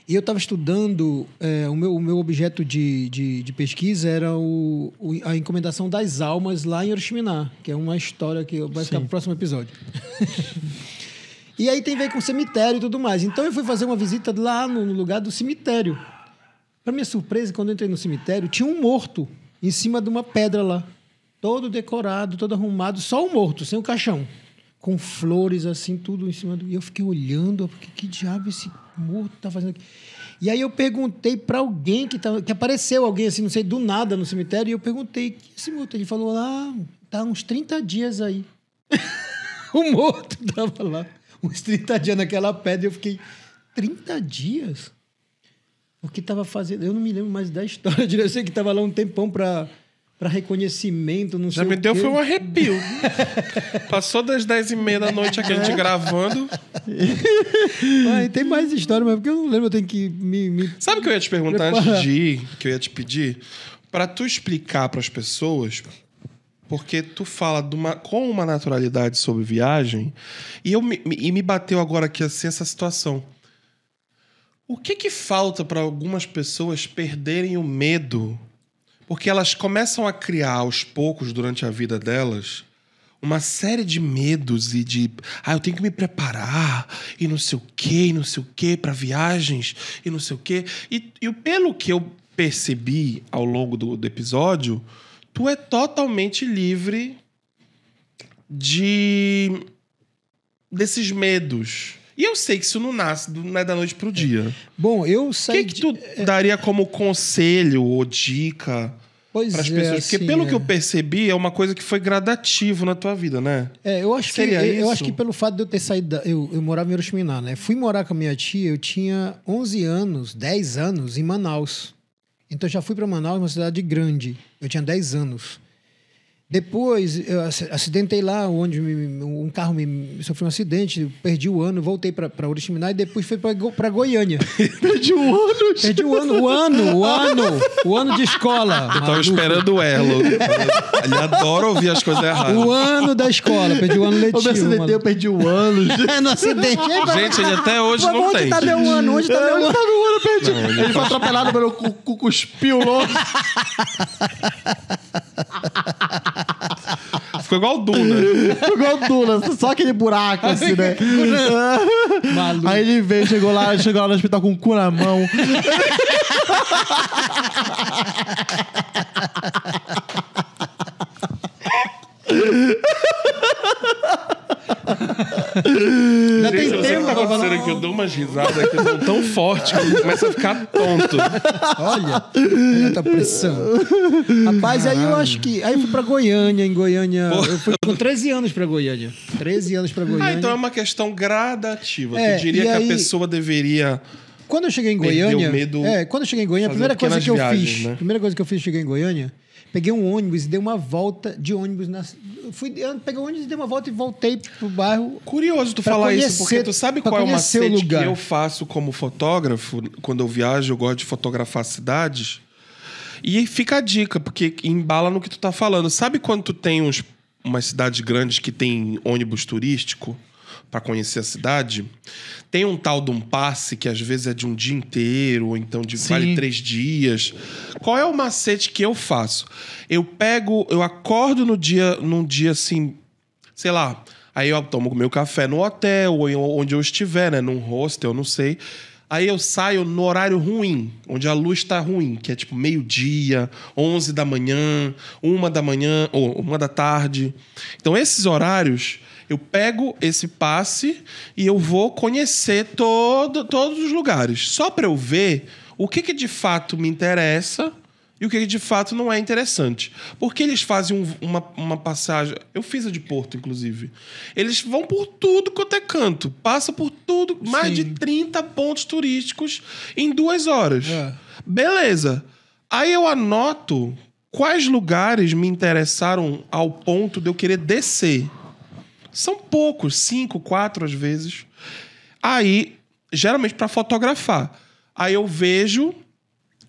E eu estava estudando, é, o, meu, o meu objeto de, de, de pesquisa era o, o- a encomendação das almas lá em Oriximiná, que é uma história que vai ficar Sim. pro próximo episódio. e aí tem a ver com cemitério e tudo mais. Então eu fui fazer uma visita lá no, no lugar do cemitério. Para minha surpresa, quando eu entrei no cemitério, tinha um morto em cima de uma pedra lá. Todo decorado, todo arrumado, só o morto, sem o caixão. Com flores assim, tudo em cima do. E eu fiquei olhando, porque que diabo esse morto tá fazendo aqui? E aí eu perguntei para alguém que, tava, que apareceu, alguém assim, não sei, do nada no cemitério, e eu perguntei, que esse morto? Ele falou, ah, tá uns 30 dias aí. o morto tava lá, uns 30 dias naquela pedra, eu fiquei, 30 dias? O que estava fazendo? Eu não me lembro mais da história. Eu sei que estava lá um tempão para para reconhecimento, não Já sei me o deu foi um arrepio. Passou das 10 e meia da noite aqui a gente gravando. Ah, e tem mais história, mas porque eu não lembro, eu tenho que me... me- Sabe o que eu ia te perguntar Prepara. antes de ir? Que eu ia te pedir? Pra tu explicar pras pessoas, porque tu fala de uma- com uma naturalidade sobre viagem, e, eu me, me- e me bateu agora aqui assim essa situação. O que que falta para algumas pessoas perderem o medo? Porque elas começam a criar aos poucos durante a vida delas uma série de medos e de ah, eu tenho que me preparar e não sei o quê, e não sei o quê para viagens e não sei o quê. E, e pelo que eu percebi ao longo do, do episódio, tu é totalmente livre de desses medos. E eu sei que isso não nasce, não é da noite pro dia. Bom, eu O saí... que, que tu daria como conselho ou dica Pois para as é, pessoas? Porque assim, pelo é. que eu percebi, é uma coisa que foi gradativo na tua vida, né? É, eu acho que Seria eu, eu isso? acho que pelo fato de eu ter saído, da- eu, eu morava em Oriximiná, né? Fui morar com a minha tia, eu tinha 11 anos, 10 anos em Manaus. Então eu já fui para Manaus, uma cidade grande. Eu tinha 10 anos. Depois, eu ac- acidentei lá, onde me- um carro me sofreu um acidente, eu perdi o ano, voltei para Oriximiná e depois fui para Goiânia. Perdi um ano. Perdi o ano, o ano, o ano, o ano de escola. Eu tava maluco. esperando o elo. Ele adora ouvir as coisas erradas. O ano da escola, perdi o ano Eu me letivo. acidentei, eu maluco. perdi um ano. É, no acidente. Gente, ele até hoje Pô, não onde tem. tá meu ano? Onde tá meu Ele ano? tá no ano, perdi. Não, ele ele foi atropelado, mas o cu, cu cuspiu longe. Ficou igual o Duna. Igual o Duna, só aquele buraco assim, né? Maluco. Aí ele veio, chegou lá, chegou lá no hospital com o cu na mão. Já tem Gente, tempo que tá pra acontecendo aqui. Eu dou umas risadas que são tão fortes que eu começo a ficar tonto. Olha, olha a pressão. Rapaz, aí eu acho que. Aí eu fui pra Goiânia. Em Goiânia. Eu fui com 13 anos pra Goiânia. 13 anos pra Goiânia. Ah, então é uma questão gradativa. É, tu diria que aí- a pessoa deveria. Quando eu cheguei em Goiânia. é, quando eu cheguei em Goiânia, a primeira coisa que eu viagens, fiz. né? A primeira coisa que eu fiz, cheguei em Goiânia, peguei um ônibus e dei uma volta de ônibus. Na, fui, peguei o ônibus e dei uma volta e voltei pro bairro. Curioso tu falar isso, conhecer- porque tu sabe qual é o macete que lugar. eu faço como fotógrafo? Quando eu viajo, eu gosto de fotografar cidades. E fica a dica, porque embala no que tu tá falando. Sabe quando tu tem uns, umas cidades grandes que tem ônibus turístico para conhecer a cidade? Tem um tal de um passe que às vezes é de um dia inteiro, ou então de Sim. vale três dias. Qual é o macete que eu faço? Eu pego, eu acordo no dia, num dia assim, sei lá. Aí eu tomo meu café no hotel, ou onde eu estiver, né? Num hostel, não sei. Aí eu saio no horário ruim, onde a luz tá ruim, que é tipo meio-dia, 11 da manhã, uma da manhã, ou uma da tarde. Então, esses horários, eu pego esse passe e eu vou conhecer todo, todos os lugares. Só para eu ver o que, que de fato me interessa e o que de fato não é interessante. Porque eles fazem um- uma, uma passagem. Eu fiz a de Porto, inclusive. Eles vão por tudo quanto é canto. Passa por tudo. Mais de 30 pontos turísticos em duas horas. É. Beleza. Aí eu anoto quais lugares me interessaram ao ponto de eu querer descer. São poucos, cinco, quatro às vezes. Aí, geralmente para fotografar. Aí eu vejo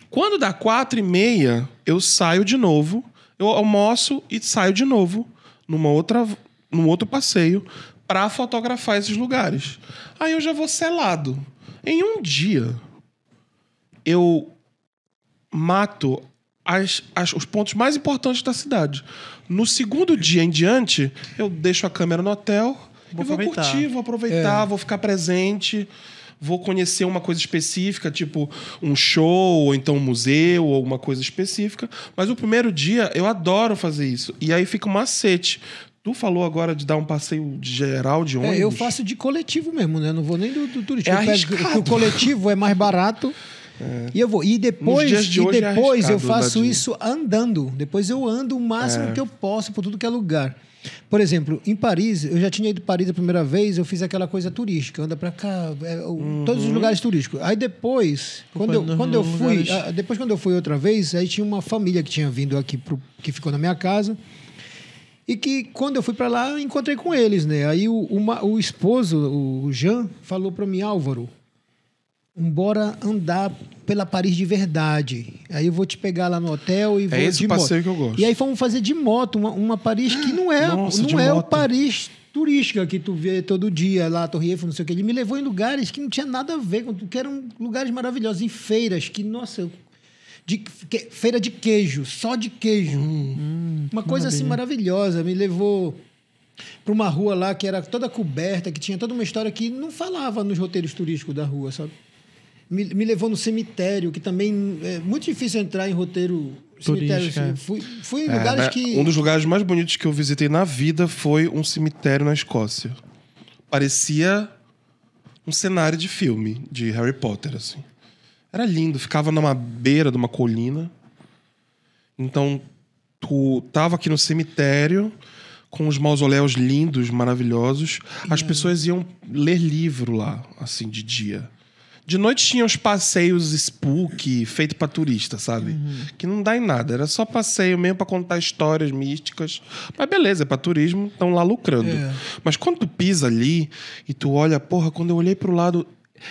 quando dá quatro e meia, eu saio de novo. Eu almoço e saio de novo numa outra, num outro passeio para fotografar esses lugares. Aí eu já vou selado. Em um dia, eu mato as- as- os pontos mais importantes da cidade. No segundo dia em diante, eu deixo a câmera no hotel Vou e vou aproveitar. curtir, vou aproveitar, vou ficar presente, vou conhecer uma coisa específica, tipo um show, ou então um museu, ou alguma coisa específica. Mas o primeiro dia, eu adoro fazer isso. E aí fica um macete. Tu falou agora de dar um passeio geral de ônibus. É, eu faço de coletivo mesmo, né? Não vou nem do, do turístico. É pego- arriscado. o coletivo é mais barato. E eu vou. E depois, de e é depois eu arriscado faço isso andando. Depois eu ando o máximo que eu posso por tudo que é lugar. Por exemplo, em Paris, eu já tinha ido para Paris a primeira vez, eu fiz aquela coisa turística, anda para cá, é, o- todos os lugares turísticos. Aí depois, quando eu, quando eu fui, lugares- ah, depois quando eu fui outra vez, aí tinha uma família que tinha vindo aqui pro, que ficou na minha casa. E que quando eu fui para lá, eu encontrei com eles, né? Aí o, uma- o esposo, o Jean, falou para mim, Álvaro, bora andar pela Paris de verdade. Aí eu vou te pegar lá no hotel e vou É esse de o passeio moto. que eu gosto. E aí fomos fazer de moto, uma, uma Paris que não é, Nossa, não é o moto. Paris turística que tu vê todo dia lá, Torre Eiffel, não sei o que. Ele me levou em lugares que não tinha nada a ver com que eram lugares maravilhosos, em feiras que, nossa, de, que- feira de queijo, só de queijo. Hum. uma coisa assim maravilhosa. Me levou para uma rua lá que era toda coberta, que tinha toda uma história que não falava nos roteiros turísticos da rua, sabe? Me, me levou no cemitério, que também é muito difícil entrar em roteiro cemitério. Turístico, é. assim. Fui, fui em É, lugares né? que. Um dos lugares mais bonitos que eu visitei na vida foi um cemitério na Escócia. Parecia um cenário de filme de Harry Potter, assim. Era lindo, ficava numa beira de uma colina. Então, tu tava aqui no cemitério com os mausoléus lindos, maravilhosos. As pessoas iam ler livro lá, assim, de dia. De noite tinha os passeios spook feito pra turista, sabe? Que não dá em nada, era só passeio mesmo pra contar histórias místicas. Mas beleza, é pra turismo, estão lá lucrando. É. Mas quando tu pisa ali e tu olha, porra, quando eu olhei pro lado,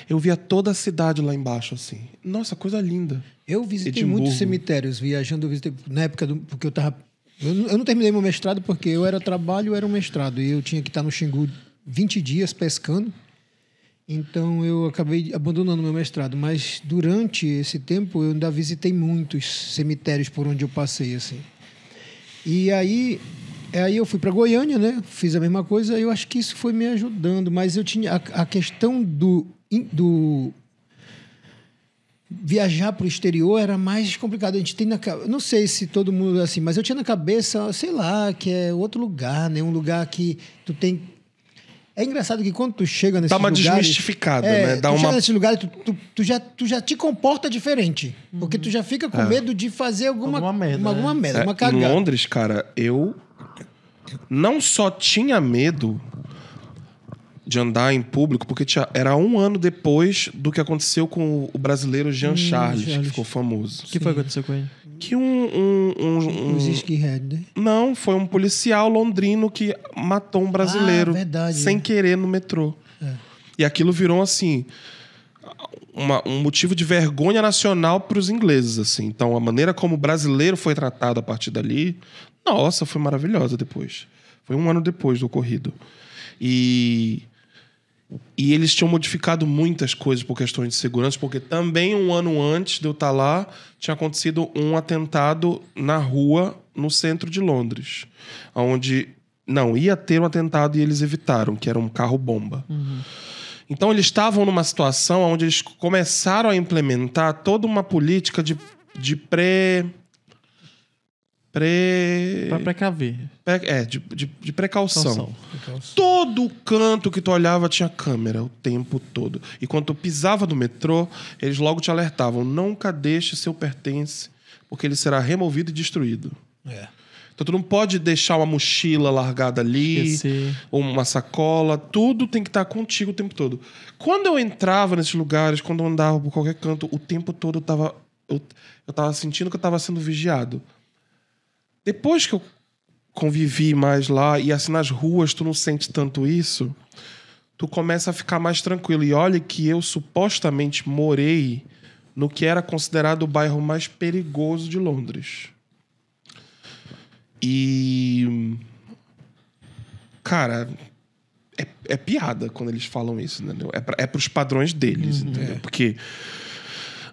eu via toda a cidade lá embaixo, assim. Nossa, coisa linda. Eu visitei Edimburgo. muitos cemitérios viajando. Eu visitei na época do, porque eu tava. Eu, não- eu não terminei meu mestrado porque eu era trabalho, eu era um mestrado e eu tinha que estar no Xingu 20 dias pescando. Então eu acabei abandonando meu mestrado, mas durante esse tempo eu ainda visitei muitos cemitérios por onde eu passei assim. E aí, aí eu fui para Goiânia, né? Fiz a mesma coisa. Eu acho que isso foi me ajudando, mas eu tinha a, a questão do do viajar para o exterior era mais complicado. A gente tem na não sei se todo mundo é assim, mas eu tinha na cabeça, sei lá, que é outro lugar, né? Um lugar que tu tem é engraçado que quando tu chega nesses Dá uma lugares... desmistificada, é, né? Dá tu uma- chega nesses lugares, tu, tu, tu já, tu já te comporta diferente. Porque tu já fica com medo de fazer alguma, Alguma merda, uma, alguma né? merda, É, uma em cagada. Londres, cara, eu não só tinha medo de andar em público, porque tinha- era um ano depois do que aconteceu com o brasileiro Jean Charles, que Charles. ficou famoso. O que foi que aconteceu com ele? Que um, um- um- um- Os skinhead, né? Não, foi um policial londrino que matou um brasileiro Ah, verdade, sem é. querer no metrô. E aquilo virou assim uma- um motivo de vergonha nacional para os ingleses, assim. Então a maneira como o brasileiro foi tratado a partir dali, nossa, foi maravilhosa depois. Foi um ano depois do ocorrido. E e eles tinham modificado muitas coisas por questões de segurança, porque também um ano antes de eu estar lá, tinha acontecido um atentado na rua no centro de Londres. Onde. Não, ia ter um atentado e eles evitaram, que era um carro-bomba. Então eles estavam numa situação onde eles começaram a implementar toda uma política de, de pré. Pré. Pra precaver. É, de, de, de precaução. Calção. Todo canto que tu olhava tinha câmera o tempo todo. E quando tu pisava no metrô, eles logo te alertavam: nunca deixe seu pertence, porque ele será removido e destruído. É. Então tu não pode deixar uma mochila largada ali, ou uma sacola, tudo tem que estar contigo o tempo todo. Quando eu entrava nesses lugares, quando eu andava por qualquer canto, o tempo todo eu tava, eu, eu tava sentindo que eu tava sendo vigiado. Depois que eu convivi mais lá, e assim nas ruas tu não sente tanto isso, tu começa a ficar mais tranquilo. E olha que eu supostamente morei no que era considerado o bairro mais perigoso de Londres. E. Cara, é, é piada quando eles falam isso, entendeu? É, pra, é pros padrões deles, entendeu? Porque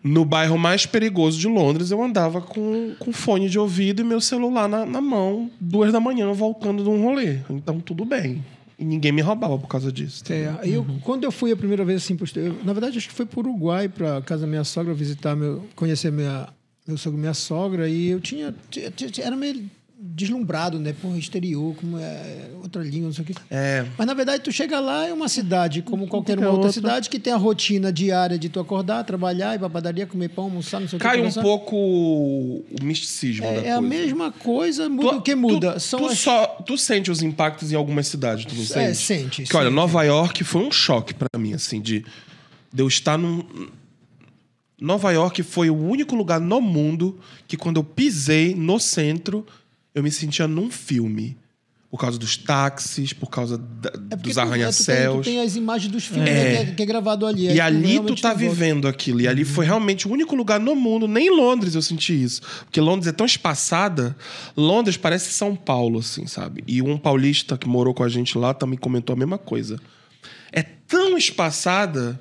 no bairro mais perigoso de Londres eu andava com, com fone de ouvido e meu celular na, na mão, duas da manhã, voltando de um rolê. Então tudo bem. E ninguém me roubava por causa disso. É, aí eu, quando eu fui a primeira vez assim, eu, na verdade acho que foi para o Uruguai para casa da minha sogra visitar meu, conhecer minha meu sogro, minha sogra e eu tinha, tinha- tinha- era meio deslumbrado, né? Porra, exterior, como é outra língua, não sei o quê. É. Mas na verdade tu chega lá é uma cidade como qualquer uma qualquer outra, outra. cidade que tem a rotina diária de tu acordar, trabalhar, ir pra padaria, comer pão, almoçar, não sei o que. Cai um pouco o misticismo da É, coisa. é a mesma coisa, muda, o que muda? Tu, São tu as- só, tu sente os impactos em algumas cidades, tu não sente? É, sente, Porque, olha. Nova York foi um choque pra mim, assim, de, de eu estar num... Nova York foi o único lugar no mundo que quando eu pisei no centro, eu me sentia num filme. Por causa dos táxis, por causa da- É dos tu, arranha-céus. tem, tu tem as imagens dos filmes É. né, que, é, que é gravado ali. aí E ali tu tá vivendo aquilo. E ali foi realmente o único lugar no mundo, nem em Londres eu senti isso. Porque Londres é tão espaçada. Londres parece São Paulo, assim, sabe? E um paulista que morou com a gente lá também comentou a mesma coisa. É tão espaçada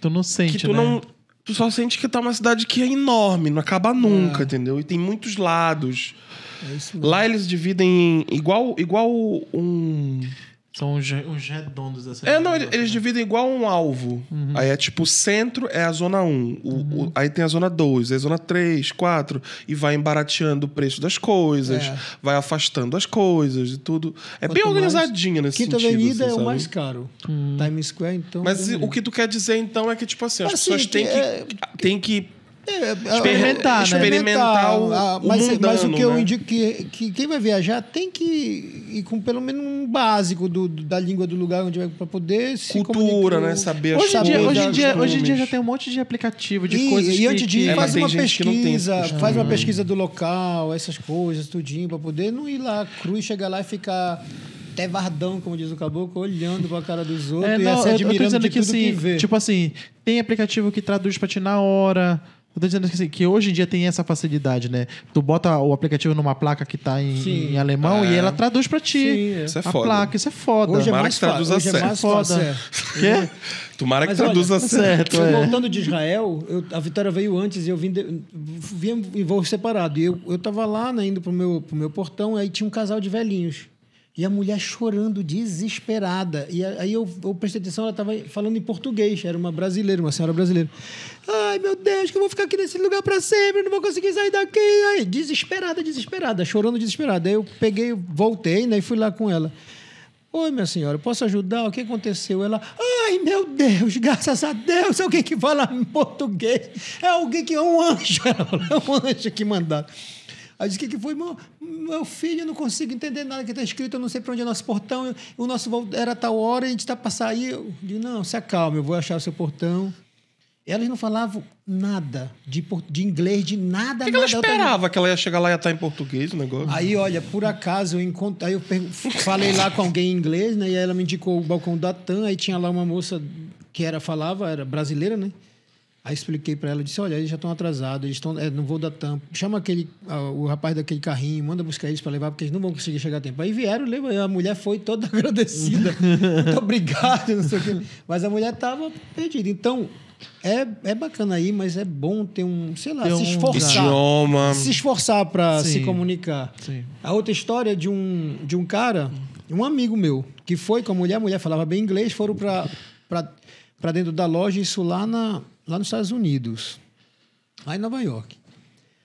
Tu não sente, que tu né? não. Tu só sente que tá uma cidade que é enorme, não acaba nunca, É. entendeu? E tem muitos lados. É. Lá eles dividem em- igual, igual um. São os, os redondos dessa É, não, eles, eles dividem igual um alvo. Uhum. Aí é tipo, o centro é a zona 1, o, o- aí tem a zona 2, aí a zona 3, 4, e vai embarateando o preço das coisas, É. vai afastando as coisas e tudo. É Quanto bem mais- organizadinha nesse Quinta sentido. Avenida assim, é o mais caro. Times Square, então. Mas beleza. o que tu quer dizer, então, é que, tipo assim, as Assim, pessoas têm que que, é- têm que É, é, Experimentar, né? experimentar o, Ah, o mas, mundano, mas o que eu né? indico que, que quem vai viajar tem que ir com pelo menos um básico do, do- da língua do lugar onde vai para poder se Cultura, né? Saber as Hoje em, dia, coisas, hoje, em dia, hoje em dia já tem um monte de aplicativo, de E, coisas e que- antes de ir, É, mas faz tem uma tem pesquisa, costume. faz uma pesquisa do local, essas coisas, tudinho, para poder não ir lá cru e chegar lá e ficar até vardão, como diz o caboclo, olhando pra cara dos outros É, e não, se eu, eu admirando tô dizendo de que tudo assim, que vê. tipo assim, tem aplicativo que traduz pra ti na hora. Eu tô dizendo que, assim, que hoje em dia tem essa facilidade, né? Tu bota o aplicativo numa placa que tá em, Sim. em alemão e ela traduz pra ti. Sim, é. Isso é a foda. placa, isso é foda. Hoje é Tomara mais que traduza. Hoje é certo. mais Foda. é. Quê? Tomara que Mas olha, traduza tá certo, Eu é. Voltando de Israel, eu- a Vitória veio antes e eu vim, de, vim em voo separado. E eu, eu tava lá, né, indo pro meu, pro meu portão, aí tinha um casal de velhinhos. E a mulher chorando, desesperada. E a- aí eu, eu prestei atenção, ela tava falando em português. Era uma brasileira, uma senhora brasileira. Ai, meu Deus, que eu vou ficar aqui nesse lugar para sempre, não vou conseguir sair daqui. Aí, desesperada, desesperada, chorando desesperada. Aí eu peguei, voltei, né, e fui lá com ela. Oi, minha senhora, posso ajudar? O que aconteceu? Ela, ai, meu Deus, graças a Deus, alguém que fala português. É alguém que é um anjo. Ela falou, é um anjo que mandaram. Aí disse, o que, foi? Meu, meu filho, eu não consigo entender nada que está escrito, eu não sei para onde é nosso portão. o nosso voo era tal hora, a gente está para sair. Eu digo, não, se acalme, eu vou achar o seu portão. Elas não falavam nada de, de inglês, de nada, O que, que ela esperava? Que ela ia chegar lá e ia estar em português o negócio? Aí, olha, por acaso eu encontrei. Aí eu falei lá com alguém em inglês, né? E aí ela me indicou o balcão da TAM. Aí tinha lá uma moça que era, falava, era brasileira, né? Aí expliquei para ela, disse: Olha, eles já estão atrasados, eles estão é, no voo da TAM. Chama aquele, o rapaz daquele carrinho, manda buscar eles para levar, porque eles não vão conseguir chegar a tempo. Aí vieram, levou, a mulher foi toda agradecida. Muito obrigado, não sei o quê. Mas a mulher estava perdida. Então, é, é bacana aí, mas é bom ter um, sei lá, Ter se um esforçar. Idioma. Se esforçar para se comunicar. Sim. A outra história é de um, de um cara, um amigo meu, que foi com a mulher, a mulher falava bem inglês, foram para dentro da loja, isso lá, na, lá nos Estados Unidos, lá em Nova York.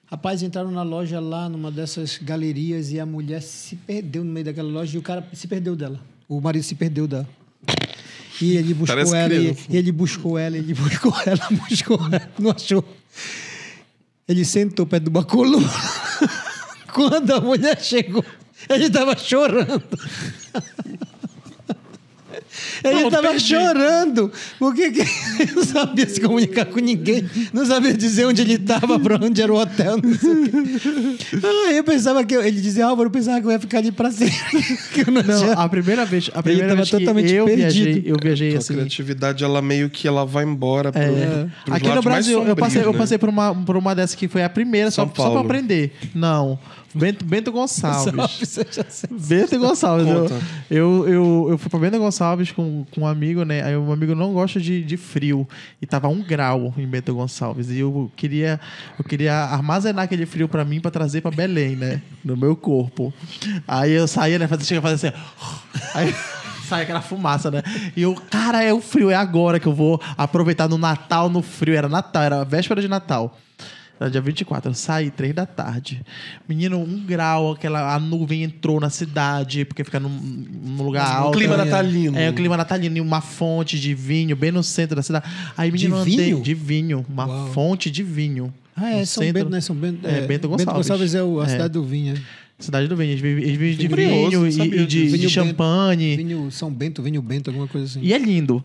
Rapaz, entraram na loja lá, numa dessas galerias, e a mulher se perdeu no meio daquela loja, e o cara se perdeu dela. O marido se perdeu dela. E ele buscou Parece ela, e, e ele buscou ela, ele buscou ela, buscou ela, não achou. Ele sentou perto do bacolô. Quando a mulher chegou, ele estava chorando. Ele estava chorando, porque não sabia se comunicar com ninguém, não sabia dizer onde ele estava, para onde era o hotel, não sei o quê. Ah, eu pensava que eu- ele dizia, Álvaro, eu pensava que eu ia ficar ali para sempre. eu não Não, a primeira vez, a primeira vez que totalmente eu viajei, perdido. eu viajei A assim. criatividade, ela meio que ela vai embora pro, É. Aqui no Brasil, eu sombrios, passei, eu né? passei por uma, por uma dessa que foi a primeira, só, São só pra Paulo. aprender. Não. Bento, Bento Gonçalves. Bento Gonçalves. Eu, eu, eu, eu fui pra Bento Gonçalves com, com um amigo, né? Aí um amigo não gosta de, de frio. E tava um grau em Bento Gonçalves. E eu queria, eu queria armazenar aquele frio pra mim pra trazer pra Belém, né? No meu corpo. Aí eu saía, né? Fazia, chega a fazer assim. Aí sai aquela fumaça, né? E eu, cara, é o frio, é agora que eu vou aproveitar no Natal, no frio. Era Natal, era véspera de Natal. Era dia 24, eu saí, três da tarde. Menino, um grau, aquela, a nuvem entrou na cidade, porque fica num, num lugar alto. clima né? natalino. É, o clima natalino e uma fonte de vinho bem no centro da cidade. Aí, menino, De andei vinho? de vinho, uma Uau. fonte de vinho. Ah, é São centro- Bento, né? São Bento, É, Bento Gonçalves. Bento Gonçalves é o- a É. cidade do vinho, é. Cidade do vinho. Eles vivem, eles vivem de Vinho curioso, vinho e, e de, disso. de Vinho champanhe. Vinho São Bento, vinho Bento, alguma coisa assim. E é lindo.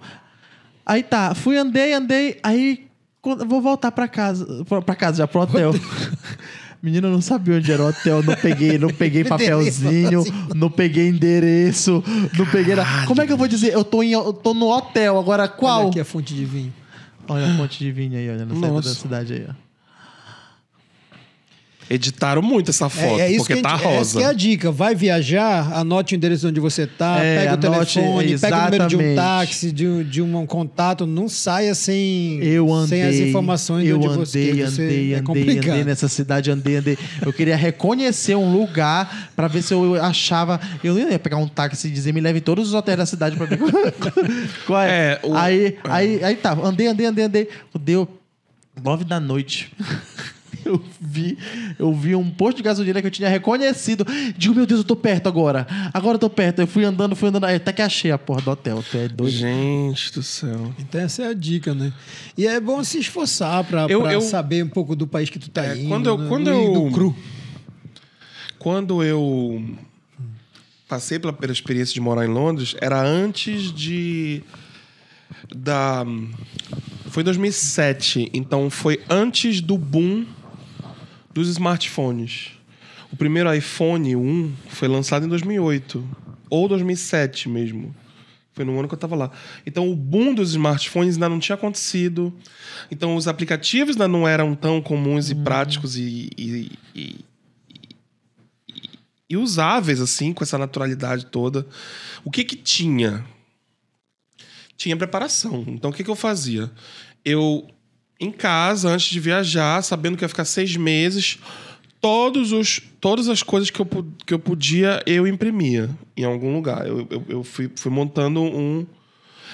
Aí tá, fui, andei, andei. Aí quando- vou voltar pra casa. Pra, pra casa já, pro hotel. Menino, eu não sabia onde era o hotel, não peguei, não peguei papelzinho, não peguei endereço, não peguei nada. Como é que eu vou dizer? Eu tô, em, eu tô no hotel, agora Olha qual? aqui a fonte de vinho. Olha a fonte de vinho aí, olha, no centro da cidade aí, ó. Editaram muito essa foto, É, é isso porque que, a tá gente- essa rosa. que é a dica. Vai viajar, anote o endereço onde você tá, É, pega o anote- telefone, pega o número de um exatamente. táxi, de, um- de um contato. Não saia sem, Eu andei, sem as informações eu de andei, onde você, você andei, é andei, andei nessa cidade, andei, andei. Eu queria reconhecer um lugar pra ver se eu achava. Eu não ia pegar um táxi e dizer me leve em todos os hotéis da cidade pra ver qual é. É, o- aí, aí, aí tá, andei, andei, andei, andei. Deu nove da noite. Eu vi, eu vi um posto de gasolina que eu tinha reconhecido. Digo, meu Deus, eu tô perto agora. Agora eu tô perto. Eu fui andando, fui andando. Até que achei a porra do hotel. Tu é doido. Gente do céu. Então essa é a dica, né? E é bom se esforçar pra, Eu- pra eu- saber um pouco do país que tu tá É, indo. quando eu- né? quando Do- eu- do cru. Quando eu passei pela, pela experiência de morar em Londres, era antes de. Da. Foi em 2007, então foi antes do boom dos smartphones. O primeiro iPhone 1 foi lançado em 2008, ou 2007 mesmo. Foi no ano que eu tava lá. Então o boom dos smartphones ainda não tinha acontecido. Então os aplicativos ainda não eram tão comuns e práticos e, e- e- e usáveis, assim, com essa naturalidade toda. O que que tinha? Tinha preparação. Então, o que que eu fazia? Eu, em casa, antes de viajar, sabendo que ia ficar seis meses, todos os, todas as coisas que eu, que eu podia, eu imprimia em algum lugar. Eu, eu, eu fui, fui montando um...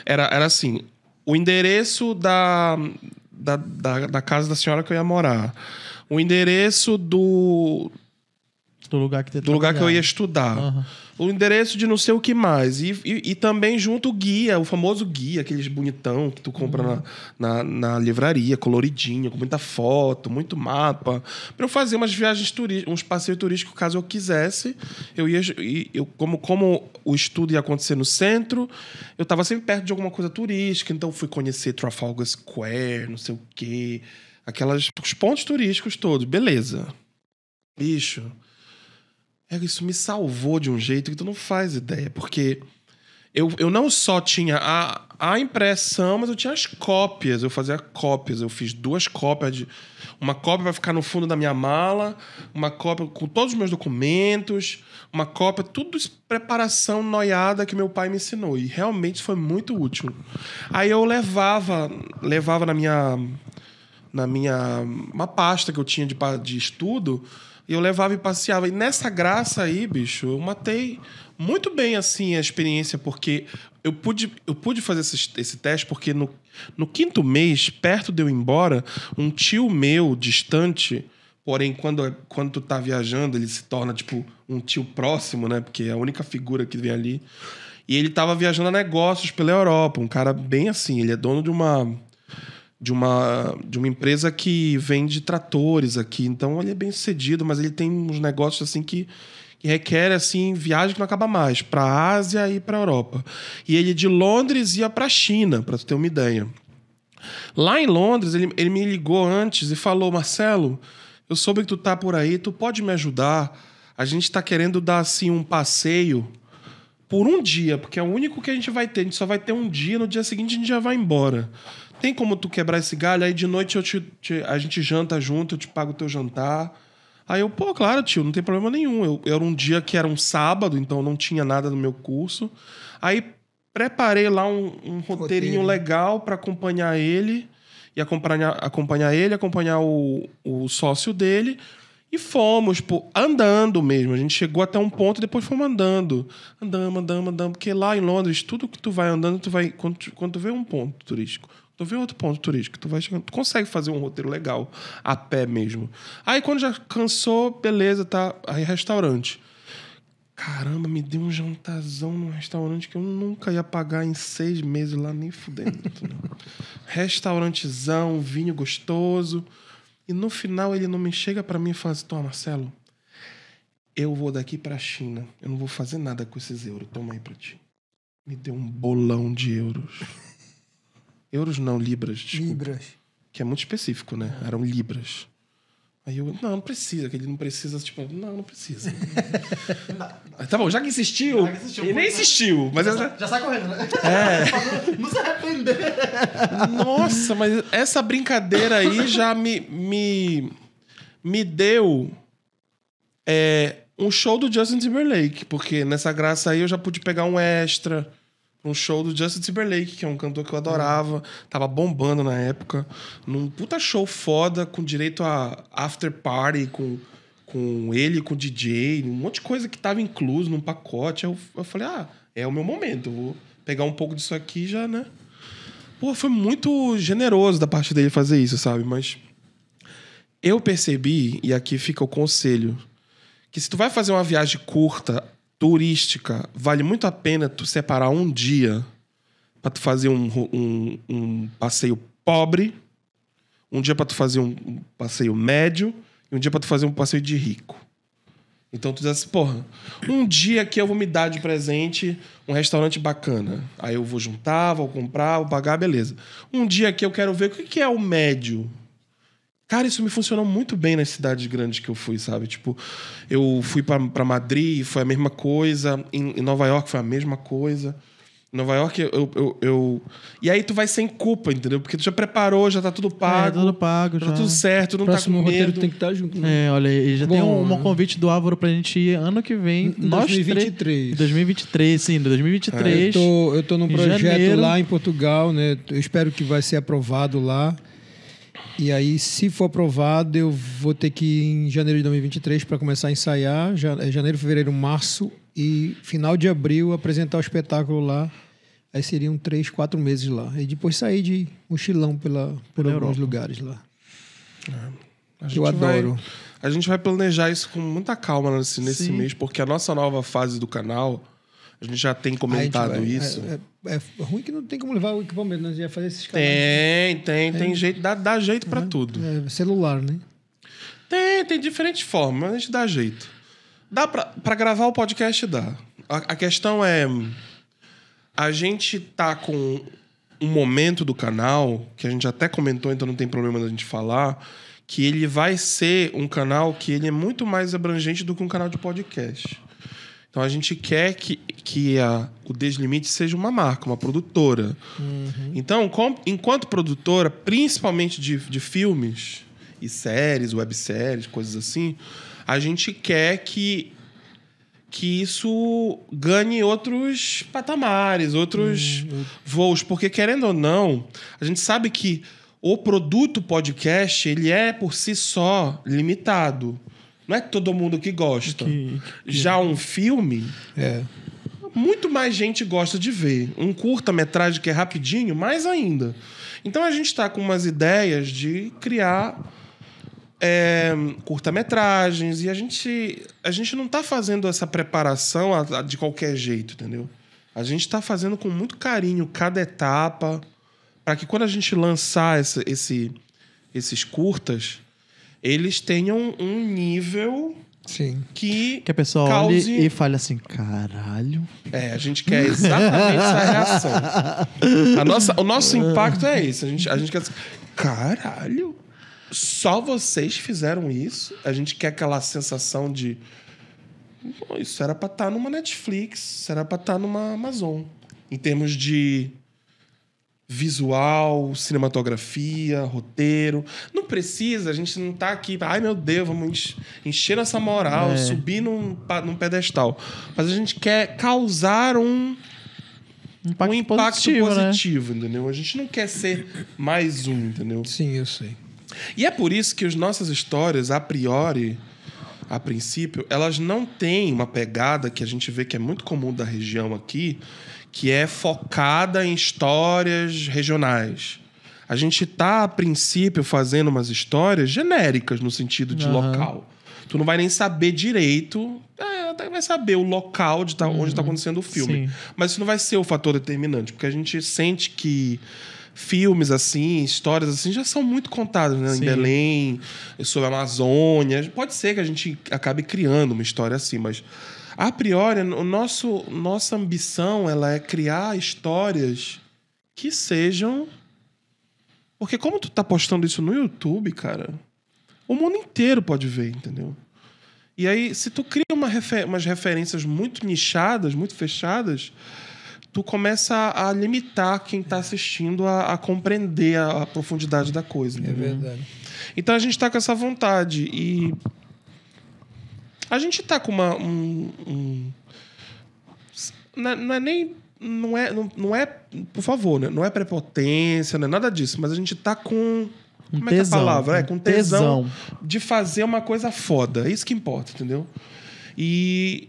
Era, era assim, o endereço da, da, da, da casa da senhora que eu ia morar. O endereço do, Do lugar que, do lugar que eu ia estudar. Aham. O endereço de não sei o que mais. E, e, e também junto o guia, o famoso guia, aqueles bonitão que tu compra na, na, na livraria, coloridinho, com muita foto, muito mapa. Pra eu fazer umas viagens turísticas, uns passeios turísticos, caso eu quisesse. Eu ia. Eu, como, como o estudo ia acontecer no centro, eu tava sempre perto de alguma coisa turística, então fui conhecer Trafalgar Square, não sei o quê. Aquelas. Os pontos turísticos todos. Beleza. Bicho. É, isso me salvou de um jeito que tu não faz ideia, porque eu, eu não só tinha a, a impressão, mas eu tinha as cópias. Eu fazia cópias. Eu fiz duas cópias de. Uma cópia vai ficar no fundo da minha mala, uma cópia com todos os meus documentos, uma cópia, tudo isso, preparação noiada que meu pai me ensinou. E realmente foi muito útil. Aí eu levava, levava na minha na minha uma pasta que eu tinha de, de estudo e eu levava e passeava. E nessa graça aí, bicho, eu matei muito bem assim a experiência, porque eu pude, eu pude fazer esse, esse teste porque no, no quinto mês, perto de eu ir embora, um tio meu distante, porém quando, quando tu tá viajando, ele se torna tipo um tio próximo, né? Porque é a única figura que vem ali. E ele tava viajando a negócios pela Europa, um cara bem assim, ele é dono de uma de uma, de uma empresa que vende tratores aqui. Então ele é bem sucedido, mas ele tem uns negócios assim que, que requer assim viagem que não acaba mais para a Ásia e para a Europa. E ele de Londres ia para a China, para tu ter uma ideia. Lá em Londres, ele, ele me ligou antes e falou: Marcelo, eu soube que tu tá por aí, tu pode me ajudar? A gente tá querendo dar assim um passeio por um dia, porque é o único que a gente vai ter. A gente só vai ter um dia, no dia seguinte a gente já vai embora. Tem como tu quebrar esse galho? Aí de noite eu te, te- a gente janta junto, eu te pago o teu jantar. Aí eu, pô, claro, tio, não tem problema nenhum. Eu, era um dia que era um sábado, então não tinha nada no meu curso. Aí preparei lá um, um roteirinho Roteiro. legal para acompanhar ele e acompanhar, acompanhar ele, acompanhar o, o sócio dele. E fomos, pô, andando mesmo. A gente chegou até um ponto e depois fomos andando. Andamos, andamos, andamos. Porque lá em Londres, tudo que tu vai andando, tu vai. Quando tu, quando tu vê um ponto turístico, tu vê outro ponto turístico, tu vai chegando. Tu consegue fazer um roteiro legal, a pé mesmo. Aí quando já cansou, beleza, tá. Aí restaurante. Caramba, me deu um jantarzão num restaurante que eu nunca ia pagar em seis meses lá, nem fudendo. Restaurantezão, vinho gostoso. E no final ele não me chega pra mim e fala assim: Toma, Marcelo, eu vou daqui pra China. Eu não vou fazer nada com esses euros. Toma aí pra ti. Me deu um bolão de euros. Euros não, libras, desculpa. Libras. Que é muito específico, né? Eram libras. Aí eu, não, não precisa, que ele não precisa, tipo, não, não precisa. Aí, tá bom, já que insistiu, Já que insistiu, ele nem insistiu, mas já, Já sai correndo, né? é. Não se arrepender. Nossa, mas essa brincadeira aí já me, me, me deu é, um show do Justin Timberlake, porque nessa graça aí eu já pude pegar um extra um show do Justin Timberlake, que é um cantor que eu adorava, tava bombando na época, num puta show foda, com direito a after party, com, com ele, com o DJ, um monte de coisa que tava incluso num pacote. Eu, eu falei, ah, é o meu momento, vou pegar um pouco disso aqui já, né? Pô, foi muito generoso da parte dele fazer isso, sabe? Mas eu percebi, e aqui fica o conselho, que se tu vai fazer uma viagem curta, turística, vale muito a pena tu separar um dia pra tu fazer um, um, um passeio pobre, um dia pra tu fazer um passeio médio e um dia pra tu fazer um passeio de rico. Então tu diz assim, porra, um dia que eu vou me dar de presente um restaurante bacana. Aí eu vou juntar, vou comprar, vou pagar, beleza. Um dia que eu quero ver o que é o médio. Cara, isso me funcionou muito bem nas cidades grandes que eu fui, sabe? Tipo, eu fui pra pra Madrid, foi a mesma coisa. Em, em Nova York foi a mesma coisa. Em Nova York, eu, eu, eu- E aí tu vai sem culpa, entendeu? Porque tu já preparou, já tá tudo pago. É, tudo pago Tá já. tudo certo, não Próximo tá com roteiro medo. tem que estar junto. né? É, olha, e já tem Bom, um, um né? convite do Álvaro pra gente ir ano que vem. Em nós 2023. três- 2023, sim, 2023. Eu tô, eu tô num projeto janeiro. lá em Portugal, né? Eu espero que vai ser aprovado lá. E aí, se for aprovado, eu vou ter que ir em janeiro de 2023 para começar a ensaiar. É janeiro, fevereiro, março. E final de abril apresentar o espetáculo lá. Aí seriam três, quatro meses lá. E depois sair de mochilão pela, por Pela alguns Europa. lugares lá. A Eu gente vai- adoro. a gente vai planejar isso com muita calma nesse, nesse Sim. mês, porque a nossa nova fase do canal, a gente já tem comentado a gente vai- isso. É, é- é ruim que não tem como levar o equipamento, nós ia fazer esses canais. Tem, tem, tem jeito, dá, dá jeito pra tudo. É, celular, né? Tem, tem diferentes formas, mas a gente dá jeito. Dá pra, pra gravar o podcast, dá. A, a questão é. A gente tá com um momento do canal, que a gente até comentou, então não tem problema da gente falar, que ele vai ser um canal que ele é muito mais abrangente do que um canal de podcast. Então a gente quer que, que a, o Deslimite seja uma marca, uma produtora. Então, com- enquanto produtora, principalmente de, de filmes e séries, webséries, coisas assim, a gente quer que, que isso ganhe outros patamares, outros voos. Porque, querendo ou não, a gente sabe que o produto podcast, ele é por si só limitado. Não é todo mundo que gosta. Que- Já um filme, É. muito mais gente gosta de ver. Um curta-metragem que é rapidinho, mais ainda. Então a gente está com umas ideias de criar é, curta-metragens e a gente, a gente não está fazendo essa preparação a- a- de qualquer jeito, entendeu? A gente está fazendo com muito carinho cada etapa para que quando a gente lançar essa- esse, esses curtas, eles tenham um nível Sim. que Que a pessoa cause... olhe e fale assim, caralho. É, a gente quer exatamente essa reação. A nossa, o nosso impacto é esse. A gente, a gente quer. assim, Caralho! Só vocês fizeram isso? A gente quer aquela sensação de. "Pô, Isso era pra estar numa Netflix, isso era pra estar numa Amazon. Em termos de visual, cinematografia, roteiro. Não precisa, a gente não tá aqui, ai meu Deus, vamos encher essa moral, É. subir num, num pedestal. Mas a gente quer causar um, Impacto um impacto positivo, positivo, né? entendeu? A gente não quer ser mais um, entendeu? Sim, eu sei. E é por isso que as nossas histórias, a priori, a princípio, elas não têm uma pegada que a gente vê que é muito comum da região aqui, que é focada em histórias regionais. A gente tá, a princípio, fazendo umas histórias genéricas no sentido de Aham. local. Tu não vai nem saber direito, é, até vai saber o local de tá, onde está acontecendo o filme. Sim. Mas isso não vai ser o fator determinante, porque a gente sente que filmes assim, histórias assim, já são muito contadas, né? Em Sim. Belém, sobre a Amazônia. Pode ser que a gente acabe criando uma história assim, mas a priori, o nosso, nossa ambição ela é criar histórias que sejam. Porque como tu tá postando isso no YouTube, cara, o mundo inteiro pode ver, entendeu? E aí, se tu cria uma refer- umas referências muito nichadas, muito fechadas, tu começa a, limitar quem tá assistindo a, a compreender a, a profundidade da coisa. É verdade. Então a gente tá com essa vontade. E a gente tá com uma. Um, um- não, é, não é nem. Não é, não, não é. Por favor, né? Não é prepotência, não é nada disso. Mas a gente tá com. Como é que é a tesão, palavra? É, um com tesão, tesão. de fazer uma coisa foda. É isso que importa, entendeu? E.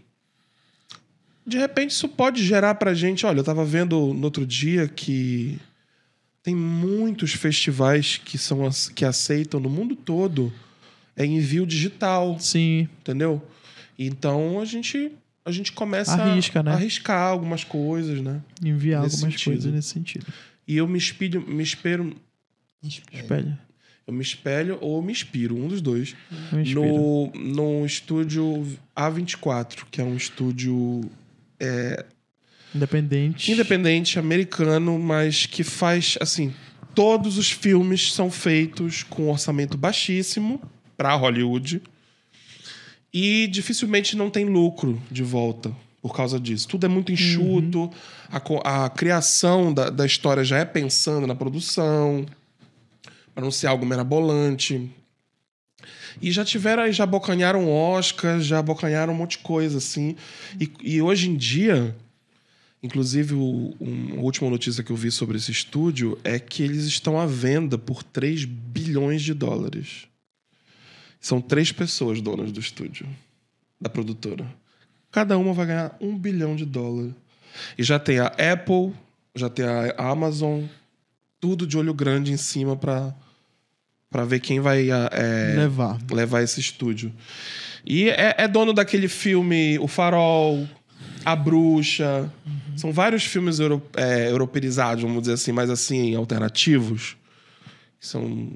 De repente isso pode gerar pra gente. Olha, eu tava vendo no outro dia que tem muitos festivais que são que aceitam no mundo todo é envio digital, Sim. entendeu? Então a gente a gente começa Arrisca, a né? arriscar algumas coisas, né? Enviar algumas sentido. coisas nesse sentido. E eu me espelho, me espero, Espelha. eu me espelho ou me inspiro, um dos dois, no no estúdio A24, que é um estúdio Independente. independente americano, mas que faz assim, todos os filmes são feitos com orçamento baixíssimo para Hollywood e dificilmente não tem lucro de volta por causa disso. Tudo é muito enxuto, a, co- a criação da, da história já é pensando na produção, para não ser algo mirabolante. E já tiveram, já abocanharam Oscar, já abocanharam um monte de coisa, assim. E, e hoje em dia, Inclusive, o, um- a última notícia que eu vi sobre esse estúdio é que eles estão à venda por 3 bilhões de dólares. São três pessoas donas do estúdio, da produtora. Cada uma vai ganhar um bilhão de dólares. E já tem a Apple, já tem a Amazon, tudo de olho grande em cima para para ver quem vai é, Levar. levar esse estúdio. E é, é dono daquele filme O Farol, A Bruxa. São vários filmes euro, é, europeizados, vamos dizer assim, mais assim, alternativos. São,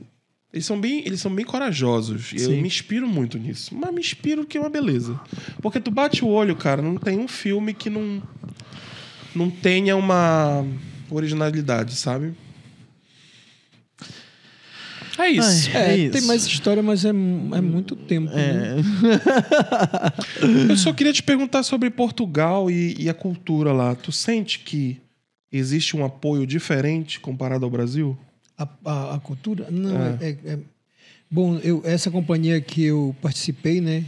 eles, são bem, eles são bem corajosos. E eu Sim. me inspiro muito nisso. Mas me inspiro que é uma beleza. Porque tu bate o olho, cara, não tem um filme que não, não tenha uma originalidade, sabe? É isso. Ai. É, É tem isso. mais história, mas é, é muito tempo. né? É. Eu só queria te perguntar sobre Portugal e, e a cultura lá. Tu sente que existe um apoio diferente comparado ao Brasil? A, a, a cultura? Não, É. é. é- Bom, eu, essa companhia que eu participei, né?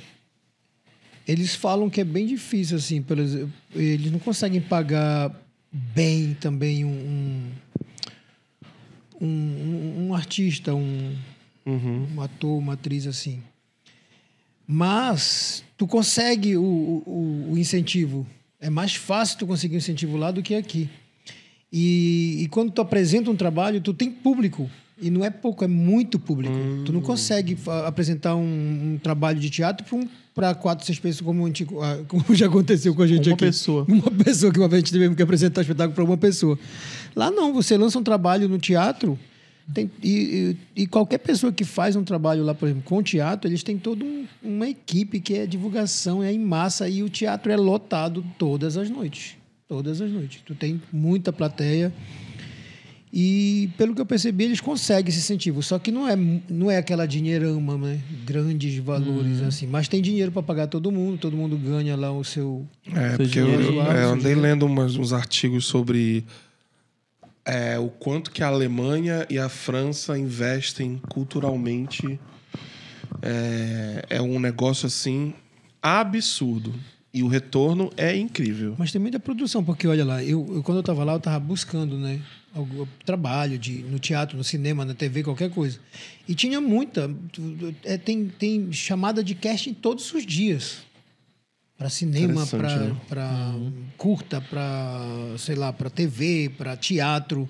Eles falam que é bem difícil, assim. Por exemplo, eles não conseguem pagar bem também um, um, um, um artista, um, Uhum. um ator, uma atriz assim. Mas tu consegue o, o, o incentivo. É mais fácil tu conseguir um incentivo lá do que aqui. E, e quando tu apresenta um trabalho, tu tem público. E não é pouco, é muito público. Tu não consegue fa- apresentar um, um trabalho de teatro para quatro, seis pessoas, como, a gente- ah, como já aconteceu com a gente Uma aqui. pessoa. Uma pessoa que uma vez a gente teve que apresentar espetáculo para uma pessoa. Lá não, você lança um trabalho no teatro, tem- e, e- e qualquer pessoa que faz um trabalho lá, por exemplo, com teatro, eles têm toda um- uma equipe que é divulgação, é em massa, e o teatro é lotado todas as noites. Todas as noites. Tu tem muita plateia. E pelo que eu percebi, eles conseguem esse incentivo. Só que não é, não é aquela dinheirama, né? Grandes valores, assim. Mas tem dinheiro para pagar todo mundo, todo mundo ganha lá o seu. É, Seu porque eu, eu- lá, é, eu seu andei dinheiro. lendo umas- uns artigos sobre é o quanto que a Alemanha e a França investem culturalmente. É, é um negócio assim absurdo. E o retorno é incrível. Mas tem muita produção, porque olha lá, eu, eu- quando eu estava lá, eu estava buscando, né? Algum trabalho de, no teatro, no cinema, na TV, qualquer coisa. E tinha muita. é, tem, tem chamada de casting todos os dias. Para cinema, para né? curta, para, sei lá, para TV, para teatro.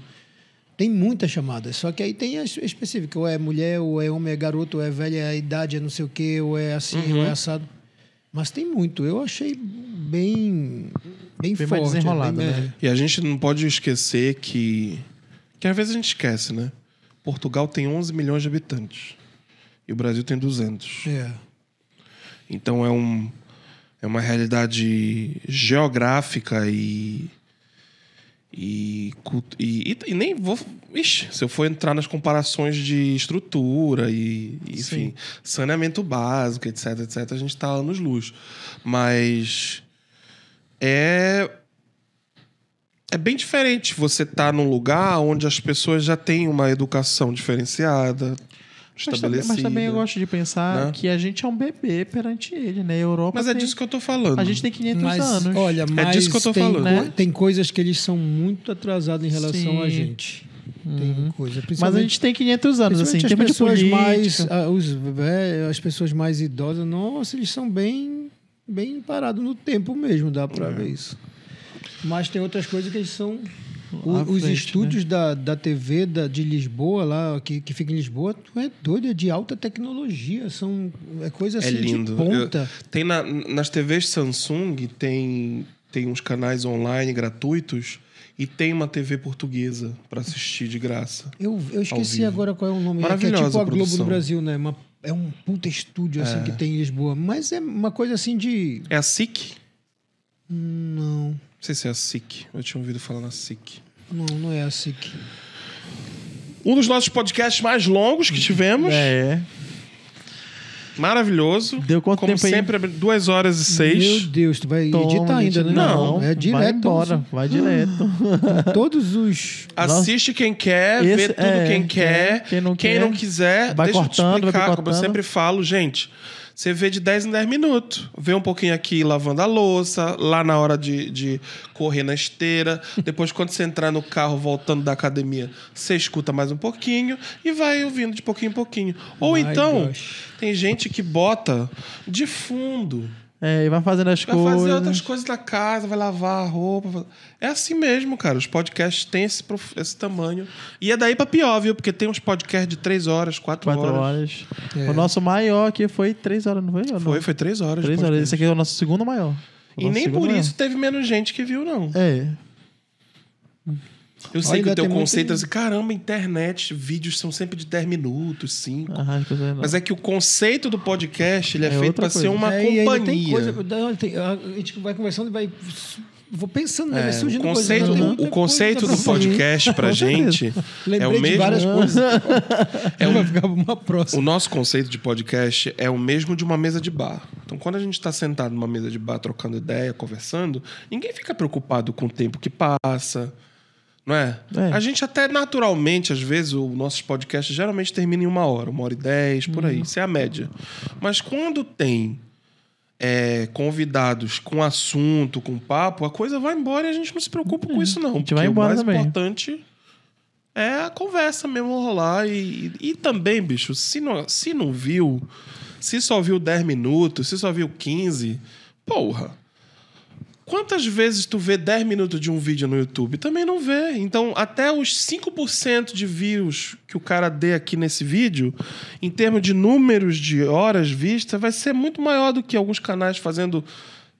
Tem muitas chamadas. Só que aí tem as específicas. Ou é mulher, ou é homem, é garoto, ou é velha, a idade é não sei o quê, ou é assim, ou Uhum. é assado. Mas tem muito. Eu achei bem, bem, Bem forte. é desenrolado, bem- né? E a gente não pode esquecer que. Que às vezes a gente esquece, né? Portugal tem 11 milhões de habitantes. E o Brasil tem 200. É. Então é, um, é uma realidade geográfica e. E, e, e- nem vou. Ixi, se eu for entrar nas comparações de estrutura e, e, enfim, saneamento básico, etc, etc, a gente está anos luz. Mas é. É bem diferente você estar num lugar onde as pessoas já têm uma educação diferenciada, Mas também, estabelecida. mas também eu gosto de pensar né? que a gente é um bebê perante ele, né? A Europa Mas é tem- disso que eu tô falando. A gente tem 500 Mas, anos. olha, mas disso que eu tô tem, falando. Né? tem coisas que eles são muito atrasados em relação a Sim. gente. Tem coisa. Mas a gente tem 500 anos, assim, as pessoas mais ah, os, vé- as pessoas mais idosas, nossa, eles são bem bem parados no tempo mesmo, dá É. pra ver isso. Mas tem outras coisas que eles são o- À os frente, estúdios da, da TV da, de Lisboa, lá, que, que fica em Lisboa, tu é doido, é de alta tecnologia. São, é coisa É assim lindo. de ponta. Eu- tem na- nas TVs Samsung tem, tem uns canais online gratuitos e tem uma TV portuguesa para assistir de graça. Eu, eu esqueci agora qual é o nome. É, é Maravilhosa tipo a a Globo do. Brasil, né? Uma, é um puta estúdio assim que tem em Lisboa. Mas é uma coisa assim de. É a SIC? Não, Não sei se é a SIC. Eu tinha ouvido falar na SIC. não, não é assim que. Um dos nossos podcasts mais longos que tivemos. É. Maravilhoso. Deu quanto Como tempo aí? sempre, duas horas e Meu seis. Deus, tu vai Toma, editar ainda, né? Não, é Vai direto. embora, vai direto. Todos os. Assiste quem quer, vê Esse- tudo é, quem quer. quem não quer, quiser, vai deixa eu te cortando, vai explicar, como eu sempre falo, gente. Você vê de 10 em 10 minutos. Vê um pouquinho aqui lavando a louça, lá na hora de, de correr na esteira. Depois, quando você entrar no carro voltando da academia, você escuta mais um pouquinho e vai ouvindo de pouquinho em pouquinho. Ou My então, gosh. tem gente que bota de fundo. É, e vai fazendo as Vai coisas. fazer outras coisas na casa, vai lavar a roupa. vai- É assim mesmo, cara. Os podcasts têm esse, prof- esse tamanho. E é daí pra pior, viu? Porque tem uns podcasts de 3 horas, 4 Quatro horas. horas. É. O nosso maior aqui foi três horas, não foi? Não? Foi, foi 3 horas. Horas. Esse aqui é o nosso segundo maior. O E nosso nem por maior. isso teve menos gente que viu, não. É. Eu sei Olha, que o teu tem muito- conceito é assim, caramba, internet, vídeos são sempre de 10 minutos, 5. Ah. Mas é que o conceito do podcast ele é, É feito pra ser uma É, companhia. tem coisa. tem- a gente vai conversando e vai. Vou pensando, né? É, vai o surgindo conceito, coisa. o, o conceito do podcast pra gente é o mesmo. várias coisas. É um- Vai ficar uma O nosso conceito de podcast é o mesmo de uma mesa de bar. Então, quando a gente está sentado numa mesa de bar, trocando ideia, conversando, ninguém fica preocupado com o tempo que passa. Não é? É. A gente até naturalmente, às vezes, os nossos podcasts geralmente terminam em uma hora, uma hora e dez, por Uhum. aí. Isso é a média. Mas quando tem é, convidados com assunto, com papo, a coisa vai embora e a gente não se preocupa com isso, não. É. gente porque vai embora o mais também. importante é a conversa mesmo rolar. E, e também, bicho, se não, se não viu, se só viu 10 minutos, se só viu 15, porra. Quantas vezes tu vê 10 minutos de um vídeo no YouTube? Também não vê. Então, até os 5% de views que o cara dê aqui nesse vídeo, em termos de números de horas vistas, vai ser muito maior do que alguns canais fazendo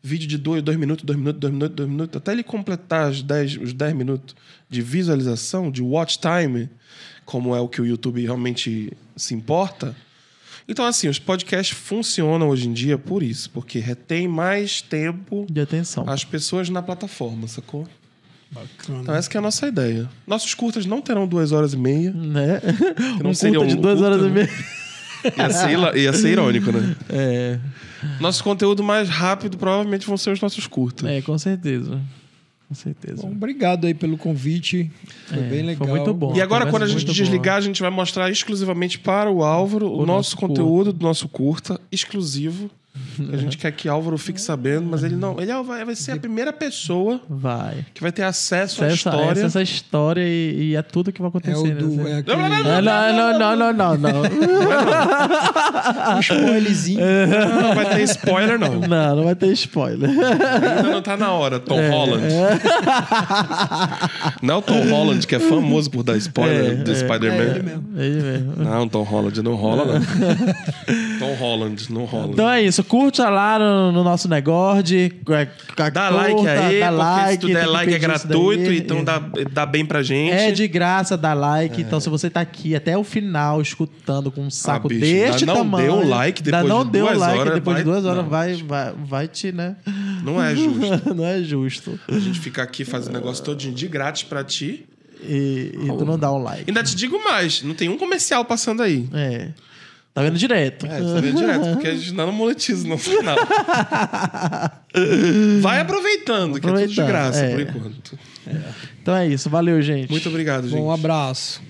vídeo de 2 dois minutos, 2 minutos, 2 minutos, 2 minutos, até ele completar os 10, os 10 minutos de visualização, de watch time, como é o que o YouTube realmente se importa. Então, assim, os podcasts funcionam hoje em dia por isso, porque retém mais tempo De atenção. as pessoas na plataforma, sacou? Bacana. Então, essa que é a nossa ideia. Nossos curtas não terão duas horas e meia. Né? não um seria curta de um duas curta, horas e né? meia. Ia ser, ila- ia ser irônico, né? É, Nosso conteúdo mais rápido provavelmente vão ser os nossos curtas. é, com certeza. Com certeza. Bom, obrigado aí pelo convite. Foi É, bem foi legal. muito bom. E agora, quando a gente desligar, a gente vai mostrar exclusivamente para o Álvaro o, O nosso nosso conteúdo do nosso curta, exclusivo. A gente quer que Álvaro fique sabendo, mas ele não. Ele é- vai, vai ser a primeira pessoa Vai. que vai ter acesso à Essa, história. essa, essa história e, e é tudo que vai É acontecer. né? do. É aquele É, não, não, não, não, não, não. um spoilerzinho. Não vai ter spoiler, não. Não, não vai ter spoiler. Ainda não tá na hora, Tom É, Holland. Não é o Tom Holland, que é famoso por dar spoiler do É Spider-Man. ele mesmo. Ele mesmo. Não, Tom Holland não rola, não. Tom Holland, não rola. Então é isso, curta lá no, no nosso negócio. Dá like aí, dá porque like, se tu der like é gratuito, então dá, dá bem pra gente. É de graça, dá like. Então, se você tá aqui até o final escutando com um saco Ah, bicho, deste não tamanho. deu like ainda depois não de deu duas like horas, depois vai- de duas horas, não. vai, vai, vai te, né? Não é justo. não é justo. A gente fica aqui fazendo negócio todinho de grátis pra ti. E, e tu não dá um like. Ainda te digo mais, não tem um comercial passando aí. É. Tá vendo direto. É, você vê direto, porque a gente não monetiza no final. Vai aproveitando, que é tudo de Aproveitando, graça é. por enquanto. Então é isso. Valeu, gente. Muito obrigado, gente. Bom, um abraço.